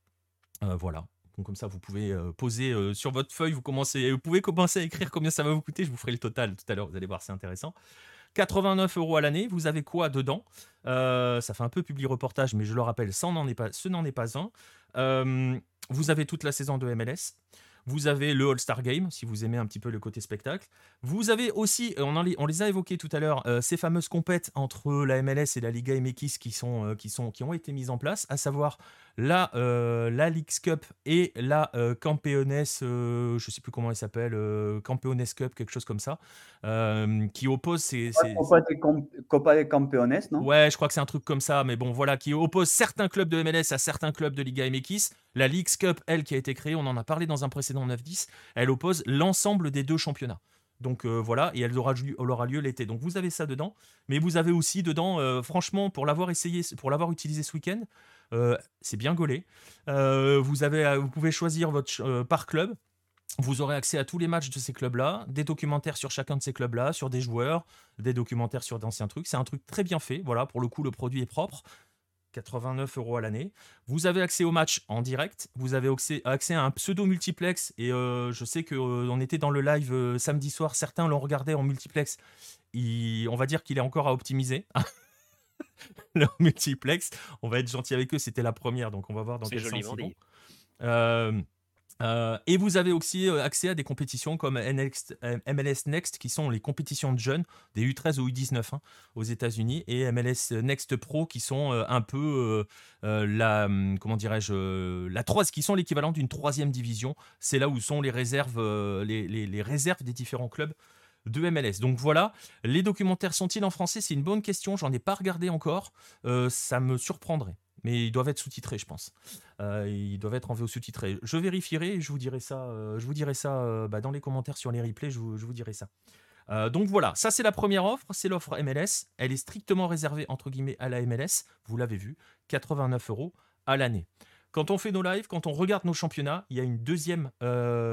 voilà. Comme ça, vous pouvez poser sur votre feuille, vous, commencez, vous pouvez commencer à écrire combien ça va vous coûter. Je vous ferai le total tout à l'heure, vous allez voir, c'est intéressant. 89 euros à l'année, vous avez quoi dedans? Ça fait un peu public reportage, mais je le rappelle, ce n'en est pas un. vous avez toute la saison de MLS. Vous avez le All-Star Game, si vous aimez un petit peu le côté spectacle. Vous avez aussi, euh, on, les a évoqués tout à l'heure, euh, ces fameuses compètes entre la MLS et la Liga MX qui, sont, euh, qui, sont, qui ont été mises en place, à savoir la, la Leagues Cup et la Campeones, je ne sais plus comment elle s'appelle, Campeones Cup, quelque chose comme ça, qui oppose ces... ces... Copa de Campeones, non? Ouais, je crois que c'est un truc comme ça, mais bon, voilà, qui oppose certains clubs de MLS à certains clubs de Liga MX. La Leagues Cup, elle, qui a été créée, on en a parlé dans un précédent 9-10, elle oppose l'ensemble des deux championnats. Donc euh, voilà, et elle aura, lieu l'été. Donc vous avez ça dedans, mais vous avez aussi dedans, euh, franchement, pour l'avoir essayé, pour l'avoir utilisé ce week-end, euh, c'est bien gaulé. vous, avez, vous pouvez choisir votre par club. Vous aurez accès à tous les matchs de ces clubs-là, des documentaires sur chacun de ces clubs-là, sur des joueurs, des documentaires sur d'anciens trucs. C'est un truc très bien fait. Voilà, pour le coup, le produit est propre. 89 euros à l'année. Vous avez accès au match en direct. Vous avez accès, à un pseudo multiplex. Et euh, je sais qu'on euh, était dans le live euh, samedi soir. Certains l'ont regardé en multiplex. on va dire qu'il est encore à optimiser. le multiplex. On va être gentil avec eux. C'était la première. Donc on va voir dans quel sens ils vont. Euh, et vous avez aussi euh, accès à des compétitions comme MLS euh, Next, qui sont les compétitions de jeunes, des U13 ou U19 hein, aux États-Unis, et MLS Next Pro, qui sont un peu la, hum, comment dirais-je, la 3, qui sont l'équivalent d'une troisième division. C'est là où sont les réserves, les réserves des différents clubs de MLS. Donc voilà, les documentaires sont-ils en français? C'est une bonne question, j'en ai pas regardé encore, ça me surprendrait mais ils doivent être sous-titrés, je pense. Euh, ils doivent être en VO sous-titrés. Je vérifierai et je vous dirai ça, euh, je vous dirai ça euh, bah, dans les commentaires sur les replays, je vous, dirai ça. donc voilà, ça c'est la première offre, c'est l'offre MLS. Elle est strictement réservée entre guillemets à la MLS, vous l'avez vu, 89 euros à l'année. Quand on fait nos lives, quand on regarde nos championnats, il y a une deuxième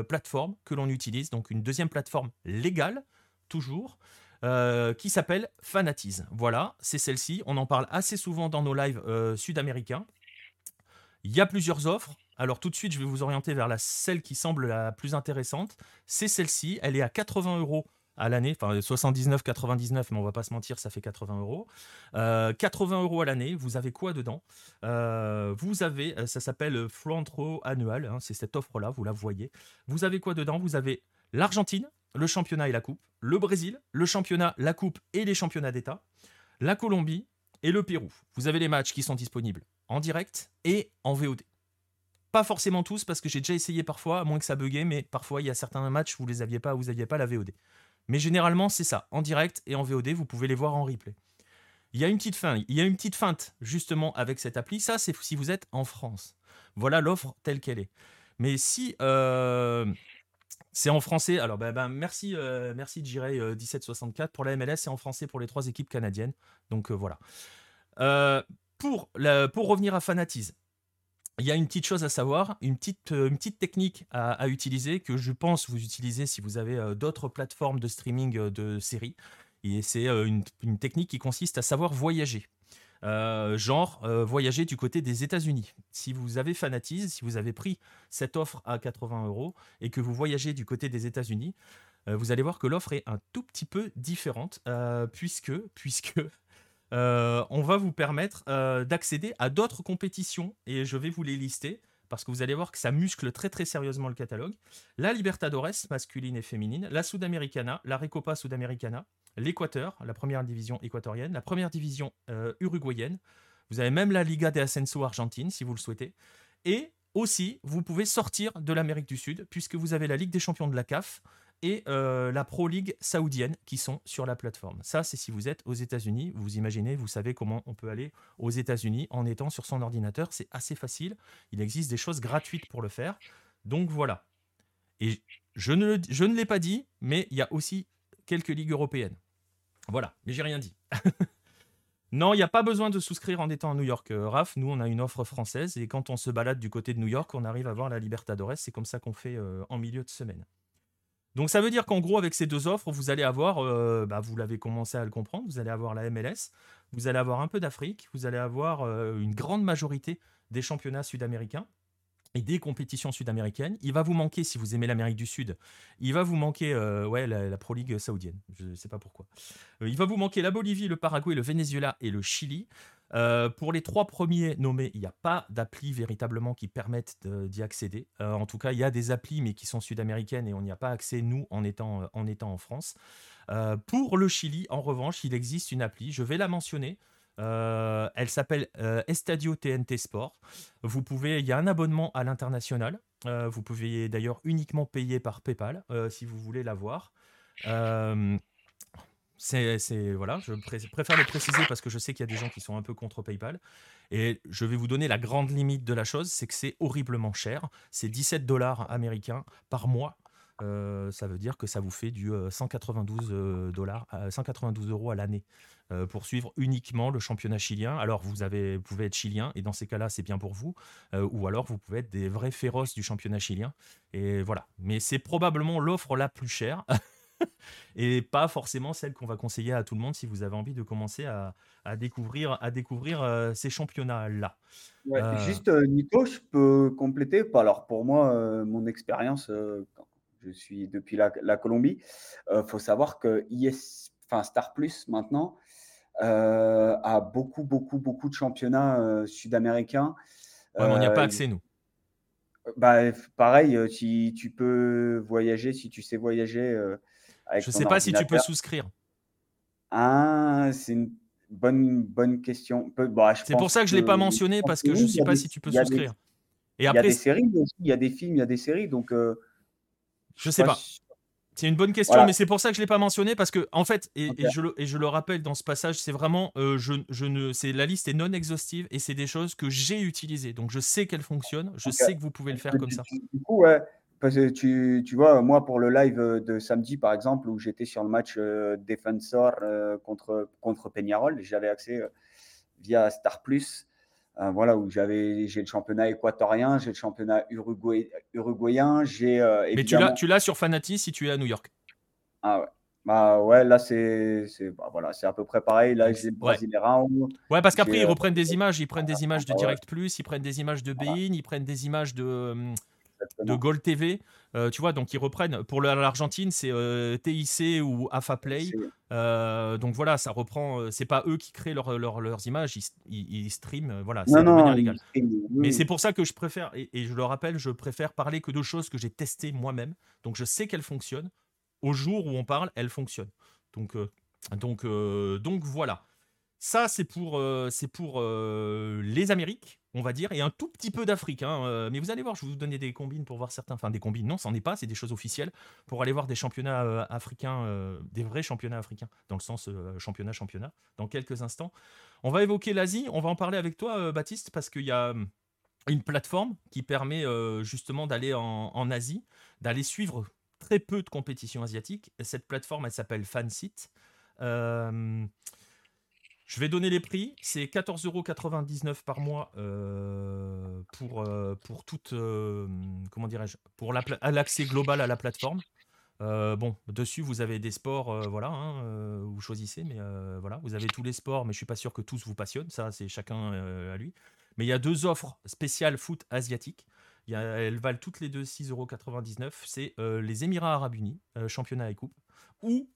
plateforme que l'on utilise, donc une deuxième plateforme légale, toujours, euh, qui s'appelle Fanatize. Voilà, c'est celle-ci. On en parle assez souvent dans nos lives euh, sud-américains. Il y a plusieurs offres. Alors tout de suite, je vais vous orienter vers la, celle qui semble la plus intéressante. C'est celle-ci. Elle est à 80 euros à l'année, enfin 79,99, mais on va pas se mentir, ça fait 80 euros. 80 euh, euros à l'année, vous avez quoi dedans? Vous avez, ça s'appelle Front Row Annual, hein, c'est cette offre-là, vous la voyez. Vous avez quoi dedans? Vous avez l'Argentine, le championnat et la coupe, le Brésil, le championnat, la coupe et les championnats d'État, la Colombie et le Pérou. Vous avez les matchs qui sont disponibles en direct et en VOD. Pas forcément tous parce que j'ai déjà essayé parfois, à moins que ça buguait, mais parfois il y a certains matchs où vous les aviez pas, vous n'aviez pas la VOD. Mais généralement c'est ça, en direct et en VOD, vous pouvez les voir en replay. Il y a une petite il y a une petite feinte justement avec cette appli. Ça, c'est si vous êtes en France. Voilà l'offre telle qu'elle est. Mais si c'est en français, alors ben, ben merci, merci Jirey 1764 pour la MLS, c'est en français pour les trois équipes canadiennes. Donc voilà. pour, pour revenir à Fanatize, il y a une petite chose à savoir, une petite, petite technique à, utiliser que je pense vous utilisez si vous avez d'autres plateformes de streaming de séries. Et c'est une, technique qui consiste à savoir voyager. Euh, genre euh, voyager du côté des États-Unis. Si vous avez Fanatize, si vous avez pris cette offre à 80 euros et que vous voyagez du côté des États-Unis, euh, vous allez voir que l'offre est un tout petit peu différente puisque, puisque on va vous permettre d'accéder à d'autres compétitions et je vais vous les lister parce que vous allez voir que ça muscle très très sérieusement le catalogue. La Libertadores masculine et féminine, la Sudamericana, la Recopa Sudamericana, l'Équateur, la première division équatorienne, la première division euh, uruguayenne. Vous avez même la Liga de Ascenso argentine si vous le souhaitez. Et aussi, vous pouvez sortir de l'Amérique du Sud puisque vous avez la Ligue des champions de la CAF et euh, la Pro League saoudienne qui sont sur la plateforme. Ça, c'est si vous êtes aux États-Unis. Vous imaginez, vous savez comment on peut aller aux États-Unis en étant sur son ordinateur. C'est assez facile. Il existe des choses gratuites pour le faire. Donc voilà. Et je ne, je ne l'ai pas dit, mais il y a aussi quelques ligues européennes. Voilà, mais j'ai rien dit. non, il n'y a pas besoin de souscrire en étant à New York, euh, Raph. Nous, on a une offre française et quand on se balade du côté de New York, on arrive à voir la Libertadores. C'est comme ça qu'on fait euh, en milieu de semaine. Donc ça veut dire qu'en gros, avec ces deux offres, vous allez avoir, euh, bah, vous l'avez commencé à le comprendre, vous allez avoir la MLS, vous allez avoir un peu d'Afrique, vous allez avoir une grande majorité des championnats sud-américains et des compétitions sud-américaines. Il va vous manquer, si vous aimez l'Amérique du Sud, il va vous manquer euh, ouais, la, Pro League saoudienne. Je ne sais pas pourquoi. Euh, il va vous manquer la Bolivie, le Paraguay, le Venezuela et le Chili. Euh, pour les trois premiers nommés, il n'y a pas d'appli véritablement qui permettent d'y accéder. en tout cas, il y a des applis, mais qui sont sud-américaines et on n'y a pas accès, nous, en étant en, étant en France. pour le Chili, en revanche, il existe une appli. Je vais la mentionner. Euh, elle s'appelle euh, Estadio TNT Sport. Vous pouvez, il y a un abonnement à l'international. Euh, vous pouvez d'ailleurs uniquement payer par PayPal si vous voulez la voir. c'est voilà, je préfère le préciser parce que je sais qu'il y a des gens qui sont un peu contre PayPal. Et je vais vous donner la grande limite de la chose, c'est que c'est horriblement cher. C'est 17 dollars américains par mois. ça veut dire que ça vous fait du 192 dollars, 192 euros à l'année. Euh, pour suivre uniquement le championnat chilien. Alors vous, avez, pouvez être chilien et dans ces cas-là c'est bien pour vous, euh, ou alors vous pouvez être des vrais féroces du championnat chilien. Et voilà. Mais c'est probablement l'offre la plus chère. et pas forcément celle qu'on va conseiller à tout le monde si vous avez envie de commencer à, découvrir, à découvrir euh, ces championnats-là. Juste, Nico, je peux compléter. Alors, pour moi, mon expérience, je suis depuis la, la Colombie, il faut savoir que IS, Star Plus maintenant, euh, à beaucoup, beaucoup, beaucoup de championnats euh, sud-américains. on n'y a pas euh, accès, nous. Bah, pareil, si tu peux voyager, si tu sais voyager. Avec Je ne sais pas si tu peux souscrire. Ah, c'est une bonne, bonne question. Bah, c'est pour ça que je ne l'ai pas mentionné, parce que je ne sais pas si tu peux souscrire. Et après, il y a des séries il y a des films, il y a des séries. Donc, je ne sais pas. C'est une bonne question, mais c'est pour ça que je ne l'ai pas mentionné parce que, en fait, et, je, le, et je, le, rappelle dans ce passage, c'est vraiment, euh, je, je, ne, c'est la liste est non exhaustive et c'est des choses que j'ai utilisées. Donc je sais qu'elles fonctionnent, je sais que vous pouvez le faire comme ça. Du coup, ouais, parce que tu, tu, vois, moi pour le live de samedi par exemple, où j'étais sur le match euh, défenseur euh, contre, contre Peñarol, j'avais accès via Star Plus. Euh, voilà, où j'avais, j'ai le championnat équatorien, j'ai le championnat uruguayen, j'ai. Euh, Mais tu l'as, tu l'as sur Fanati si tu es à New York. Ah ouais. Bah ouais, là c'est, bah, voilà, c'est à peu près pareil. Là, j'ai le Brasileirão. Ouais, parce qu'après ils euh, reprennent des images, ils prennent des images de Direct Plus, ils prennent des images de Bein, ils prennent des images de de Gold TV. Euh, tu vois, donc ils reprennent. Pour l'Argentine, c'est euh, TIC ou AFA Play. Euh, donc voilà, ça reprend. C'est pas eux qui créent leurs images, ils, ils, streament. Voilà, c'est de manière légale. Mais c'est pour ça que je préfère, et, je le rappelle, je préfère parler que de choses que j'ai testées moi-même. Donc je sais qu'elles fonctionnent. Au jour où on parle, elles fonctionnent. Donc, donc, donc voilà. Ça, c'est pour, c'est pour les Amériques on va dire, et un tout petit peu d'Afrique. Hein, euh, mais vous allez voir, je vais vous donner des combines pour voir certains. Enfin, des combines, non, c'en est pas, c'est des choses officielles pour aller voir des championnats euh, africains, euh, des vrais championnats africains, dans le sens championnat-championnat, dans quelques instants. On va évoquer l'Asie, on va en parler avec toi, Baptiste, parce qu'il y a. une plateforme qui permet justement d'aller en, Asie, d'aller suivre très peu de compétitions asiatiques. cette plateforme, elle s'appelle Fansit. Je vais donner les prix. C'est 14,99€ par mois pour, pour toute, comment dirais-je, pour l'accès global à la plateforme. bon, dessus vous avez des sports, voilà, hein, vous choisissez, mais voilà, vous avez tous les sports, mais je suis pas sûr que tous vous passionnent. Ça, c'est chacun à lui. Mais il y a deux offres spéciales foot asiatique. elles valent toutes les deux 6,99€. C'est euh, les Émirats Arabes Unis, euh, championnat et coupe, ou,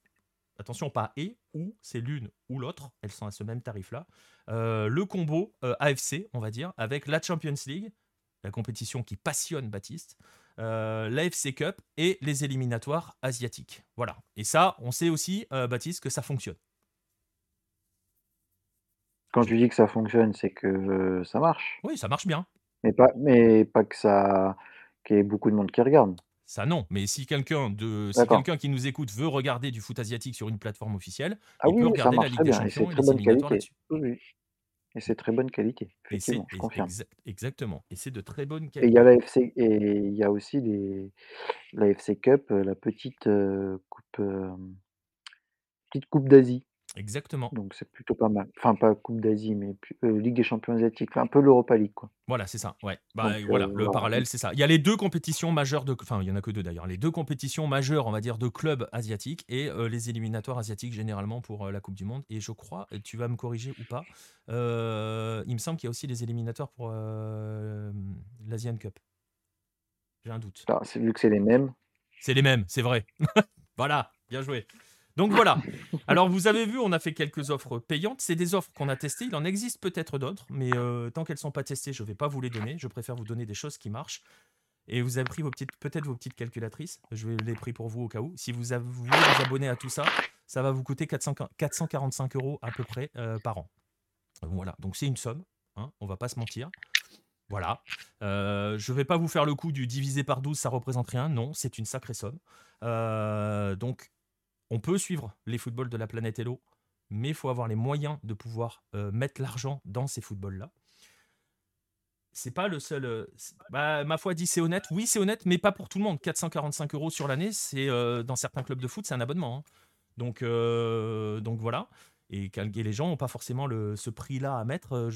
attention, pas et, ou, c'est l'une ou l'autre, elles sont à ce même tarif-là. Euh, le combo AFC, on va dire, avec la Champions League, la compétition qui passionne Baptiste, l'AFC Cup et les éliminatoires asiatiques. Voilà. Et ça, on sait aussi, Baptiste, que ça fonctionne. Quand tu dis que ça fonctionne, c'est que ça marche. Oui, ça marche bien. Mais pas, mais pas que ça, qu'il y ait beaucoup de monde qui regarde. Ça non, mais si quelqu'un de, si quelqu'un qui nous écoute veut regarder du foot asiatique sur une plateforme officielle, ah il peut regarder la Ligue des Champions et, les éliminatoires là-dessus. Oui, Et c'est très bonne qualité. Je confirme. exactement. Et c'est de très bonne qualité. Et il y a l'AFC et il y a aussi les l'AFC Cup, la petite coupe, petite coupe d'Asie. Exactement. Donc c'est plutôt pas mal. Enfin, pas Coupe d'Asie, mais euh, Ligue des champions asiatiques, un peu l'Europa League, quoi. Voilà, c'est ça. Ouais. Bah, voilà, euh, le parallèle, c'est ça. Il y a les deux compétitions majeures de, enfin, il y en a que deux d'ailleurs. Les deux compétitions majeures, on va dire, de clubs asiatiques et euh, les éliminatoires asiatiques généralement pour la Coupe du Monde. Et je crois, tu vas me corriger ou pas, il me semble qu'il y a aussi les éliminatoires pour l'Asian Cup. J'ai un doute. Ah, c'est vu que c'est les mêmes. C'est les mêmes, c'est vrai. voilà, bien joué. Donc voilà. Alors vous avez vu, on a fait quelques offres payantes. C'est des offres qu'on a testées. Il en existe peut-être d'autres, mais euh, tant qu'elles ne sont pas testées, je ne vais pas vous les donner. Je préfère vous donner des choses qui marchent. Et vous avez pris vos petites, peut-être vos petites calculatrices. Je vais les pris pour vous au cas où. Si vous, voulez vous abonner à tout ça, ça va vous coûter 445 euros à peu près euh, par an. Voilà. Donc c'est une somme. Hein, on va pas se mentir. Voilà. Euh, je ne vais pas vous faire le coup du divisé par 12, ça représente rien. Non, c'est une sacrée somme. donc on peut suivre les footballs de la planète Hello, mais il faut avoir les moyens de pouvoir euh, mettre l'argent dans ces footballs-là. C'est pas le seul. Euh, bah, ma foi dit c'est honnête. Oui, c'est honnête, mais pas pour tout le monde. 445 euros sur l'année, c'est euh, dans certains clubs de foot, c'est un abonnement. Hein. Donc, donc voilà. Et, les gens n'ont pas forcément ce prix-là à mettre,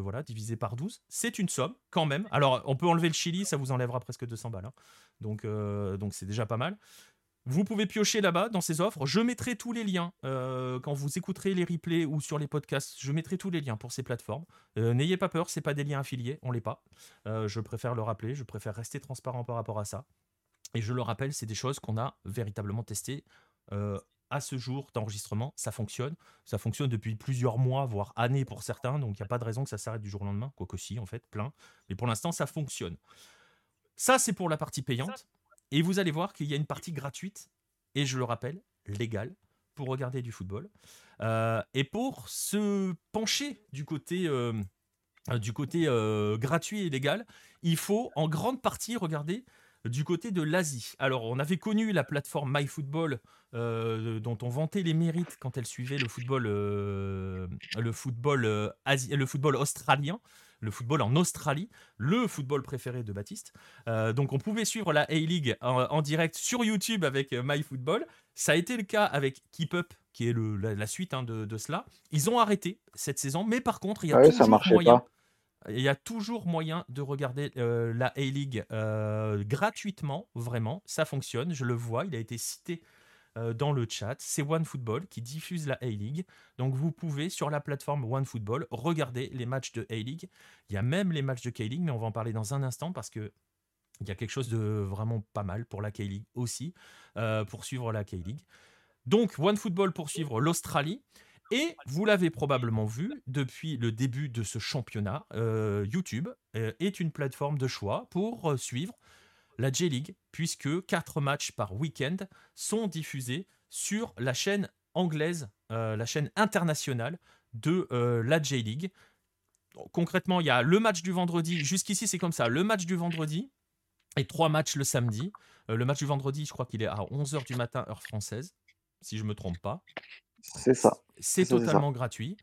voilà, divisé par 12. C'est une somme, quand même. Alors, on peut enlever le Chili, ça vous enlèvera presque 200 balles. Hein. Donc c'est déjà pas mal. Vous pouvez piocher là-bas dans ces offres. Je mettrai tous les liens euh, quand vous écouterez les replays ou sur les podcasts. Je mettrai tous les liens pour ces plateformes. Euh, n'ayez pas peur, c'est pas des liens affiliés, on l'est pas. Euh, je préfère le rappeler, je préfère rester transparent par rapport à ça. Et je le rappelle, c'est des choses qu'on a véritablement testées à ce jour d'enregistrement. Ça fonctionne, ça fonctionne depuis plusieurs mois, voire années pour certains. Donc il n'y a pas de raison que ça s'arrête du jour au lendemain. Quoique si, en fait, plein. Mais pour l'instant, ça fonctionne. Ça, c'est pour la partie payante. Et vous allez voir qu'il y a une partie gratuite, et je le rappelle, légale, pour regarder du football. Euh, et pour se pencher du côté, euh, du côté euh, gratuit et légal, il faut en grande partie regarder du côté de l'Asie. Alors, on avait connu la plateforme MyFootball, dont on vantait les mérites quand elle suivait le football, australien le football en Australie, le football préféré de Baptiste. Euh, donc on pouvait suivre la A-League en, direct sur YouTube avec euh, MyFootball. Ça a été le cas avec Keep Up, qui est la, suite hein, de, cela. Ils ont arrêté cette saison, mais par contre, il y a toujours moyen. Il y a toujours moyen de regarder euh, la A-League gratuitement, vraiment. Ça fonctionne, je le vois. Il a été cité dans le chat. C'est OneFootball qui diffuse la A-League. Donc vous pouvez sur la plateforme OneFootball regarder les matchs de A-League. Il y a même les matchs de K-League, mais on va en parler dans un instant parce que il y a quelque chose de vraiment pas mal pour la K-League aussi, euh, pour suivre la K-League. Donc OneFootball pour suivre l'Australie. Et vous l'avez probablement vu, depuis le début de ce championnat, euh, YouTube est une plateforme de choix pour suivre la J-League, puisque quatre matchs par week-end sont diffusés sur la chaîne anglaise, euh, la chaîne internationale de euh, la J-League. Concrètement, il y a le match du vendredi, jusqu'ici c'est comme ça, le match du vendredi et trois matchs le samedi. Euh, le match du vendredi, je crois qu'il est à 11h du matin, heure française, si je ne me trompe pas. C'est ça. C'est totalement gratuit.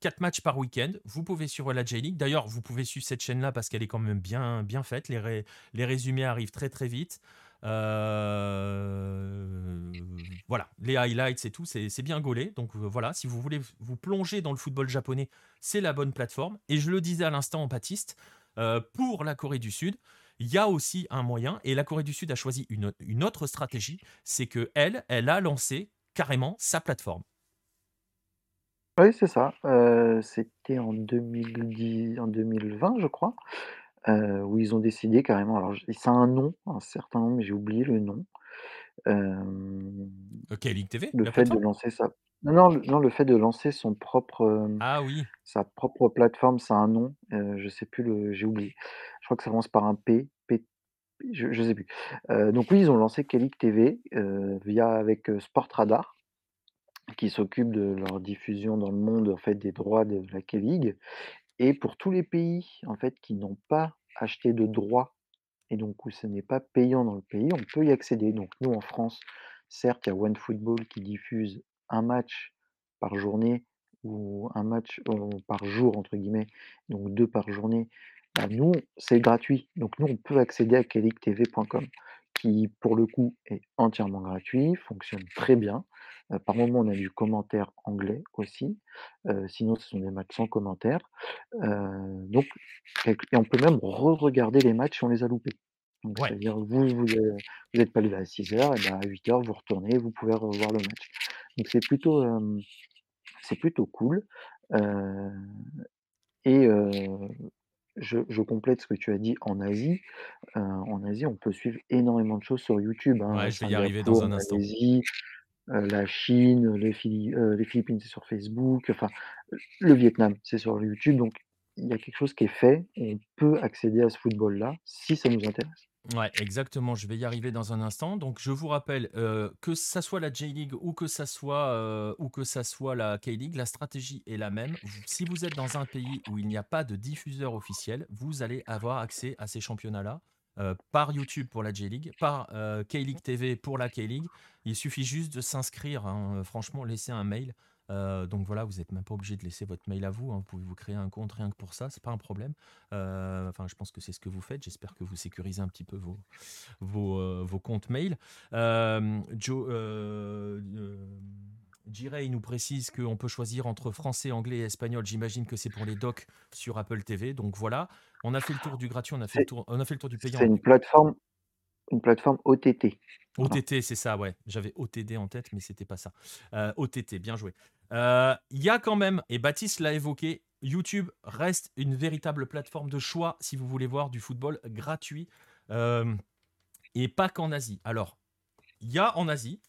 4 matchs par week-end. Vous pouvez suivre la J-League. D'ailleurs, vous pouvez suivre cette chaîne-là parce qu'elle est quand même bien, bien faite. Les, les résumés arrivent très très vite. Euh, voilà, les highlights et tout, c'est bien gaulé. Donc euh, voilà, si vous voulez vous plonger dans le football japonais, c'est la bonne plateforme. Et je le disais à l'instant en Baptiste, euh, pour la Corée du Sud, il y a aussi un moyen, et la Corée du Sud a choisi une, une autre stratégie, c'est que elle, elle a lancé carrément sa plateforme. Oui, c'est ça. c'était en 2010, en 2020, je crois. Où ils ont décidé carrément alors ça a un nom, un certain nom, mais j'ai oublié le nom. OK, Ligue TV, le fait de lancer sa non, non, le non, le fait de lancer son propre, Ah oui. sa propre plateforme, ça a un nom, je sais plus le j'ai oublié. Je crois que ça commence par un P, P je je sais plus. Donc oui, ils ont lancé K-League TV, via avec, Sportradar, qui s'occupe de leur diffusion dans le monde, en fait, des droits de la K-League et pour tous les pays, en fait, qui n'ont pas acheté de droits et donc où ce n'est pas payant dans le pays, on peut y accéder. Donc nous, en France, certes, il y a OneFootball qui diffuse un match par journée ou un match, par jour entre guillemets, donc deux par journée. Bah, nous, c'est gratuit. Donc nous, on peut accéder à KelikTV.com qui, pour le coup, est entièrement gratuit, fonctionne très bien. Euh, par moment, on a du commentaire anglais aussi. Euh, sinon, ce sont des matchs sans commentaire. Euh, donc, et on peut même re-regarder les matchs si on les a loupés. Donc, c'est-à-dire, vous, vous n'êtes pas levé à 6 heures, et ben à 8 heures, vous retournez, vous pouvez revoir le match. Donc, c'est plutôt, c'est plutôt cool. et je, complète ce que tu as dit en Asie. en Asie, on peut suivre énormément de choses sur YouTube. Hein. Ouais, je vais y arriver dans un instant. La Chine, les, euh, les Philippines, c'est sur Facebook, enfin, le Vietnam, c'est sur YouTube. Donc, il y a quelque chose qui est fait. On peut accéder à ce football-là si ça nous intéresse. Ouais, exactement. Je vais y arriver dans un instant. Donc, je vous rappelle euh, que ça soit la J-League ou que ça soit ou que ça soit la K-League, la stratégie est la même. Si vous êtes dans un pays où il n'y a pas de diffuseur officiel, vous allez avoir accès à ces championnats-là. Euh, par YouTube pour la J-League, par euh, K-League TV pour la K-League. Il suffit juste de s'inscrire, hein, euh, franchement, laisser un mail. donc voilà, vous n'êtes même pas obligé de laisser votre mail à vous. Hein. Vous pouvez vous créer un compte rien que pour ça, c'est pas un problème. enfin, je pense que c'est ce que vous faites. J'espère que vous sécurisez un petit peu vos, vos, vos comptes mail. Joe. Jiray nous précise qu'on peut choisir entre français, anglais et espagnol. J'imagine que c'est pour les docs sur Apple TV. Donc voilà, on a fait le tour du gratuit, on a fait, le tour, on a fait le tour du payant. C'est une plateforme, une plateforme OTT. OTT, c'est ça, ouais. J'avais OTD en tête, mais c'était pas ça. Euh, OTT, bien joué. Euh, il y a quand même, et Baptiste l'a évoqué, YouTube reste une véritable plateforme de choix si vous voulez voir du football gratuit. Euh, et pas qu'en Asie. Alors, il y a en Asie,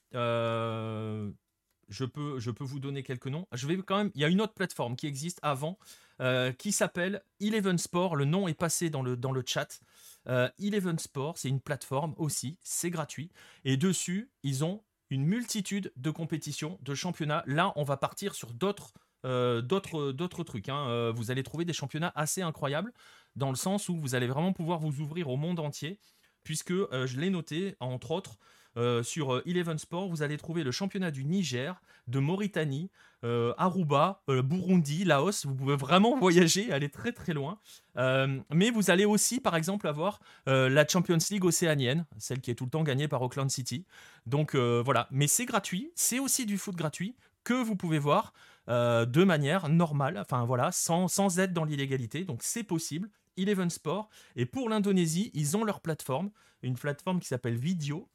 je peux, je peux vous donner quelques noms. Je vais quand même. Il y a une autre plateforme qui existe avant, euh, qui s'appelle Eleven Sport. Le nom est passé dans le, dans le chat. Euh, Eleven Sport, c'est une plateforme aussi, c'est gratuit. Et dessus, ils ont une multitude de compétitions, de championnats. Là, on va partir sur d'autres euh, d'autres, d'autres trucs. Hein. vous allez trouver des championnats assez incroyables, dans le sens où vous allez vraiment pouvoir vous ouvrir au monde entier, puisque je l'ai noté, entre autres, euh, sur euh, Eleven Sport, vous allez trouver le championnat du Niger, de Mauritanie, euh, Aruba, Burundi, Laos. Vous pouvez vraiment voyager, aller très très loin. mais vous allez aussi, par exemple, avoir la Champions League océanienne, celle qui est tout le temps gagnée par Auckland City. Donc voilà, mais c'est gratuit, c'est aussi du foot gratuit que vous pouvez voir de manière normale, enfin voilà, sans, sans être dans l'illégalité. Donc c'est possible. Eleven Sport. Et pour l'Indonésie, ils ont leur plateforme, une plateforme qui s'appelle Video,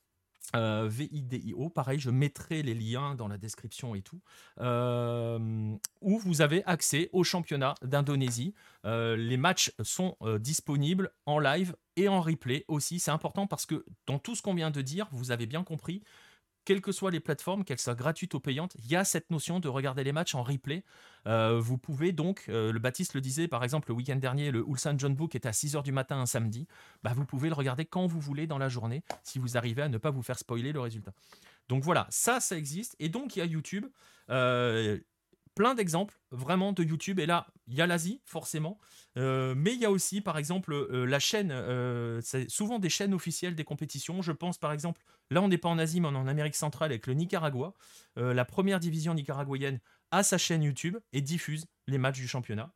euh, VIDIO, pareil, je mettrai les liens dans la description et tout, euh, où vous avez accès au championnat d'Indonésie. Euh, les matchs sont disponibles en live et en replay aussi. C'est important parce que dans tout ce qu'on vient de dire, vous avez bien compris, quelles que soient les plateformes, qu'elles soient gratuites ou payantes, il y a cette notion de regarder les matchs en replay. Euh, vous pouvez donc, euh, le Baptiste le disait, par exemple, le week-end dernier, le Ulsan John Book était à 6h du matin un samedi. Bah, vous pouvez le regarder quand vous voulez dans la journée, si vous arrivez à ne pas vous faire spoiler le résultat. Donc voilà, ça, ça existe. Et donc, il y a YouTube. Euh, plein d'exemples vraiment de YouTube. Et là, il y a l'Asie, forcément. Euh, mais il y a aussi, par exemple, euh, la chaîne. Euh, c'est souvent des chaînes officielles des compétitions. Je pense, par exemple, là, on n'est pas en Asie, mais on est en Amérique centrale avec le Nicaragua. la première division nicaraguayenne a sa chaîne YouTube et diffuse les matchs du championnat.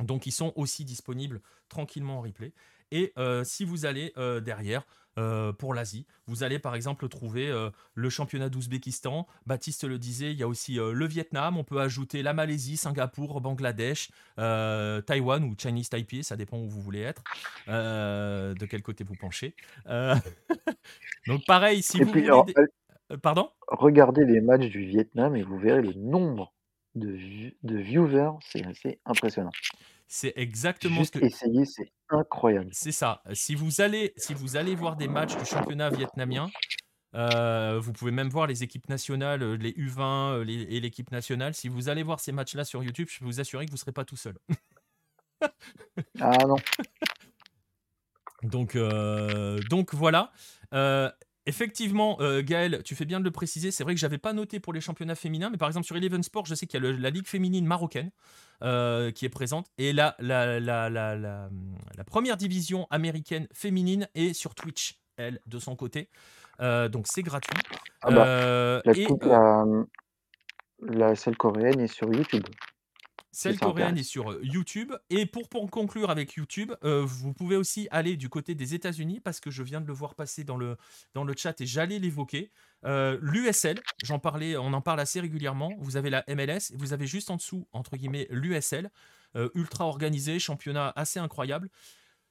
Donc ils sont aussi disponibles tranquillement en replay. Et si vous allez derrière, euh, pour l'Asie, vous allez par exemple trouver le championnat d'Ouzbékistan. Baptiste le disait, il y a aussi le Vietnam. On peut ajouter la Malaisie, Singapour, Bangladesh, Taïwan ou Chinese Taipei, ça dépend où vous voulez être, de quel côté vous penchez. Donc pareil, si vous voulez... Pardon? Regardez les matchs du Vietnam et vous verrez le nombre de, de viewers, c'est assez impressionnant. C'est exactement ce que. Essayer, c'est incroyable. C'est ça. Si vous allez, si vous allez voir des matchs du championnat vietnamien, euh, vous pouvez même voir les équipes nationales, euh, les U20 euh, et l'équipe nationale. Si vous allez voir ces matchs-là sur YouTube, je peux vous assurer que vous ne serez pas tout seul. ah non. Donc, donc voilà. Effectivement, euh, Gaël, tu fais bien de le préciser. C'est vrai que j'avais pas noté pour les championnats féminins, mais par exemple sur Eleven Sport, je sais qu'il y a la ligue féminine marocaine euh, qui est présente et la, la, la, la, première division américaine féminine est sur Twitch, elle, de son côté. Euh, donc c'est gratuit. Ah bah, et, la, celle coréenne est sur YouTube. Celle coréenne est sur euh, YouTube. Et pour, pour conclure avec YouTube, euh, vous pouvez aussi aller du côté des États-Unis parce que je viens de le voir passer dans le, dans le chat et j'allais l'évoquer. Euh, L'USL, j'en parlais, on en parle assez régulièrement. Vous avez la MLS et vous avez juste en dessous, entre guillemets, l'USL, ultra organisé, championnat assez incroyable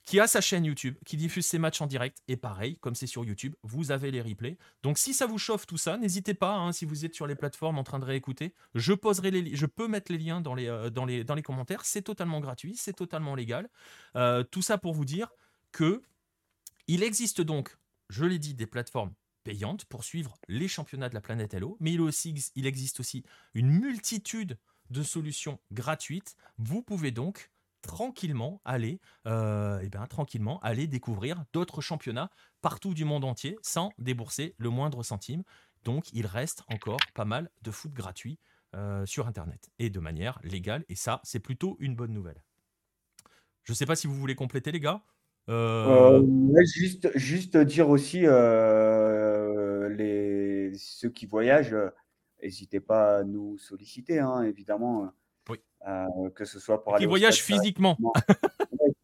qui a sa chaîne YouTube, qui diffuse ses matchs en direct. Et pareil, comme c'est sur YouTube, vous avez les replays. Donc si ça vous chauffe tout ça, n'hésitez pas, hein, si vous êtes sur les plateformes en train de réécouter, je, poserai les, je peux mettre les liens dans les, euh, dans les, dans les commentaires. C'est totalement gratuit, c'est totalement légal. Euh, tout ça pour vous dire que il existe donc, je l'ai dit, des plateformes payantes pour suivre les championnats de la planète Hello, mais il, existe aussi une multitude de solutions gratuites. Vous pouvez donc tranquillement aller, euh, eh bien, tranquillement aller découvrir d'autres championnats partout du monde entier sans débourser le moindre centime. Donc il reste encore pas mal de foot gratuit euh, sur Internet et de manière légale. Et ça, c'est plutôt une bonne nouvelle. Je ne sais pas si vous voulez compléter, les gars. Euh juste, juste dire aussi, les, ceux qui voyagent, n'hésitez pas à nous solliciter, hein, évidemment. Euh, que ce soit pour aller. Qui voyage physiquement.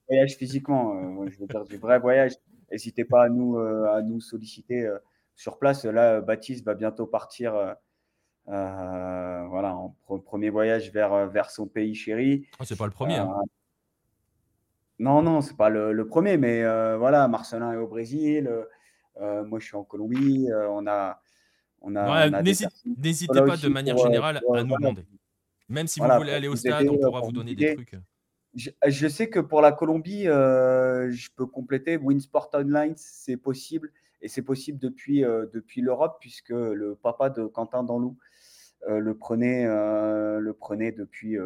voyage physiquement. Euh, je veux dire du vrai voyage. N'hésitez pas à nous, euh, à nous solliciter sur place. Là, Baptiste va bientôt partir. voilà, en premier voyage vers, vers son pays chéri. Oh, c'est pas le premier. Hein. Non, non, c'est pas le, premier, mais voilà, Marcelin est au Brésil. moi, je suis en Colombie. on a, on a, N'hésitez pas de manière générale à nous demander. Même si vous voulez aller au stade, on pourra vous donner des trucs. Je, sais que pour la Colombie, euh, je peux compléter. Winsport Online, c'est possible. Et c'est possible depuis, euh, depuis l'Europe, puisque le papa de Quentin Danlou euh, le prenait, le prenait depuis,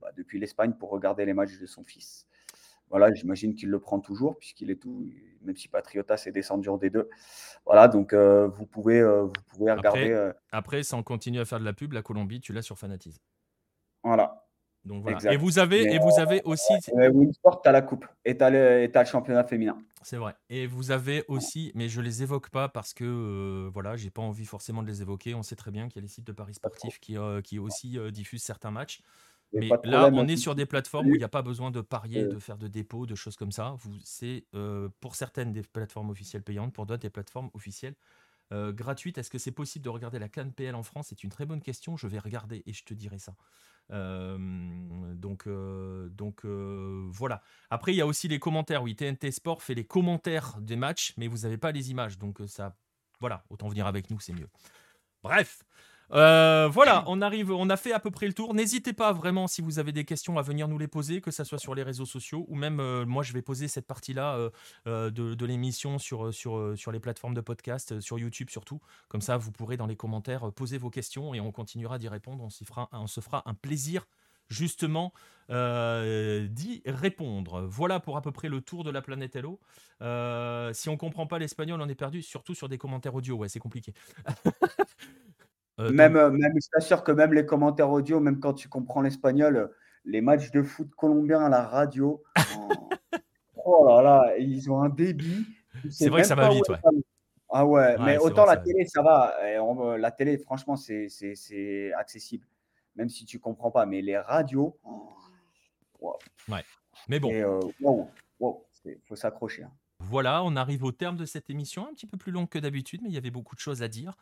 bah, depuis l'Espagne pour regarder les matchs de son fils. Voilà, j'imagine qu'il le prend toujours, puisqu'il est tout, même si Patriota s'est descendu en D2. Voilà, donc vous, pouvez, vous pouvez regarder. Après, après, sans continuer à faire de la pub, la Colombie, tu l'as sur Fanatize. Voilà. Donc voilà. Et vous avez, et vous avez aussi. Euh, Winsport, tu as la coupe et tu as, le championnat féminin. C'est vrai. Et vous avez aussi, mais je les évoque pas parce que euh, voilà, j'ai pas envie forcément de les évoquer. On sait très bien qu'il y a les sites de Paris Sportif qui, euh, qui aussi diffusent certains matchs. Mais là, on est sur des plateformes où il n'y a pas besoin de parier, de faire de dépôts, de choses comme ça. C'est pour certaines des plateformes officielles payantes, pour d'autres des plateformes officielles euh, gratuite. Est-ce que c'est possible de regarder la CAN PL en France? C'est une très bonne question. Je vais regarder et je te dirai ça. Euh, donc, euh, donc voilà. Après, il y a aussi les commentaires. Oui, TNT Sport fait les commentaires des matchs, mais vous n'avez pas les images. Donc ça, voilà, autant venir avec nous, c'est mieux. Bref, euh, voilà, on arrive, on a fait à peu près le tour. N'hésitez pas vraiment si vous avez des questions à venir nous les poser, que ce soit sur les réseaux sociaux ou même euh, moi je vais poser cette partie-là euh, de, l'émission sur, sur, sur les plateformes de podcast, sur YouTube surtout. Comme ça, vous pourrez dans les commentaires poser vos questions et on continuera d'y répondre. On, fera, on se fera un plaisir justement d'y répondre. Voilà pour à peu près le tour de la planète Hello. si on comprend pas l'espagnol, on est perdu, surtout sur des commentaires audio. Ouais, c'est compliqué. Euh, même, euh, même, je t'assure que même les commentaires audio, même quand tu comprends l'espagnol, les matchs de foot colombiens à la radio, oh, là là, ils ont un débit. C'est vrai que ça va vite, ouais. Ah ouais, mais autant la télé, ça va. la télé, franchement, c'est accessible. même si tu comprends pas. Mais les radios, Ouais. Mais bon, euh, waouh, waouh, c'est- faut s'accrocher. hein. voilà, on arrive au terme de cette émission, un petit peu plus longue que d'habitude, mais il y avait beaucoup de choses à dire.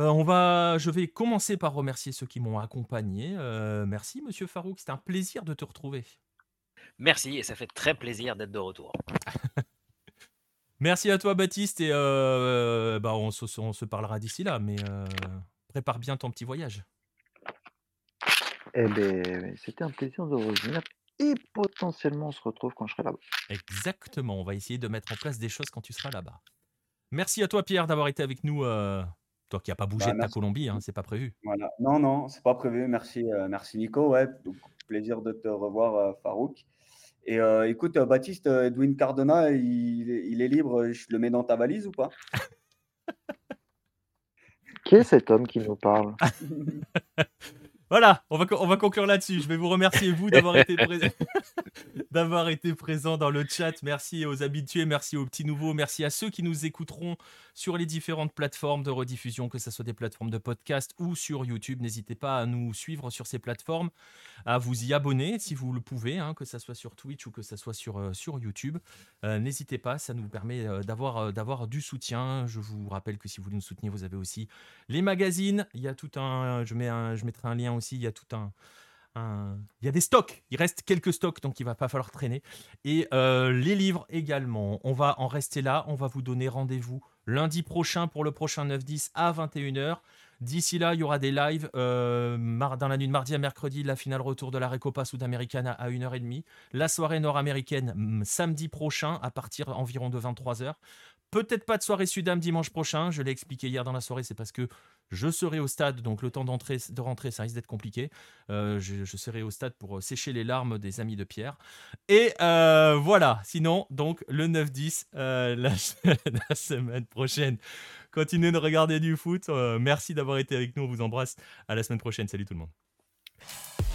Euh, on va, je vais commencer par remercier ceux qui m'ont accompagné. Euh, merci, Monsieur Farouk, c'était un plaisir de te retrouver. Merci et ça fait très plaisir d'être de retour. Merci à toi, Baptiste, et euh, bah, on, se, on se parlera d'ici là, mais euh, prépare bien ton petit voyage. Eh ben, c'était un plaisir de revenir et potentiellement on se retrouve quand je serai là-bas. Exactement, on va essayer de mettre en place des choses quand tu seras là-bas. Merci à toi, Pierre, d'avoir été avec nous. euh, toi qui n'as pas bougé Bah, de ta. Colombie, hein, c'est pas prévu. Voilà. Non, non, c'est pas prévu. Merci, euh, merci Nico. Ouais, donc, plaisir de te revoir, euh, Farouk. Et euh, écoute, euh, Baptiste, Edwin Cardona, il, est- il est libre. Je le mets dans ta valise ou pas? Qui est cet homme qui nous parle? Voilà, on va, on va conclure là-dessus. Je vais vous remercier, vous, d'avoir été, pré- été présent dans le chat. Merci aux habitués, merci aux petits nouveaux, merci à ceux qui nous écouteront sur les différentes plateformes de rediffusion, que ce soit des plateformes de podcast ou sur YouTube. N'hésitez pas à nous suivre sur ces plateformes, à vous y abonner si vous le pouvez, hein, que ce soit sur Twitch ou que ce soit sur, euh, sur YouTube. Euh, N'hésitez pas, ça nous permet euh, d'avoir d'avoir du soutien. Je vous rappelle que si vous voulez nous soutenir, vous avez aussi les magazines. Il y a tout un, je mets je mettrai un lien aussi. Il y a des stocks. Il reste quelques stocks, donc il va pas falloir traîner. Et euh, les livres également. On va en rester là. On va vous donner rendez-vous lundi prochain pour le prochain 9-10 à 21h. D'ici là, il y aura des lives euh, dans la nuit de mardi à mercredi, la finale retour de la Recopa Sudamericana à 1h30. La soirée nord-américaine samedi prochain à partir environ de 23h. Peut-être pas de soirée Sudam dimanche prochain. Je l'ai expliqué hier dans la soirée, c'est parce que je serai au stade, donc le temps de rentrer, ça risque d'être compliqué. Euh, je, serai au stade pour euh, sécher les larmes des amis de Pierre. Et euh, voilà, sinon, donc le 9-10, euh, la, la semaine prochaine. Continuez de regarder du foot. Merci d'avoir été avec nous, on vous embrasse. À la semaine prochaine. Salut tout le monde.